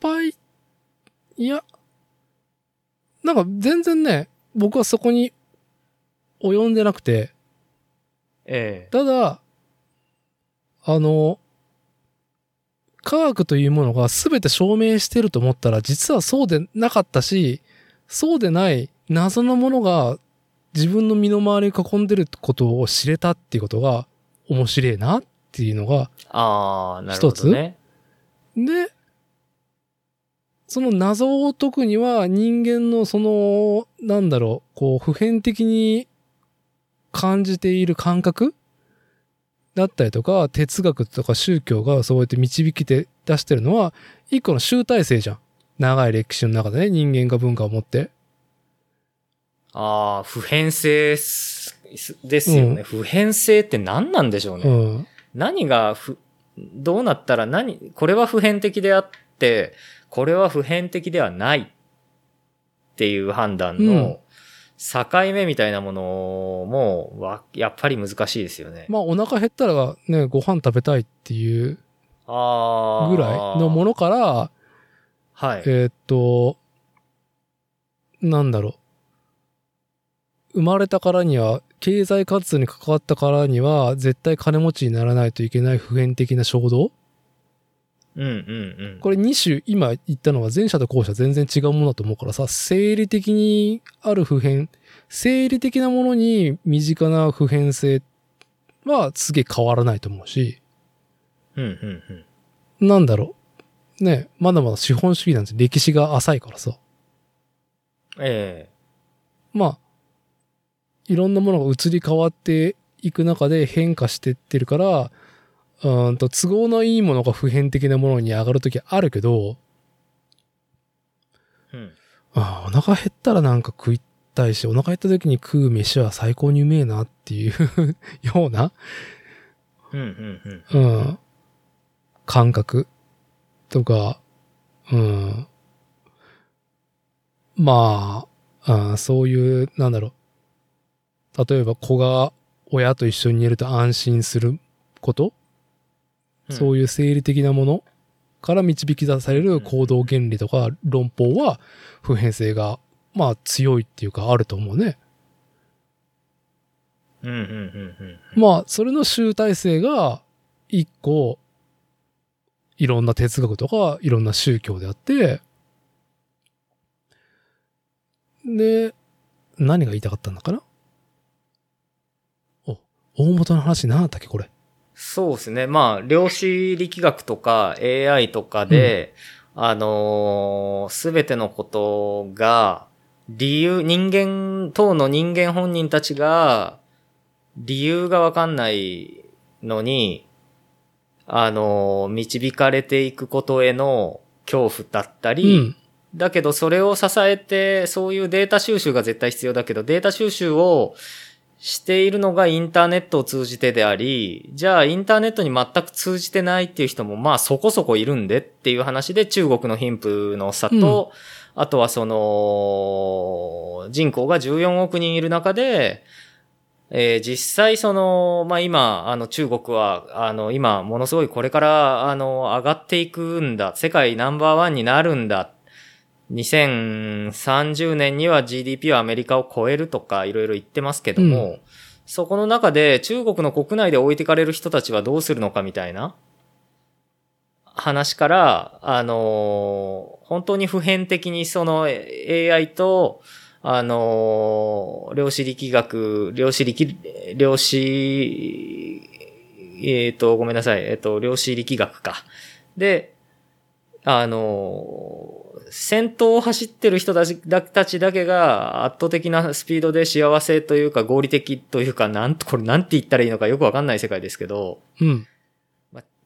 配、いや、なんか全然ね、僕はそこに及んでなくて、ええ。ただ、あの、科学というものが全て証明してると思ったら、実はそうでなかったし、そうでない謎のものが自分の身の回りに囲んでることを知れたっていうことが面白いなっていうのが、ああ、なるほどね。で、その謎を解くには人間のその、なんだろう、こう普遍的に感じている感覚だったりとか、哲学とか宗教がそうやって導きて出してるのは、一個の集大成じゃん。長い歴史の中でね、人間が文化を持って。ああ、普遍性すですよね、うん普遍性って何なんでしょうね。うん。何がふ、どうなったら何、これは普遍的であって、これは普遍的ではないっていう判断うんの境目みたいなものも、わやっぱり難しいですよね。まあお腹減ったらね、ご飯食べたいっていう。ぐらいのものから、はい。えーっと、なんだろう。生まれたからには、経済活動に関わったからには、絶対金持ちにならないといけない普遍的な衝動うんうんうん。これ2種、今言ったのは前者と後者全然違うものだと思うからさ、生理的にある普遍、生理的なものに身近な普遍性はすげえ変わらないと思うし、うんうんうん。なんだろう。ね、まだまだ資本主義なんて歴史が浅いからさ。えまあ、いろんなものが移り変わっていく中で変化してってるから、うーんと、都合のいいものが普遍的なものに上がるときあるけど、えうん。ああ、お腹減ったらなんか食いたいし、お腹減った時に食う飯は最高にうめえなっていう ような、うんうんうん。うん、感覚とか、うん、まあ、あーそういう、なんだろう。例えば子が親と一緒にいると安心すること、そういいう生理的なものから導き出される行動原理とか論法は普遍性が、まあ強いっていうかあると思うね。うん。うんうんうんうん。まあ、それの集大成が、一個、いろんな哲学とか、いろんな宗教であって、で、何が言いたかったんだかな？お、大元の話何だったっけ、これ。そうですね。まあ、量子力学とか AI とかで、あのすべてのことが、理由、人間、当の人間本人たちが、理由がわかんないのに、あのー導かれていくことへの恐怖だったうり、ん。だけどそれを支えて、そういうデータ収集が絶対必要だけど、データ収集をしているのがインターネットを通じてであり、じゃあインターネットに全く通じてないっていう人もまあそこそこいるんでっていう話で中国の貧富の差と、あとはその、人口が14億人いる中で、えー実際その、まあ、今、あの、中国は、あの、今、ものすごいこれから、あの、上がっていくんだ。世界ナンバーワンになるんだ。2030年には GDP はアメリカを超えるとか、いろいろ言ってますけども、うそこの中で中国の国内で置いてかれる人たちはどうするのかみたいな話から、あの、本当に普遍的にその AI と、あの、量子力学、量子力、量子、えっ、と、ごめんなさい、えっ、と、量子力学か。で、あの、先頭を走ってる人たちだたちだけが圧倒的なスピードで幸せというか合理的というか、なんと、これなんて言ったらいいのかよくわかんない世界ですけど、うん。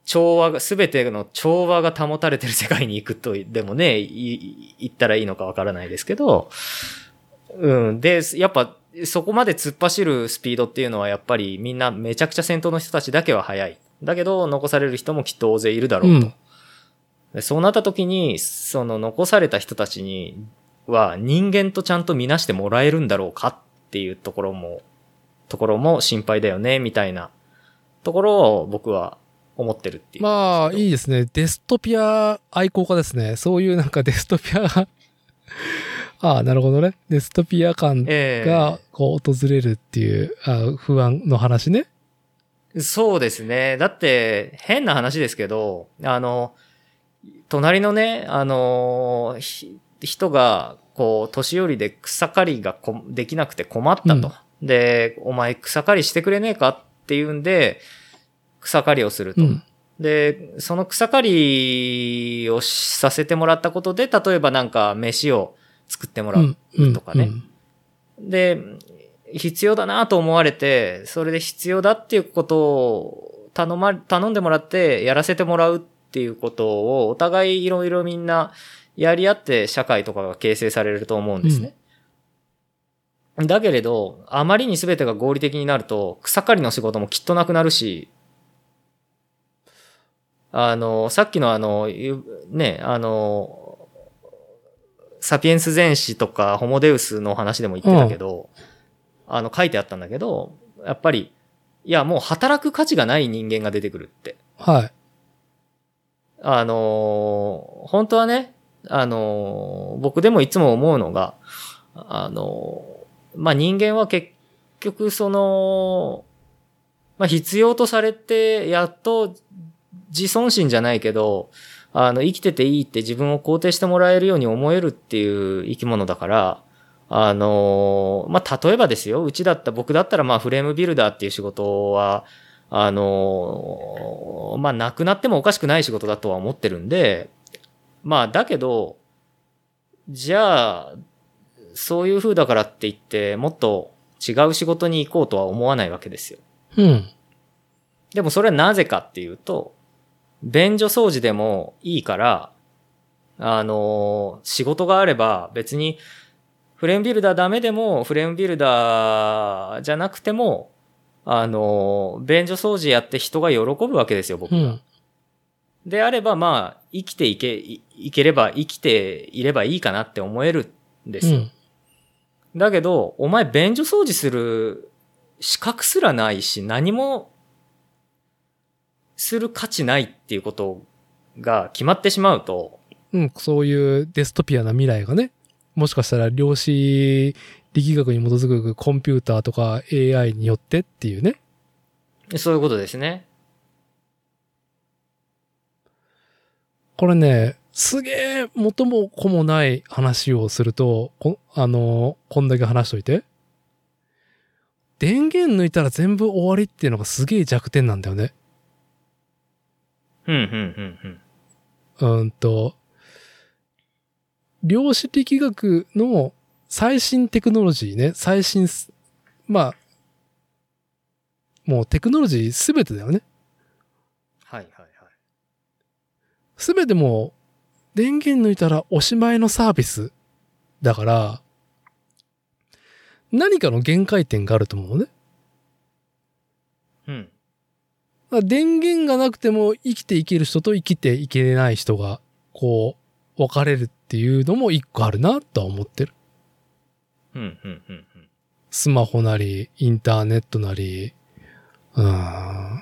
調和が、すべての調和が保たれてる世界に行くと、でもね、い言ったらいいのかわからないですけど、うん。で、やっぱ、そこまで突っ走るスピードっていうのはやっぱりみんなめちゃくちゃ先頭の人たちだけは速い。だけど残される人もきっと大勢いるだろうと。うんでそうなった時に、その残された人たちには人間とちゃんと見なしてもらえるんだろうかっていうところも、ところも心配だよね、みたいなところを僕は思ってるっていう。まあ、いいですね。デストピア愛好家ですね。そういうなんかデストピアが ああ、なるほどね。デストピア感ええが、こう、訪れるっていう、あ不安の話ね。そうですね。だって、変な話ですけど、あの、隣のね、あの、ひ人が、こう、年寄りで草刈りがこできなくて困ったと。で、お前草刈りしてくれねえかっていうんで、草刈りをすると。うん。で、その草刈りをさせてもらったことで、例えばなんか飯を作ってもらう。うんうん。とかねうんで、必要だなと思われて、それで必要だっていうことを頼ま、頼んでもらってやらせてもらうっていうことをお互いいろいろみんなやり合って社会とかが形成されると思うんですね。だけれど、あまりに全てが合理的になると、草刈りの仕事もきっとなくなるし、あの、さっきのあの、ゆね、あの、サピエンス全史とかホモデウスの話でも言ってたけど、あの、書いてあったんだけど、やっぱり、いや、もう働く価値がない人間が出てくるって。はい。あの本当はね、あの僕でもいつも思うのが、あのまあ、人間は結局その、まあ、必要とされて、やっと自尊心じゃないけど、あの、生きてていいって自分を肯定してもらえるように思えるっていう生き物だから、あのまあ、例えばですよ、うちだった、僕だったらまあ、フレームビルダーっていう仕事は、あのーまあ、なくなってもおかしくない仕事だとは思ってるんで、まあ、だけど、じゃあ、そういう風だからって言って、もっと違う仕事に行こうとは思わないわけですよ。うん。でもそれはなぜかっていうと、便所掃除でもいいから、あのー仕事があれば別にフレームビルダーダメでも、フレームビルダーじゃなくても、あのー便所掃除やって人が喜ぶわけですよ、僕が。うん。であれば、まあ、生きていけ、いいければ、生きていればいいかなって思えるんですよ。うん。だけど、お前便所掃除する資格すらないし、何もする価値ないっていうことが決まってしまうと、うん。そういうデストピアな未来がね、もしかしたら量子力学に基づくコンピューターとか AI によってっていうね。そういうことですね。これね、すげえ元も子もない話をすると、こあの、こんだけ話しといて。電源抜いたら全部終わりっていうのがすげえ弱点なんだよね。うん、うん、うん、うん。うんと、量子力学の最新テクノロジーね、最新す、まあ、もうテクノロジーすべてだよね。はい、はい、はい。すべてもう電源抜いたらおしまいのサービスだから、何かの限界点があると思うのね。うん。電源がなくても生きていける人と生きていけない人が、こう、分かれるっていうのも一個あるなとは思ってる。うん、うん、うん、うん。スマホなり、インターネットなり、うーん、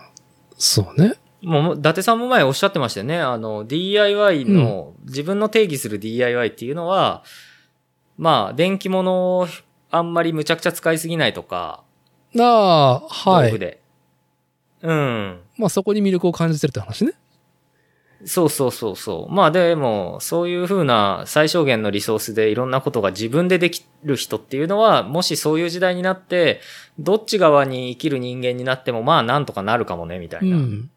そうね。もう、伊達さんも前おっしゃってましたよね。あの、DIY の、自分の定義する DIY っていうのは、まあ、電気物をあんまりむちゃくちゃ使いすぎないとか、ああ、はい。道具で。うん。まあそこに魅力を感じてるって話ね。そうそうそうそう。まあでも、そういうふうな最小限のリソースでいろんなことが自分でできる人っていうのは、もしそういう時代になって、どっち側に生きる人間になっても、まあなんとかなるかもね、みたいうな。ん。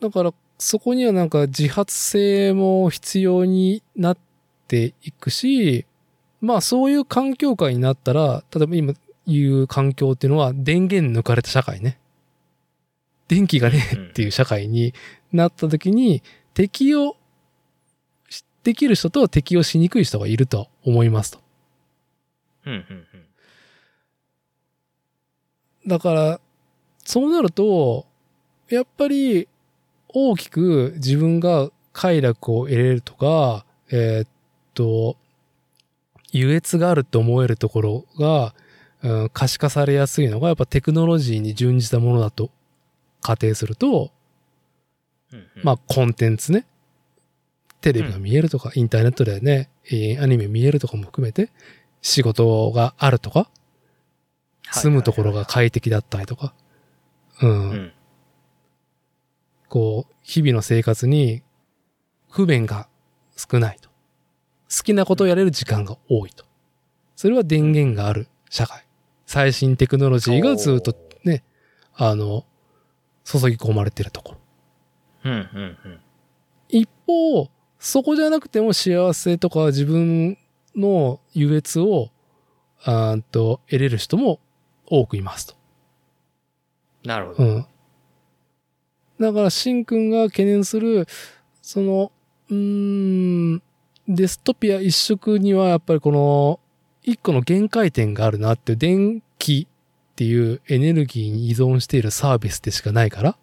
だから、そこにはなんか自発性も必要になっていくし、まあそういう環境下になったら、例えば今言う環境っていうのは電源抜かれた社会ね。電気がねえっていう社会になった時に、適用できる人と適用しにくい人がいると思いますと。うん、うん、だから、そうなると、やっぱり大きく自分が快楽を得れるとか、えーっと、優越があると思えるところが、うん可視化されやすいのがやっぱテクノロジーに準じたものだと仮定すると、まあコンテンツね。テレビが見えるとか、インターネットでね、えーアニメ見えるとかも含めて、仕事があるとか、住むところが快適だったりとか、う、うんん。こう、日々の生活に不便が少ないと。好きなことをやれる時間が多いと。それは電源がある社会。最新テクノロジーがずっとね、あの、注ぎ込まれてるところ。うん、うん、うん。一方、そこじゃなくても幸せとか自分の優越を、あーんと、得れる人も多くいますと。なるほど。うん。だから、しんくんが懸念する、その、うーん、デストピア一色にはやっぱりこの、一個の限界点があるなって、電気っていうエネルギーに依存しているサービスでしかないから。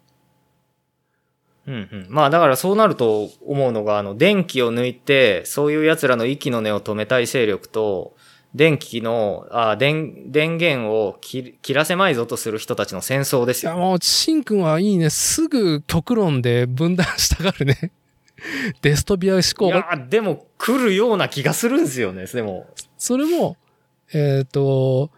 うんうん。まあだからそうなると思うのが、あの、電気を抜いて、そういう奴らの息の根を止めたい勢力と、電気の、あ電、電源を切切らせまいぞとする人たちの戦争ですいや、よ。もう、しんくんはいいね。すぐ極論で分断したがるね。デストピア思い考が。や、でも来るような気がするんですよね。でも、それも、えっ、と、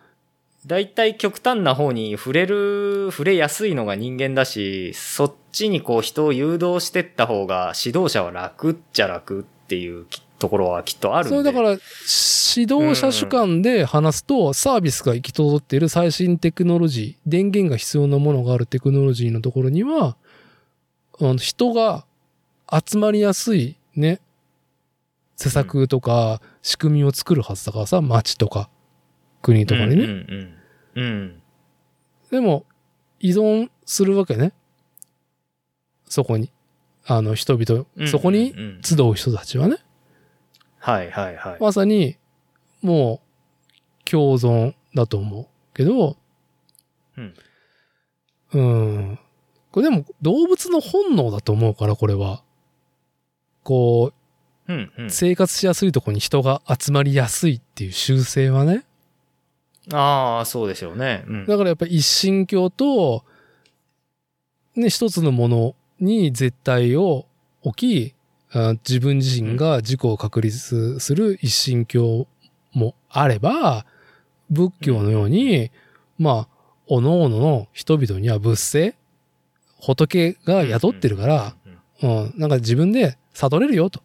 大体極端な方に触れる、触れやすいのが人間だし、そっちにこう人を誘導してった方が指導者は楽っちゃ楽っていうところはきっとある。それだから、指導者主観で話すと、サービスが行き届っている最新テクノロジー、電源が必要なものがあるテクノロジーのところには、あの人が集まりやすいね、施策とか仕組みを作るはずだからさ、町とか国とかにね。うんうんうん。うん。でも、依存するわけね。そこに。あの、人々、うんそこにうんうん集う人たちはね。はいはいはい。まさに、もう、共存だと思うけど、うん。うん。これでも、動物の本能だと思うから、これは。こうんうんう、。生活しやすいところに人が集まりやすいっていう習性はね。ああ、そうでしょうね。うん。だからやっぱり一神教と、ね、一つのものに絶対を置き、あ自分自身が自己を確立する一神教もあれば、仏教のように、まあ、おのおのの人々には仏性、仏が宿ってるから、うん、なんか自分で悟れるよと。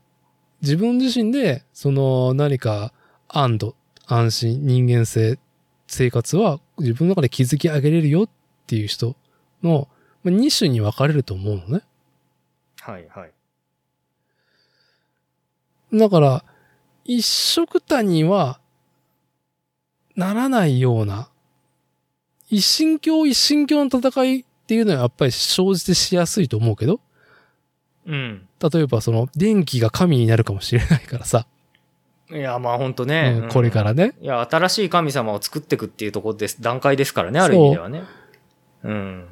自分自身で、その何か安堵、安心、人間性、生活は自分の中で築き上げれるよっていう人の、まあ、2種に分かれると思うのね。はいはい。だから、一色たにはならないような、一神教一神教の戦いっていうのはやっぱり生じてしやすいと思うけど、うん。例えばその電気が神になるかもしれないからさ、いや、まあ本当ね、うんこれからね。いや、新しい神様を作っていくっていうところです、段階ですからね、ある意味ではね。うん。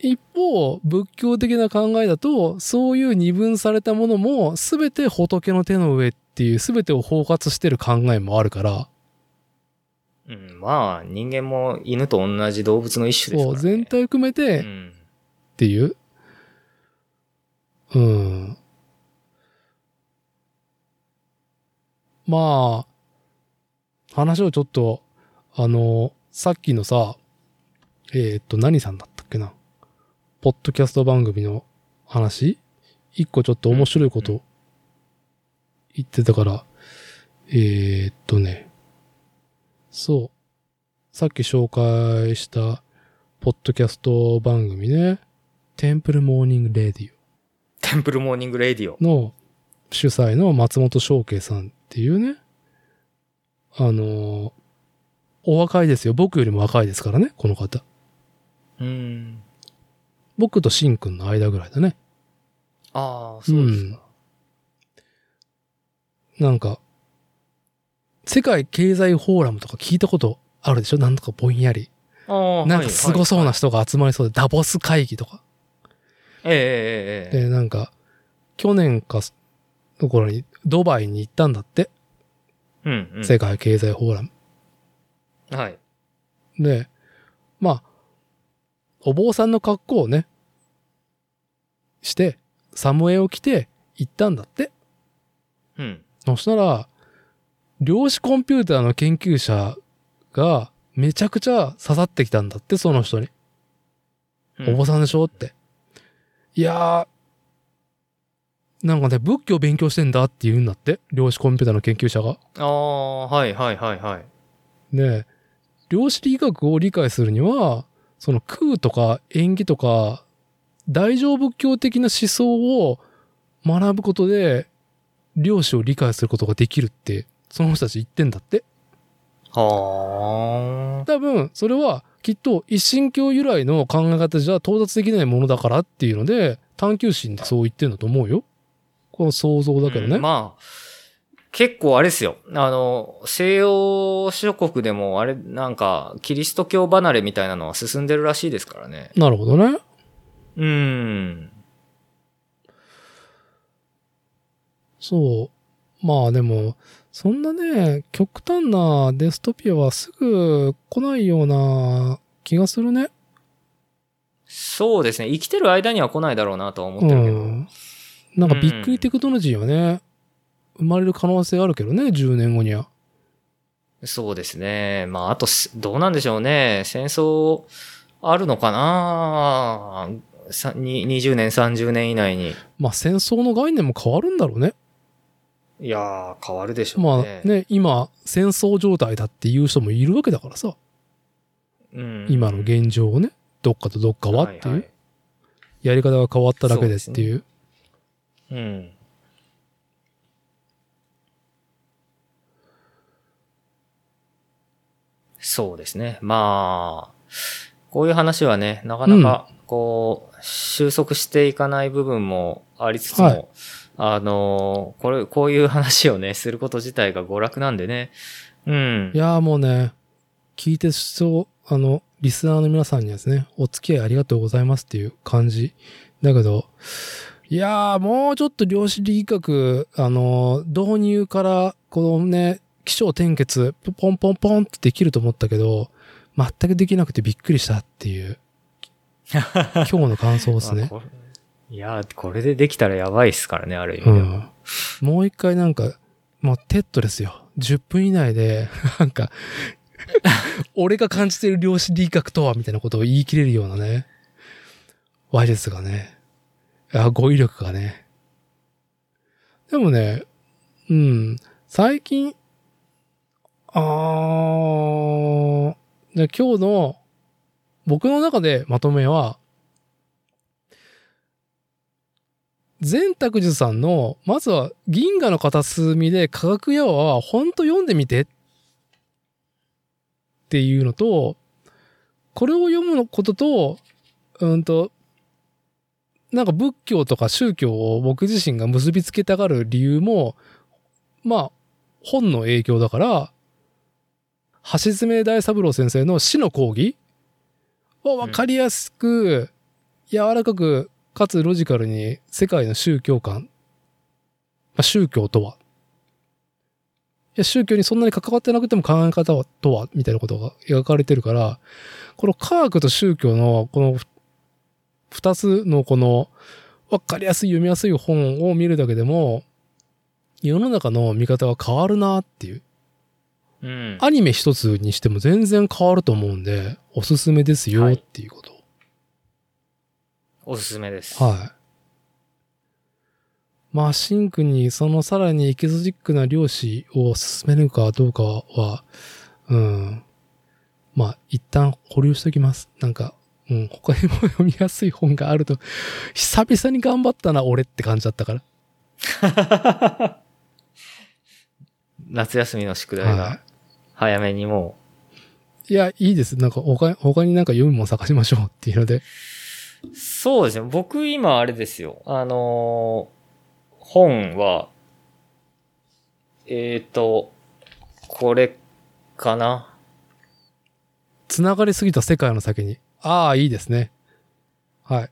一方、仏教的な考えだと、そういう二分されたものも、すべて仏の手の上っていう、すべてを包括してる考えもあるから、うん、まあ、人間も犬と同じ動物の一種ですから、ね。全体含めてっうん。ていう。うん。まあ、話をちょっと、あの、さっきのさ、えーっと、何さんだったっけな？ポッドキャスト番組の話？一個ちょっと面白いこと言ってたから、えーっとね、そう。さっき紹介した、ポッドキャスト番組ね、 Temple Morning Radi Temple Morning Radio。オの主催の松本紹圭さんっていうね、あの、お若いですよ。僕よりも若いですからね、この方。うん。僕とシンくんの間ぐらいだね。ああ、そうですか。なんか、世界経済フォーラムとか聞いたことあるでしょ？なんとかぼんやり。なんかすごそうな。な人が集まりそうで、ダボス会議とか。ええええええで、なんか、去年か、の頃にドバイに行ったんだって。うん、うん。世界経済フォーラム。はい。で、まあ、お坊さんの格好をね、して、サムエを着て行ったんだって。うん。そしたら、量子コンピューターの研究者がめちゃくちゃ刺さってきたんだって、その人に。うんお坊さんでしょって。いやー、なんかね、仏教勉強してんだって言うんだって。量子コンピューターの研究者が。ああ、はいはいはいはい。で、量子力学を理解するには、その空とか縁起とか、大乗仏教的な思想を学ぶことで、量子を理解することができるって、その人たち言ってんだって。は多分、それはきっと一神教由来の考え方じゃ到達できないものだからっていうので、探求心でそう言ってんだと思うよ。この想像あ。だけどね。うんまあ、結構あれですよ。あの、西洋諸国でもあれ、なんか、キリスト教離れみたいなのは進んでるらしいですからね。なるほどね。うん。そう。まあでも、そんなね、極端なデストピアはすぐ来ないような気がするね。そうですね。生きてる間には来ないだろうなとは思っうてるけど。ん。なんかびっくりテクノロジーはね、生まれる可能性あるけどね、10年後には。そうですね。まあ、あとす、どうなんでしょうね。戦争、あるのかな？さに ?20 年、30年以内に。まあ戦争の概念も変わるんだろうね。いやー、変わるでしょうまあね。ね、今、戦争状態だっていう人もいるわけだからさ。うん、今の現状をね、どっかとどっかはっていう、はいはいやり方が変わっただけでっていう。うん。そうですね。まあ、こういう話はね、なかなか、こう、収束していかない部分もありつつも、はいあの、これ、こういう話をね、すること自体が娯楽なんでね。うんい。やーもうね、聞いてそう、あの、リスナーの皆さんにはですね、お付き合いありがとうございますっていう感じ。だけど、いやーもうちょっと量子力学、あの、導入から、このね、気象転結、ポンポンポンってできると思ったけど、全くできなくてびっくりしたっていう、今日の感想ですね。いや、これでできたらやばいっすからね、ある意味では。うん。もう一回なんか、もう TED ですよ。10分以内で、なんか、俺が感じてる量子力学とは、みたいなことを言い切れるようなね、話術がね、あ語彙力がね。でもね、うん、最近、あー、じゃあ今日の、僕の中でまとめは、善卓樹さんの、まずは銀河の片隅で科学やはほんと読んでみてっていうのと、これを読むのことと、うんと、なんか仏教とか宗教を僕自身が結びつけたがる理由も、まあ、本の影響だから、橋爪大三郎先生の死の講義はわかりやすく、柔らかく、かつロジカルに世界の宗教観、まあ、宗教とは、いや宗教にそんなに関わってなくても考え方はとは、みたいなことが描かれてるから、この科学と宗教のこのふ二つのこのわかりやすい読みやすい本を見るだけでも、世の中の見方が変わるなっていう。うん。アニメ一つにしても全然変わると思うんで、おすすめですよはいっていうこと。おすすめです。はい。まあ、シンクにそのさらにエキゾチックな漁師を進めるかどうかは、うん。まあ、一旦保留しときます。なんか、うん、他にも読みやすい本があると、久々に頑張ったな、俺って感じだったから。夏休みの宿題はが早めにもいや、いいです。なんか他、他になんか読むもん探しましょうっていうので。う。そうですね。僕今あれですよ。あのー本は、えっ、と、これかな。つながりすぎた世界の先に。ああ、いいですね。はい。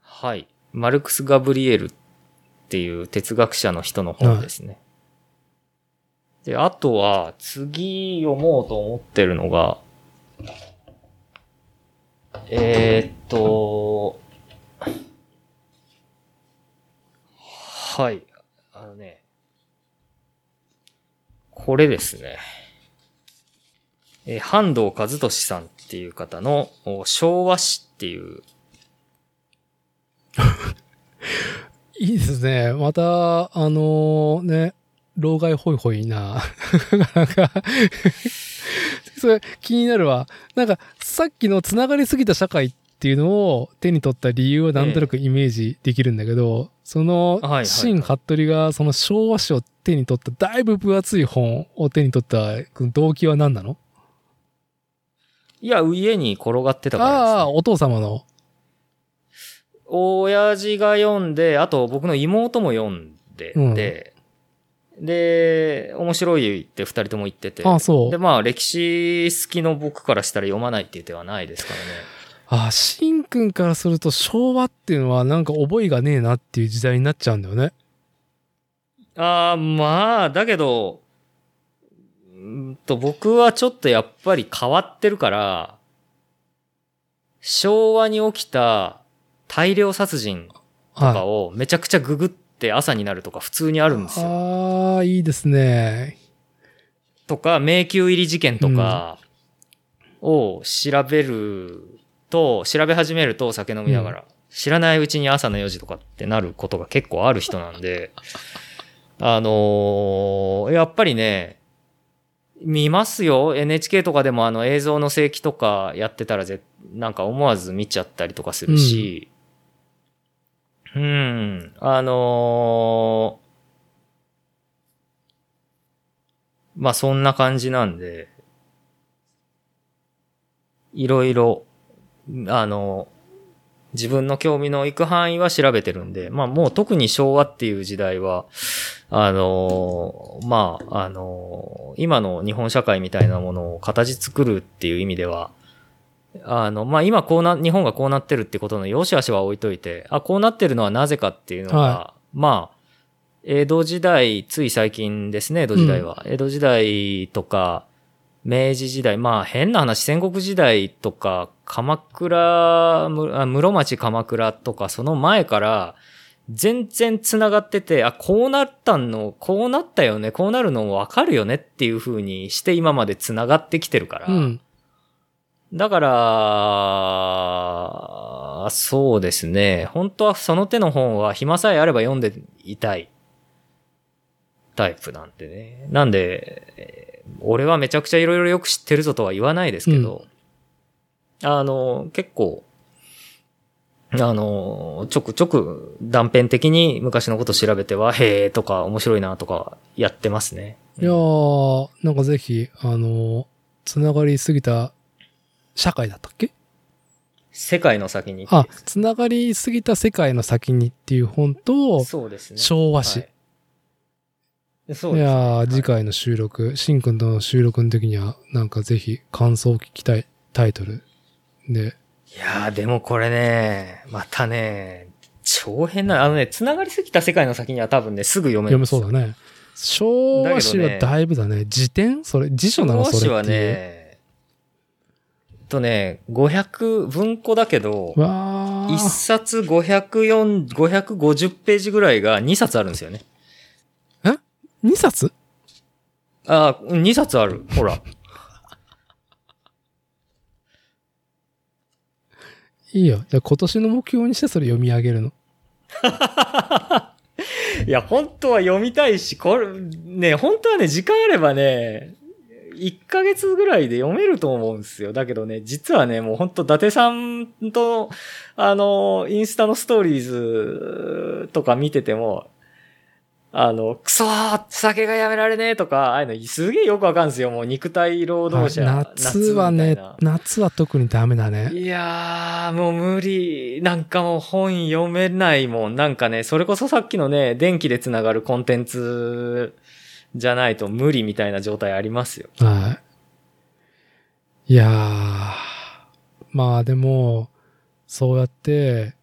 はい。マルクス・ガブリエルっていう哲学者の人の本ですね。で、あとは、次読もうと思ってるのが、えー、っと、はい。あのね、これですね。えー、半藤和俊さんっていう方のお昭和史っていう。いいですね。また、あのね、老害ホイホイな、なんか。それ気になるわ。なんか、さっきの繋がりすぎた社会っていうのを手に取った理由はなんとなくイメージできるんだけど、そのはいはいは、い。新服部がその昭和史を手に取った、だいぶ分厚い本を手に取った動機は何なの？いや、家に転がってたからです、ね。ああ、お父様の。親父が読んで、あと僕の妹も読んでうんて、で、面白いって二人とも言ってて。ああ、そうで、。まあ、歴史好きの僕からしたら読まないっていう手はないですからね。ああ、しんくんからすると昭和っていうのはなんか覚えがねえなっていう時代になっちゃうんだよね。ああ、まあ、だけど、うーんと、僕はちょっとやっぱり変わってるから、昭和に起きた大量殺人とかはをめちゃくちゃググって朝になるとか普通にあるんですい。よ。ああ、いいですね。とか、迷宮入り事件とかを調べると、調べ始めるとお酒飲みながら、知らないうちに朝の4時とかってなることが結構ある人なんで、あのーやっぱりね、見ますよ。NHK とかでもあの映像の正規とかやってたらぜ、なんか思わず見ちゃったりとかするし、うん、あのーまあそんな感じなんで、いろいろ、あのー、自分の興味の行く範囲は調べてるんで、まあもう特に昭和っていう時代は、あの、まあ、あの、今の日本社会みたいなものを形作るっていう意味では、あの、まあ今こうな、日本がこうなってるってことの良し悪しは置いといて、あ、こうなってるのはなぜかっていうのが、はまあ、江戸時代、つい最近ですね、江戸時代は。江戸時代とか、明治時代、まあ変な話、戦国時代とか、鎌倉、室町鎌倉とか、その前から、全然繋がってて、あ、こうなったの、こうなったよね、こうなるのわかるよねっていう風にして今まで繋がってきてるから。うん。だから、そうですね。本当はその手の本は暇さえあれば読んでいたいタイプなんでね。なんで、えー俺はめちゃくちゃいろいろよく知ってるぞとは言わないですけど、あの、結構、あの、ちょくちょく断片的に昔のこと調べては、へーとか面白いなとかやってますね。いやー、なんかぜひ、あの、つながりすぎた社会だったっけ？世界の先に。あ、つながりすぎた世界の先にっていう本と、そうですね。昭和史。はいそうですねいや次回の収録、しんくんとの収録の時には、なんかぜひ感想を聞きたいタイトルで。いやー、でもこれね、またね、超変な、あのね、繋がりすぎた世界の先には多分ね、すぐ読める読めそうだね。昭和史はだいぶだね。辞典？それ、辞書なの？それっていう。はね、とね、500、文庫だけど、わ1ー。冊504 550ページぐらいが2冊あるんですよね。2冊？あー、2冊ある。ほら。いいよ。じゃあ今年の目標にしてそれ読み上げるの。いや、本当は読みたいし、これ、ね、本当はね、時間あればね、1ヶ月ぐらいで読めると思うんですよ。だけどね、実はね、もう本当伊達さんと、あの、インスタのストーリーズとか見てても、あの、クソー酒がやめられねえとか、ああいうのすげえよくわかるんですよ。もう肉体労働者。夏はね夏夏は特にダメだね。いやー、もう無理。なんかもう本読めないもん。なんかね、それこそさっきのね、電気でつながるコンテンツじゃないと無理みたいな状態ありますよ。はい。いやー、まあでも、そうやって、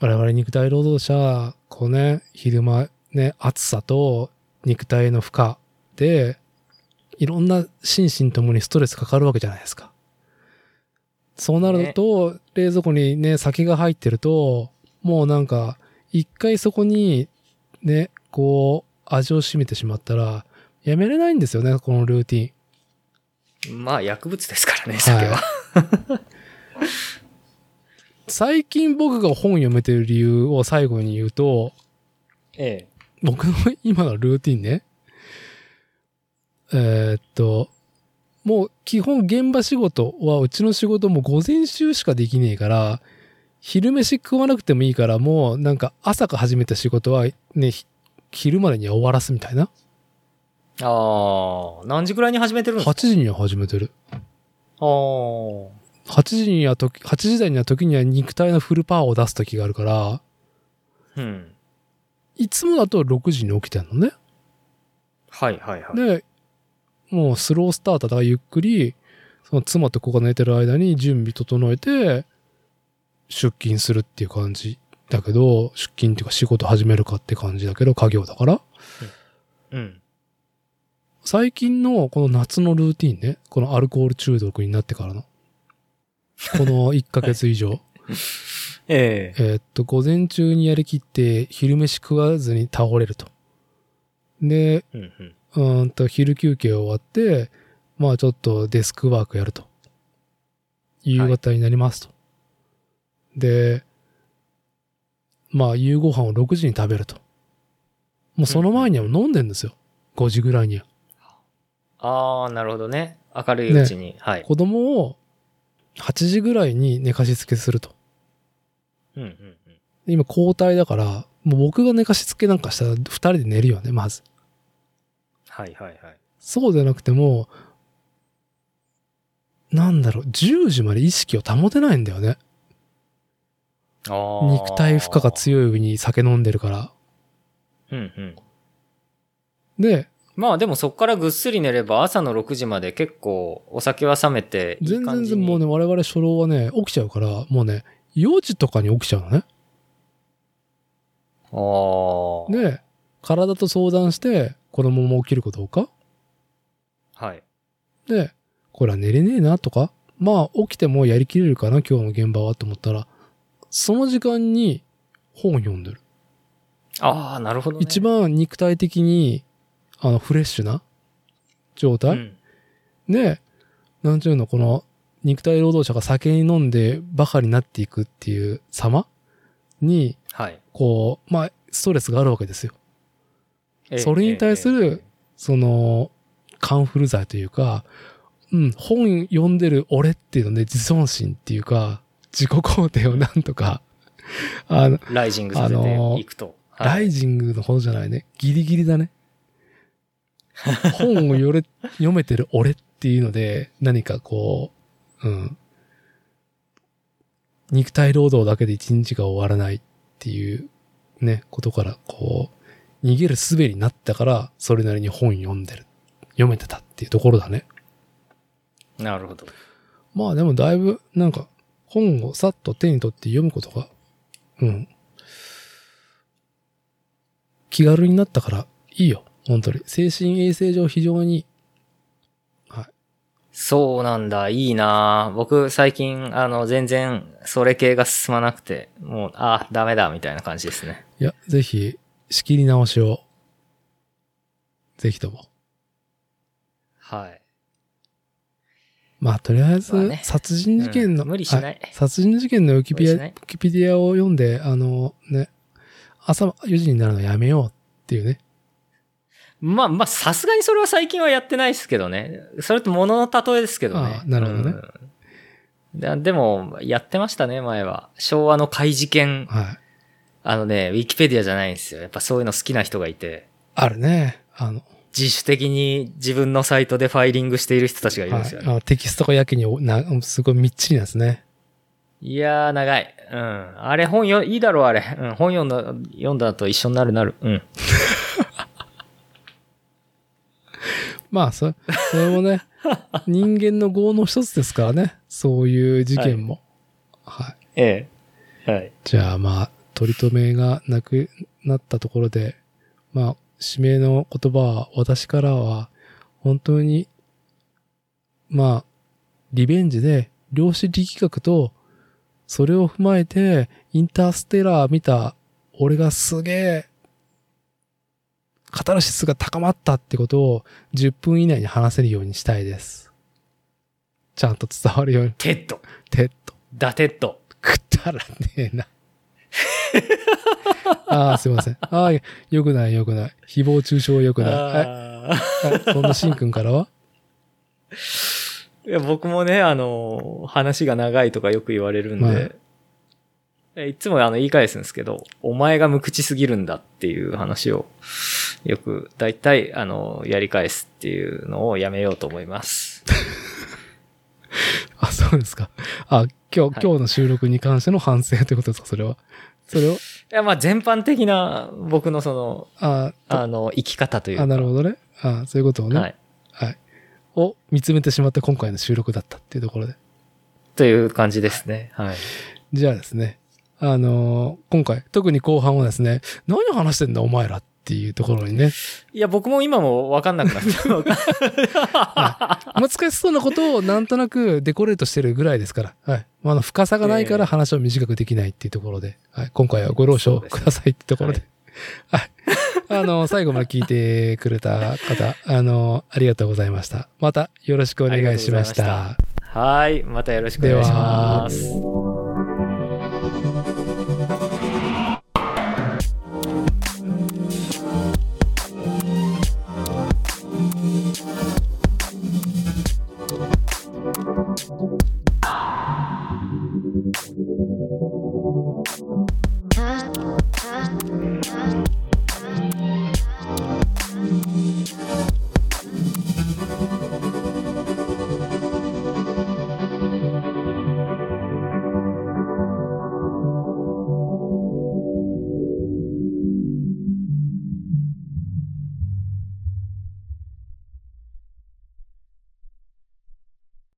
我々肉体労働者、こうね、昼間ね、暑さと肉体の負荷で、いろんな心身ともにストレスかかるわけじゃないですか。そうなると、冷蔵庫にね、酒が入ってると、もうなんか、一回そこに、ね、こう、味を占めてしまったら、やめれないんですよね、このルーティン。まあ薬物ですからね、酒は。最近僕が本読めてる理由を最後に言うと、ええ。僕の今のルーティンね。えーっと、もう基本現場仕事はうちの仕事も午前中しかできねえから、昼飯食わなくてもいいからもうなんか朝から始めた仕事はね、ひ昼までには終わらすみたいな。ああ、何時ぐらいに始めてるんです8か時には始めてる。ああ。8時には時、8時台には時には肉体のフルパワーを出す時があるから、うん。いつもだと6時に起きてんのね。はいはいはい。で、もうスロースターターだからゆっくり、その妻と子が寝てる間に準備整えて、出勤するっていう感じだけど、出勤っていうか仕事始めるかって感じだけど、家業だから。うん。最近のこの夏のルーティンね、このアルコール中毒になってからの。この1ヶ月以上。え え。えーっと、午前中にやりきって、昼飯食わずに倒れると。で、うんうん。うーんと、昼休憩終わって、まあちょっとデスクワークやると。夕方になりますと。で、まあ夕ご飯を6時に食べると。もうその前には飲んでんですよ。5時ぐらいには。ああ、なるほどね。明るいうちに。はい。子供を8時ぐらいに寝かしつけすると。うんうんうん。で今交代だから、もう僕が寝かしつけなんかしたら2人で寝るよね、まず。はいはいはい。そうじゃなくても、なんだろう、10時まで意識を保てないんだよね。肉体負荷が強い上に酒飲んでるから。うんうん。で、まあでもそこからぐっすり寝れば朝の6時まで結構お酒は冷めて全。然もうね、我々初老はね、起きちゃうから、もうね、4時とかに起きちゃうのね。ああ。で、体と相談して、このまま起きるかどうか。はい。で、これは寝れねえなとか、まあ起きてもやりきれるかな、今日の現場はと思ったら、その時間に本読んでる。ああ、なるほど、ね。一番肉体的に、あの、フレッシュな状態、うん。で、なんちゅうの、この、肉体労働者が酒に飲んでバカになっていくっていう様に、はい。こう、まあ、ストレスがあるわけですよ。ええそれに対するその、カンフル剤というか、うん、本読んでる俺っていうので、自尊心っていうか、自己肯定をなんとか、あの、えライジングさせていくと。ライジングのほどじゃないね。ギリギリだね。本をよれ読めてる俺っていうので、何かこう、うん。肉体労働だけで一日が終わらないっていうね、ことから、こう、逃げる術になったから、それなりに本読んでる。読めてたっていうところだね。なるほど。まあでもだいぶ、なんか、本をさっと手に取って読むことが、うん。気軽になったからいいよ。本当に。精神衛生上非常に。そうなんだ。いいな僕最近、あの、全然、それ系が進まなくて、もう、あ、ダメだ、みたいな感じですね。いや、ぜひ、仕切り直しを。ぜひとも。はい。まあ、とりあえず、まあね殺人事件の、うん無理しないは殺人事件のウィキペディア、無理しないウィキペディアを読んで、あの、ね、朝4時になるのやめようっていうね。まあまあ、さすがにそれは最近はやってないですけどね。それと物の例えですけどねあ。あなるほどねうんででも、やってましたね、前は。昭和の怪事件。はい。あのね、ウィキペディアじゃないんですよ。やっぱそういうの好きな人がいて、あるね。あの、自主的に自分のサイトでファイリングしている人たちがいるんはい、ですよね。あのテキストがやけにおな、すごいみっちりなんですね。いやー、長い。うん。あれ本よ、いいだろう、あれ。うん。本読んだ、読んだと一緒になるなる。うん。まあ、そ、それもね、人間の業の一つですからね。そういう事件も。はい。ええ。はい。じゃあまあ、取り留めがなくなったところで、まあ、指名の言葉は、私からは、本当に、まあ、リベンジで、量子力学と、それを踏まえて、インターステラー見た、俺がすげえ、カタルシスが高まったってことを10分以内に話せるようにしたいです。ちゃんと伝わるように。テッド。テッド。ダテッド。くだらねえな。ああ、すいません。ああ、よくないよくない。誹謗中傷はよくない。はい。そんなしんくんからは？ーいや僕もね、あの、話が長いとかよく言われるんで、はいえいつもあの言い返すんですけど、お前が無口すぎるんだっていう話をよく、だいたいあの、やり返すっていうのをやめようと思います。あ、そうですか。あ、今日、はい今日の収録に関しての反省ということですか、それは。それを、いや、まあ全般的な僕のその、ああの、生き方というか。あ、なるほどね。あそういうことをね。はい。はい。を見つめてしまった今回の収録だったっていうところで。という感じですね。はい。じゃあですね。あのー今回、特に後半はですね、何話してんだお前らっていうところにね、いや、僕も今もわかんなくなった。難しそうなことをなんとなくデコレートしてるぐらいですから、はい。まあ、あの、深さがないから話を短くできないっていうところで、はい。今回はご了承くださいってところで。はい。あの、最後まで聞いてくれた方、あの、ありがとうございました。またよろしくお願いしました。はい。またよろしくお願いします。